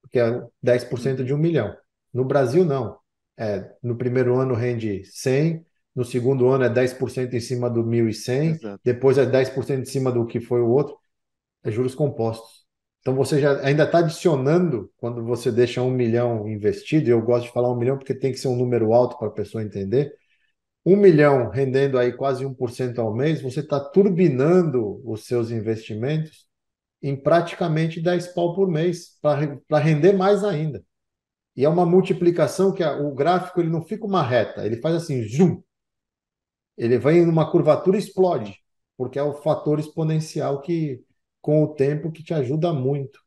Porque é 10% de um milhão. No Brasil, não. É, no primeiro ano rende 100, no segundo ano é 10% em cima do 1.100, Exato. depois é 10% em cima do que foi o outro. É juros compostos. Então você já ainda está adicionando quando você deixa um milhão investido, e eu gosto de falar um milhão porque tem que ser um número alto para a pessoa entender. Um milhão rendendo aí quase 1% ao mês, você está turbinando os seus investimentos em praticamente 10 pau por mês, para render mais ainda. E é uma multiplicação que a, o gráfico ele não fica uma reta, ele faz assim, zoom. Ele vem numa curvatura e explode, porque é o fator exponencial que, com o tempo, que te ajuda muito.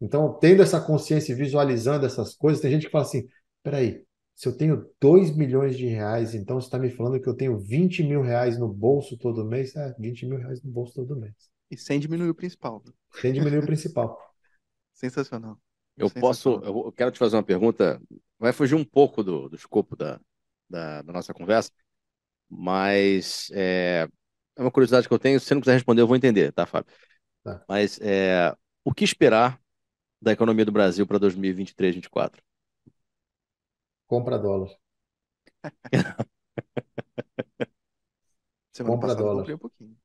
Então, tendo essa consciência e visualizando essas coisas, tem gente que fala assim: peraí, se eu tenho 2 milhões de reais, então você está me falando que eu tenho 20 mil reais no bolso todo mês? É, 20 mil reais no bolso todo mês. E sem diminuir o principal. Sem diminuir o principal. *laughs* Sensacional. Eu posso, eu quero te fazer uma pergunta, vai fugir um pouco do, do escopo da, da, da nossa conversa, mas é, é uma curiosidade que eu tenho. Se você não quiser responder, eu vou entender, tá, Fábio? Tá. Mas é, o que esperar da economia do Brasil para 2023, 2024? Compra dólar. Semana Compra passada eu dólar. comprei um pouquinho.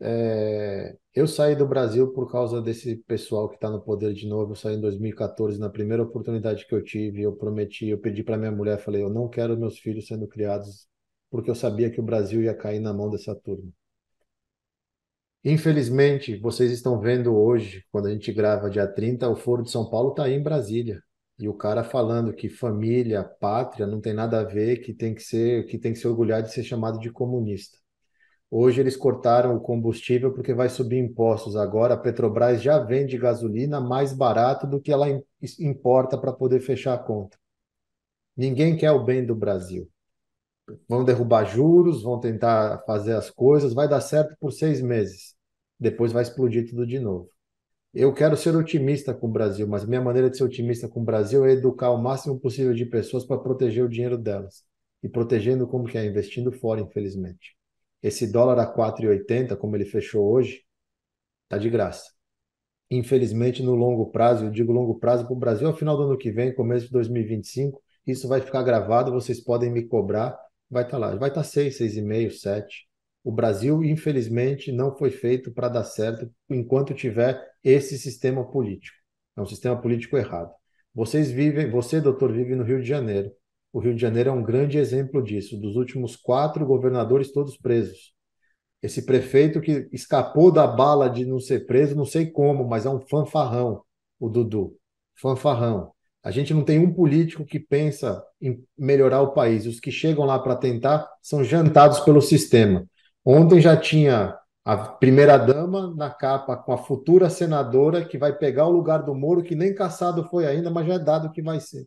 É, eu saí do Brasil por causa desse pessoal que está no poder de novo. Eu saí em 2014, na primeira oportunidade que eu tive, eu prometi, eu pedi para minha mulher, falei, eu não quero meus filhos sendo criados, porque eu sabia que o Brasil ia cair na mão dessa turma. Infelizmente, vocês estão vendo hoje, quando a gente grava dia 30, o Foro de São Paulo está aí em Brasília. E o cara falando que família, pátria não tem nada a ver, que tem que ser, que tem que se orgulhar de ser chamado de comunista. Hoje eles cortaram o combustível porque vai subir impostos. Agora a Petrobras já vende gasolina mais barato do que ela im- importa para poder fechar a conta. Ninguém quer o bem do Brasil. Vão derrubar juros, vão tentar fazer as coisas, vai dar certo por seis meses. Depois vai explodir tudo de novo. Eu quero ser otimista com o Brasil, mas minha maneira de ser otimista com o Brasil é educar o máximo possível de pessoas para proteger o dinheiro delas. E protegendo como que é? Investindo fora, infelizmente. Esse dólar a 4,80, como ele fechou hoje, tá de graça. Infelizmente, no longo prazo, eu digo longo prazo para o Brasil, ao final do ano que vem, começo de 2025, isso vai ficar gravado, vocês podem me cobrar, vai estar lá, vai estar 6, 6,5, 7. O Brasil, infelizmente, não foi feito para dar certo enquanto tiver esse sistema político. É um sistema político errado. Vocês vivem, você, doutor, vive no Rio de Janeiro. O Rio de Janeiro é um grande exemplo disso. Dos últimos quatro governadores, todos presos. Esse prefeito que escapou da bala de não ser preso, não sei como, mas é um fanfarrão, o Dudu. Fanfarrão. A gente não tem um político que pensa em melhorar o país. Os que chegam lá para tentar são jantados pelo sistema. Ontem já tinha a primeira-dama na capa com a futura senadora que vai pegar o lugar do Moro, que nem caçado foi ainda, mas já é dado que vai ser.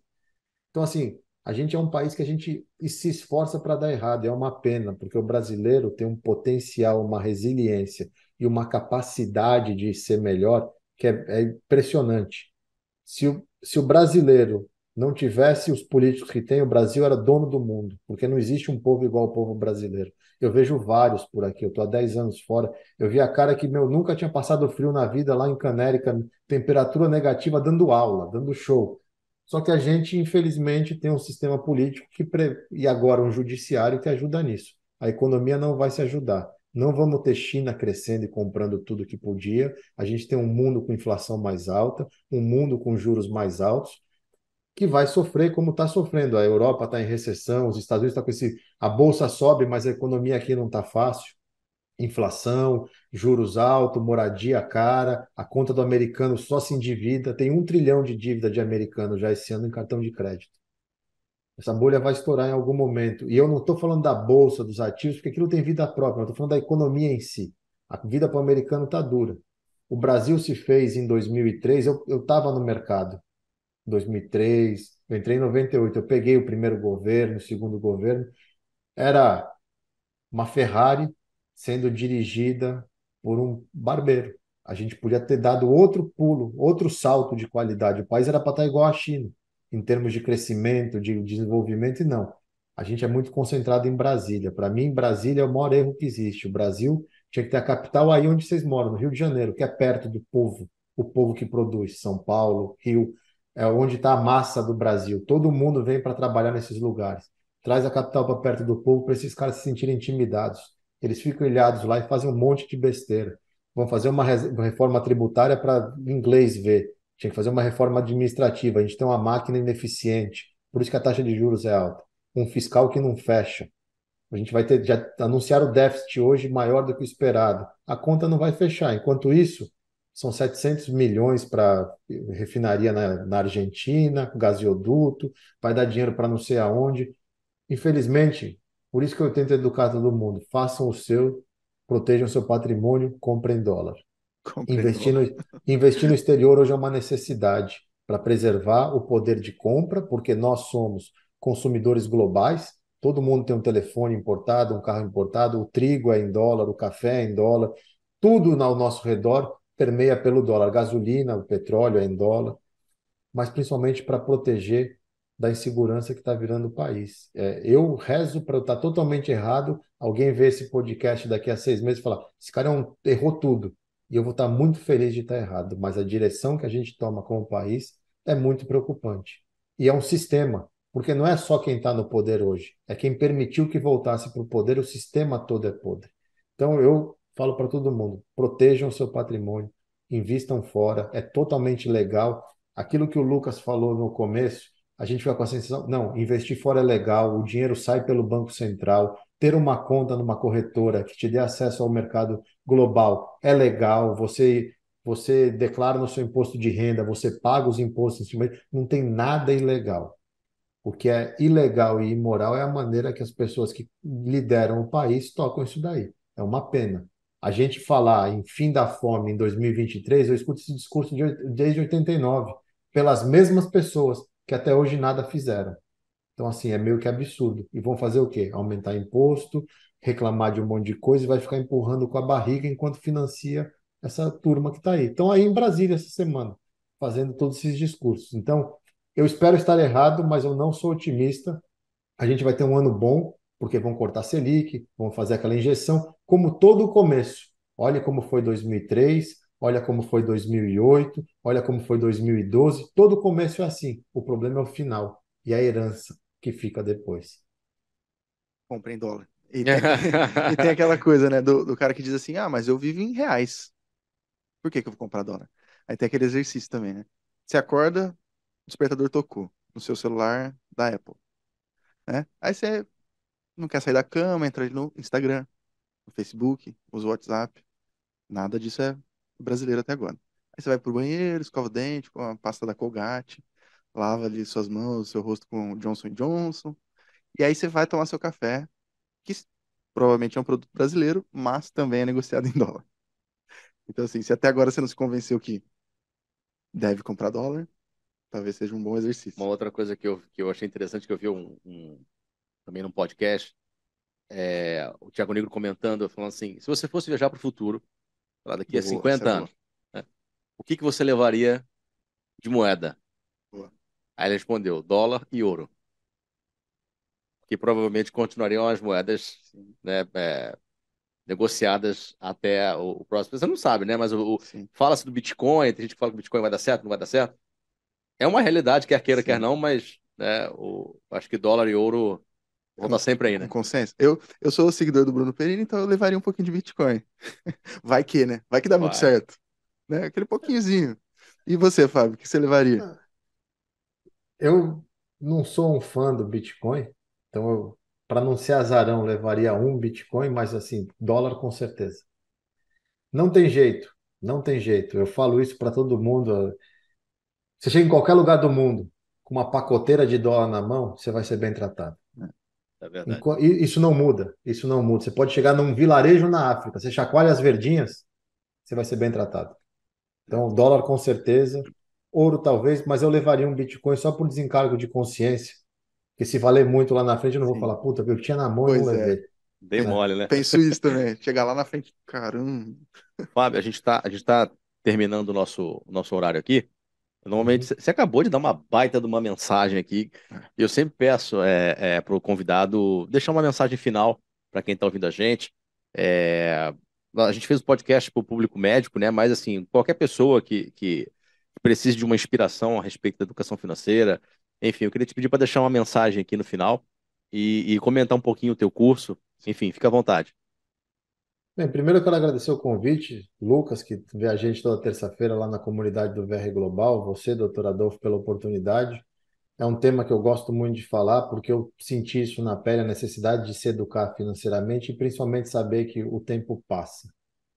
Então, assim, a gente é um país que a gente se esforça para dar errado, é uma pena, porque o brasileiro tem um potencial, uma resiliência e uma capacidade de ser melhor que é, é impressionante. Se o, se o brasileiro não tivesse os políticos que tem, o Brasil era dono do mundo, porque não existe um povo igual ao povo brasileiro. Eu vejo vários por aqui, eu estou há 10 anos fora. Eu vi a cara que meu nunca tinha passado frio na vida lá em Canérica, temperatura negativa, dando aula, dando show. Só que a gente, infelizmente, tem um sistema político que pre... e agora um judiciário que ajuda nisso. A economia não vai se ajudar. Não vamos ter China crescendo e comprando tudo que podia. A gente tem um mundo com inflação mais alta, um mundo com juros mais altos, que vai sofrer como está sofrendo. A Europa está em recessão, os Estados Unidos estão tá com esse. A bolsa sobe, mas a economia aqui não está fácil. Inflação, juros altos, moradia cara, a conta do americano só se endivida. Tem um trilhão de dívida de americano já esse ano em cartão de crédito. Essa bolha vai estourar em algum momento. E eu não estou falando da bolsa, dos ativos, porque aquilo tem vida própria. Eu estou falando da economia em si. A vida para o americano está dura. O Brasil se fez em 2003. Eu estava no mercado. 2003. Eu entrei em 98. Eu peguei o primeiro governo, o segundo governo. Era uma Ferrari sendo dirigida por um barbeiro. A gente podia ter dado outro pulo, outro salto de qualidade. O país era para estar igual à China em termos de crescimento, de desenvolvimento, e não. A gente é muito concentrado em Brasília. Para mim, Brasília é o maior erro que existe. O Brasil tinha que ter a capital aí onde vocês moram, no Rio de Janeiro, que é perto do povo, o povo que produz, São Paulo, Rio, é onde está a massa do Brasil. Todo mundo vem para trabalhar nesses lugares. Traz a capital para perto do povo para esses caras se sentirem intimidados. Eles ficam ilhados lá e fazem um monte de besteira. Vão fazer uma reforma tributária para inglês ver. Tinha que fazer uma reforma administrativa. A gente tem uma máquina ineficiente, por isso que a taxa de juros é alta. Um fiscal que não fecha. A gente vai ter já anunciar o déficit hoje maior do que o esperado. A conta não vai fechar. Enquanto isso, são 700 milhões para refinaria na, na Argentina, gasoduto, vai dar dinheiro para não sei aonde. Infelizmente, por isso que eu tento educar todo mundo. Façam o seu, protejam seu patrimônio, comprem dólar. Investir no, investir no exterior hoje é uma necessidade para preservar o poder de compra, porque nós somos consumidores globais. Todo mundo tem um telefone importado, um carro importado, o trigo é em dólar, o café é em dólar, tudo ao nosso redor permeia pelo dólar. Gasolina, o petróleo é em dólar, mas principalmente para proteger da insegurança que está virando o país. É, eu rezo para estar tá totalmente errado, alguém ver esse podcast daqui a seis meses e falar: esse cara é um, errou tudo e eu vou estar muito feliz de estar errado, mas a direção que a gente toma como país é muito preocupante. E é um sistema, porque não é só quem está no poder hoje, é quem permitiu que voltasse para o poder, o sistema todo é podre. Então eu falo para todo mundo: protejam o seu patrimônio, invistam fora, é totalmente legal. Aquilo que o Lucas falou no começo, a gente fica com a sensação, não, investir fora é legal, o dinheiro sai pelo Banco Central, ter uma conta numa corretora que te dê acesso ao mercado global é legal, você você declara no seu imposto de renda, você paga os impostos não tem nada ilegal. O que é ilegal e imoral é a maneira que as pessoas que lideram o país tocam isso daí. É uma pena. A gente falar em fim da fome em 2023, eu escuto esse discurso de, desde 89, pelas mesmas pessoas que até hoje nada fizeram. Então, assim, é meio que absurdo. E vão fazer o quê? Aumentar imposto, reclamar de um monte de coisa e vai ficar empurrando com a barriga enquanto financia essa turma que está aí. Estão aí em Brasília essa semana, fazendo todos esses discursos. Então, eu espero estar errado, mas eu não sou otimista. A gente vai ter um ano bom, porque vão cortar Selic, vão fazer aquela injeção, como todo o começo. Olha como foi 2003, olha como foi 2008, olha como foi 2012. Todo o começo é assim. O problema é o final e a herança que fica depois. Compra em dólar. E tem, *laughs* e tem aquela coisa, né, do, do, cara que diz assim, ah, mas eu vivo em reais. Por que, que eu vou comprar dólar? Aí tem aquele exercício também, né? Você acorda, o despertador tocou no seu celular da Apple. né? Aí você não quer sair da cama, entra no Instagram, no Facebook, usa o WhatsApp. Nada disso é brasileiro até agora. Aí você vai pro banheiro, escova o dente com a pasta da Colgate, lava ali suas mãos, seu rosto com Johnson Johnson. E aí você vai tomar seu café, que provavelmente é um produto brasileiro, mas também é negociado *laughs* em dólar. Então, assim, se até agora você não se convenceu que deve comprar dólar, talvez seja um bom exercício. Uma outra coisa que eu, que eu achei interessante, que eu vi um, um- também num podcast, é, o Thiago Negro comentando, falando assim, se você fosse viajar para o futuro, lá daqui a Boa, 50 essa é anos, né, o que que você levaria de moeda? Aí ele respondeu, dólar e ouro. Que provavelmente continuariam as moedas, né, é, negociadas até o, o próximo. Você não sabe, né? Mas o, o- sim, fala-se do Bitcoin, tem gente que fala que o Bitcoin vai dar certo, não vai dar certo. É uma realidade, quer queira, quer sim. não, mas né, o, acho que dólar e ouro vão estar sempre aí, Com né? consenso. Eu, eu sou o seguidor do Bruno Pereira, então eu levaria um pouquinho de Bitcoin. *laughs* Vai que, né? Vai que dá muito Vai. certo. Né? Aquele pouquinhozinho. E você, Fábio, o que você levaria? Eu não sou um fã do Bitcoin, então para não ser azarão, levaria um Bitcoin, mas assim, dólar com certeza. Não tem jeito, não tem jeito. Eu falo isso para todo mundo. Você chega em qualquer lugar do mundo com uma pacoteira de dólar na mão, você vai ser bem tratado. É e Isso não muda, isso não muda. Você pode chegar num vilarejo na África, você chacoalha as verdinhas, você vai ser bem tratado. Então, dólar com certeza, ouro talvez, mas eu levaria um Bitcoin só por desencargo de consciência, porque se valer muito lá na frente, eu não vou Sim. falar, puta, eu tinha na mão e não é. levei. Dei né? mole, né? Penso isso também. Chegar lá na frente, caramba. Fábio, a gente está a gente tá terminando o nosso, nosso horário aqui. Normalmente, Uhum. você acabou de dar uma baita de uma mensagem aqui. E eu sempre peço é, é, para o convidado deixar uma mensagem final para quem está ouvindo a gente. É, a gente fez o podcast para o público médico, né? Mas, assim, qualquer pessoa que, que precise de uma inspiração a respeito da educação financeira, enfim, eu queria te pedir para deixar uma mensagem aqui no final e, e comentar um pouquinho o teu curso. Enfim, fica à vontade. Bem, primeiro eu quero agradecer o convite, Lucas, que vê a gente toda terça-feira lá na comunidade do VR Global, você, doutor Adolfo, pela oportunidade. É um tema que eu gosto muito de falar, porque eu senti isso na pele, a necessidade de se educar financeiramente e principalmente saber que o tempo passa,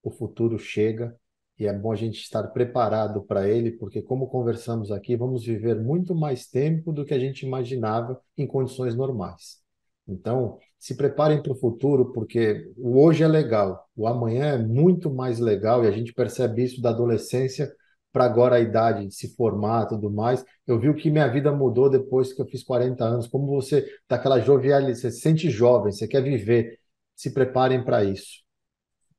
o futuro chega e é bom a gente estar preparado para ele, porque, como conversamos aqui, vamos viver muito mais tempo do que a gente imaginava em condições normais. Então, se preparem para o futuro, porque o hoje é legal, o amanhã é muito mais legal e a gente percebe isso da adolescência para agora a idade de se formar tudo mais. Eu vi o que minha vida mudou depois que eu fiz 40 anos, como você tá aquela jovialidade, você se sente jovem, você quer viver. Se preparem para isso.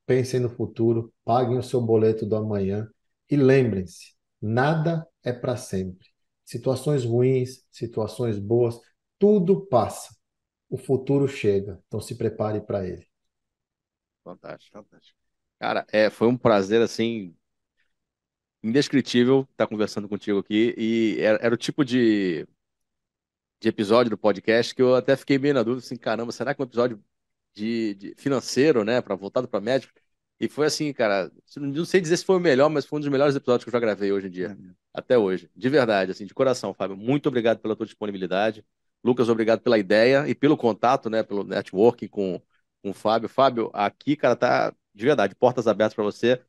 Pensem no futuro, paguem o seu boleto do amanhã e lembrem-se, nada é para sempre. Situações ruins, situações boas, tudo passa. O futuro chega, então se prepare para ele. Fantástico, fantástico. Cara, é, foi um prazer, assim, indescritível estar conversando contigo aqui. E era, era o tipo de, de episódio do podcast que eu até fiquei meio na dúvida, assim, caramba, será que é um episódio de, de financeiro, né, para voltado para médico? E foi assim, cara, não sei dizer se foi o melhor, mas foi um dos melhores episódios que eu já gravei hoje em dia, até hoje. De verdade, assim, de coração, Fábio. Muito obrigado pela tua disponibilidade. Lucas, obrigado pela ideia e pelo contato, né, pelo networking com, com o Fábio. Fábio, aqui, cara, tá de verdade, portas abertas para você.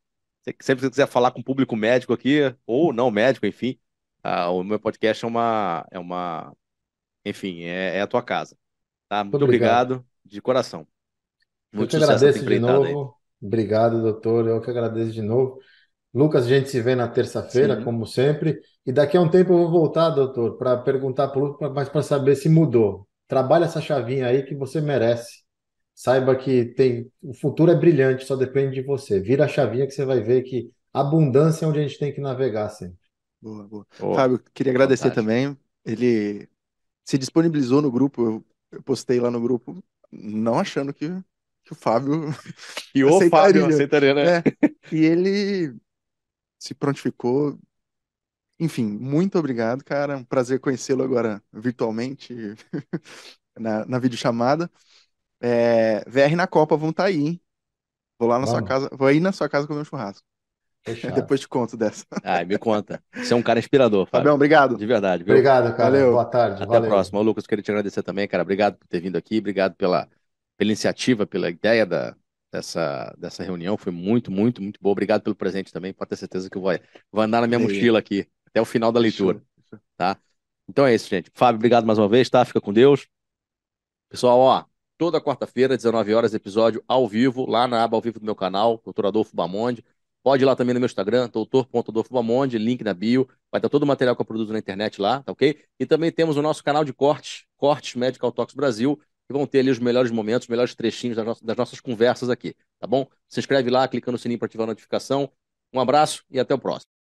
Se- Sempre que você quiser falar com o público médico aqui, ou não médico, enfim, ah, o meu podcast é uma, é uma, enfim, é, é a tua casa. Tá? Muito obrigado. obrigado, de coração. Eu Muito que sucesso nessa agradeço de empreitada aí. novo. Obrigado, doutor. Eu que agradeço de novo. Lucas, a gente se vê na terça-feira, Sim. como sempre. E daqui a um tempo eu vou voltar, doutor, para perguntar para o Lucas, mas para saber se mudou. Trabalha essa chavinha aí que você merece. Saiba que tem, o futuro é brilhante, só depende de você. Vira a chavinha que você vai ver que abundância é onde a gente tem que navegar sempre. Boa, boa. Ô, Fábio, queria agradecer fantástico. também. Ele se disponibilizou no grupo, eu, eu postei lá no grupo, não achando que, que o Fábio *laughs* E o aceitaria. Fábio aceitaria, né? É, e ele se prontificou. Enfim, muito obrigado, cara. Um prazer conhecê-lo agora virtualmente, *laughs* na, na videochamada. É, VR na Copa vão estar aí, hein? Vou lá na sua casa, vou aí na sua casa comer um churrasco. *laughs* Fechado. Depois te conto dessa. Ai, me conta. Você é um cara inspirador, Fábio. Fabião, obrigado. De verdade, viu? Obrigado, cara. Valeu. Boa tarde. Até Valeu. a próxima. Ô, Lucas, queria te agradecer também, cara. Obrigado por ter vindo aqui, obrigado pela, pela iniciativa, pela ideia da, dessa, dessa reunião. Foi muito, muito, muito boa. Obrigado pelo presente também. Pode ter certeza que eu vou, vou andar na minha mochila aqui até o final da leitura, tá? Então é isso, gente. Fábio, obrigado mais uma vez, tá? Fica com Deus. Pessoal, ó, toda quarta-feira, 19 horas, episódio ao vivo, lá na aba ao vivo do meu canal, Dr. Adolfo Bamonde. Pode ir lá também no meu Instagram, doutor.adolfo Bamonde, link na bio. Vai estar todo o material que eu produzo na internet lá, tá ok? E também temos o nosso canal de cortes, Cortes Medical Talks Brasil, que vão ter ali os melhores momentos, os melhores trechinhos das nossas, das nossas conversas aqui, tá bom? Se inscreve lá, clica no sininho para ativar a notificação. Um abraço e até o próximo.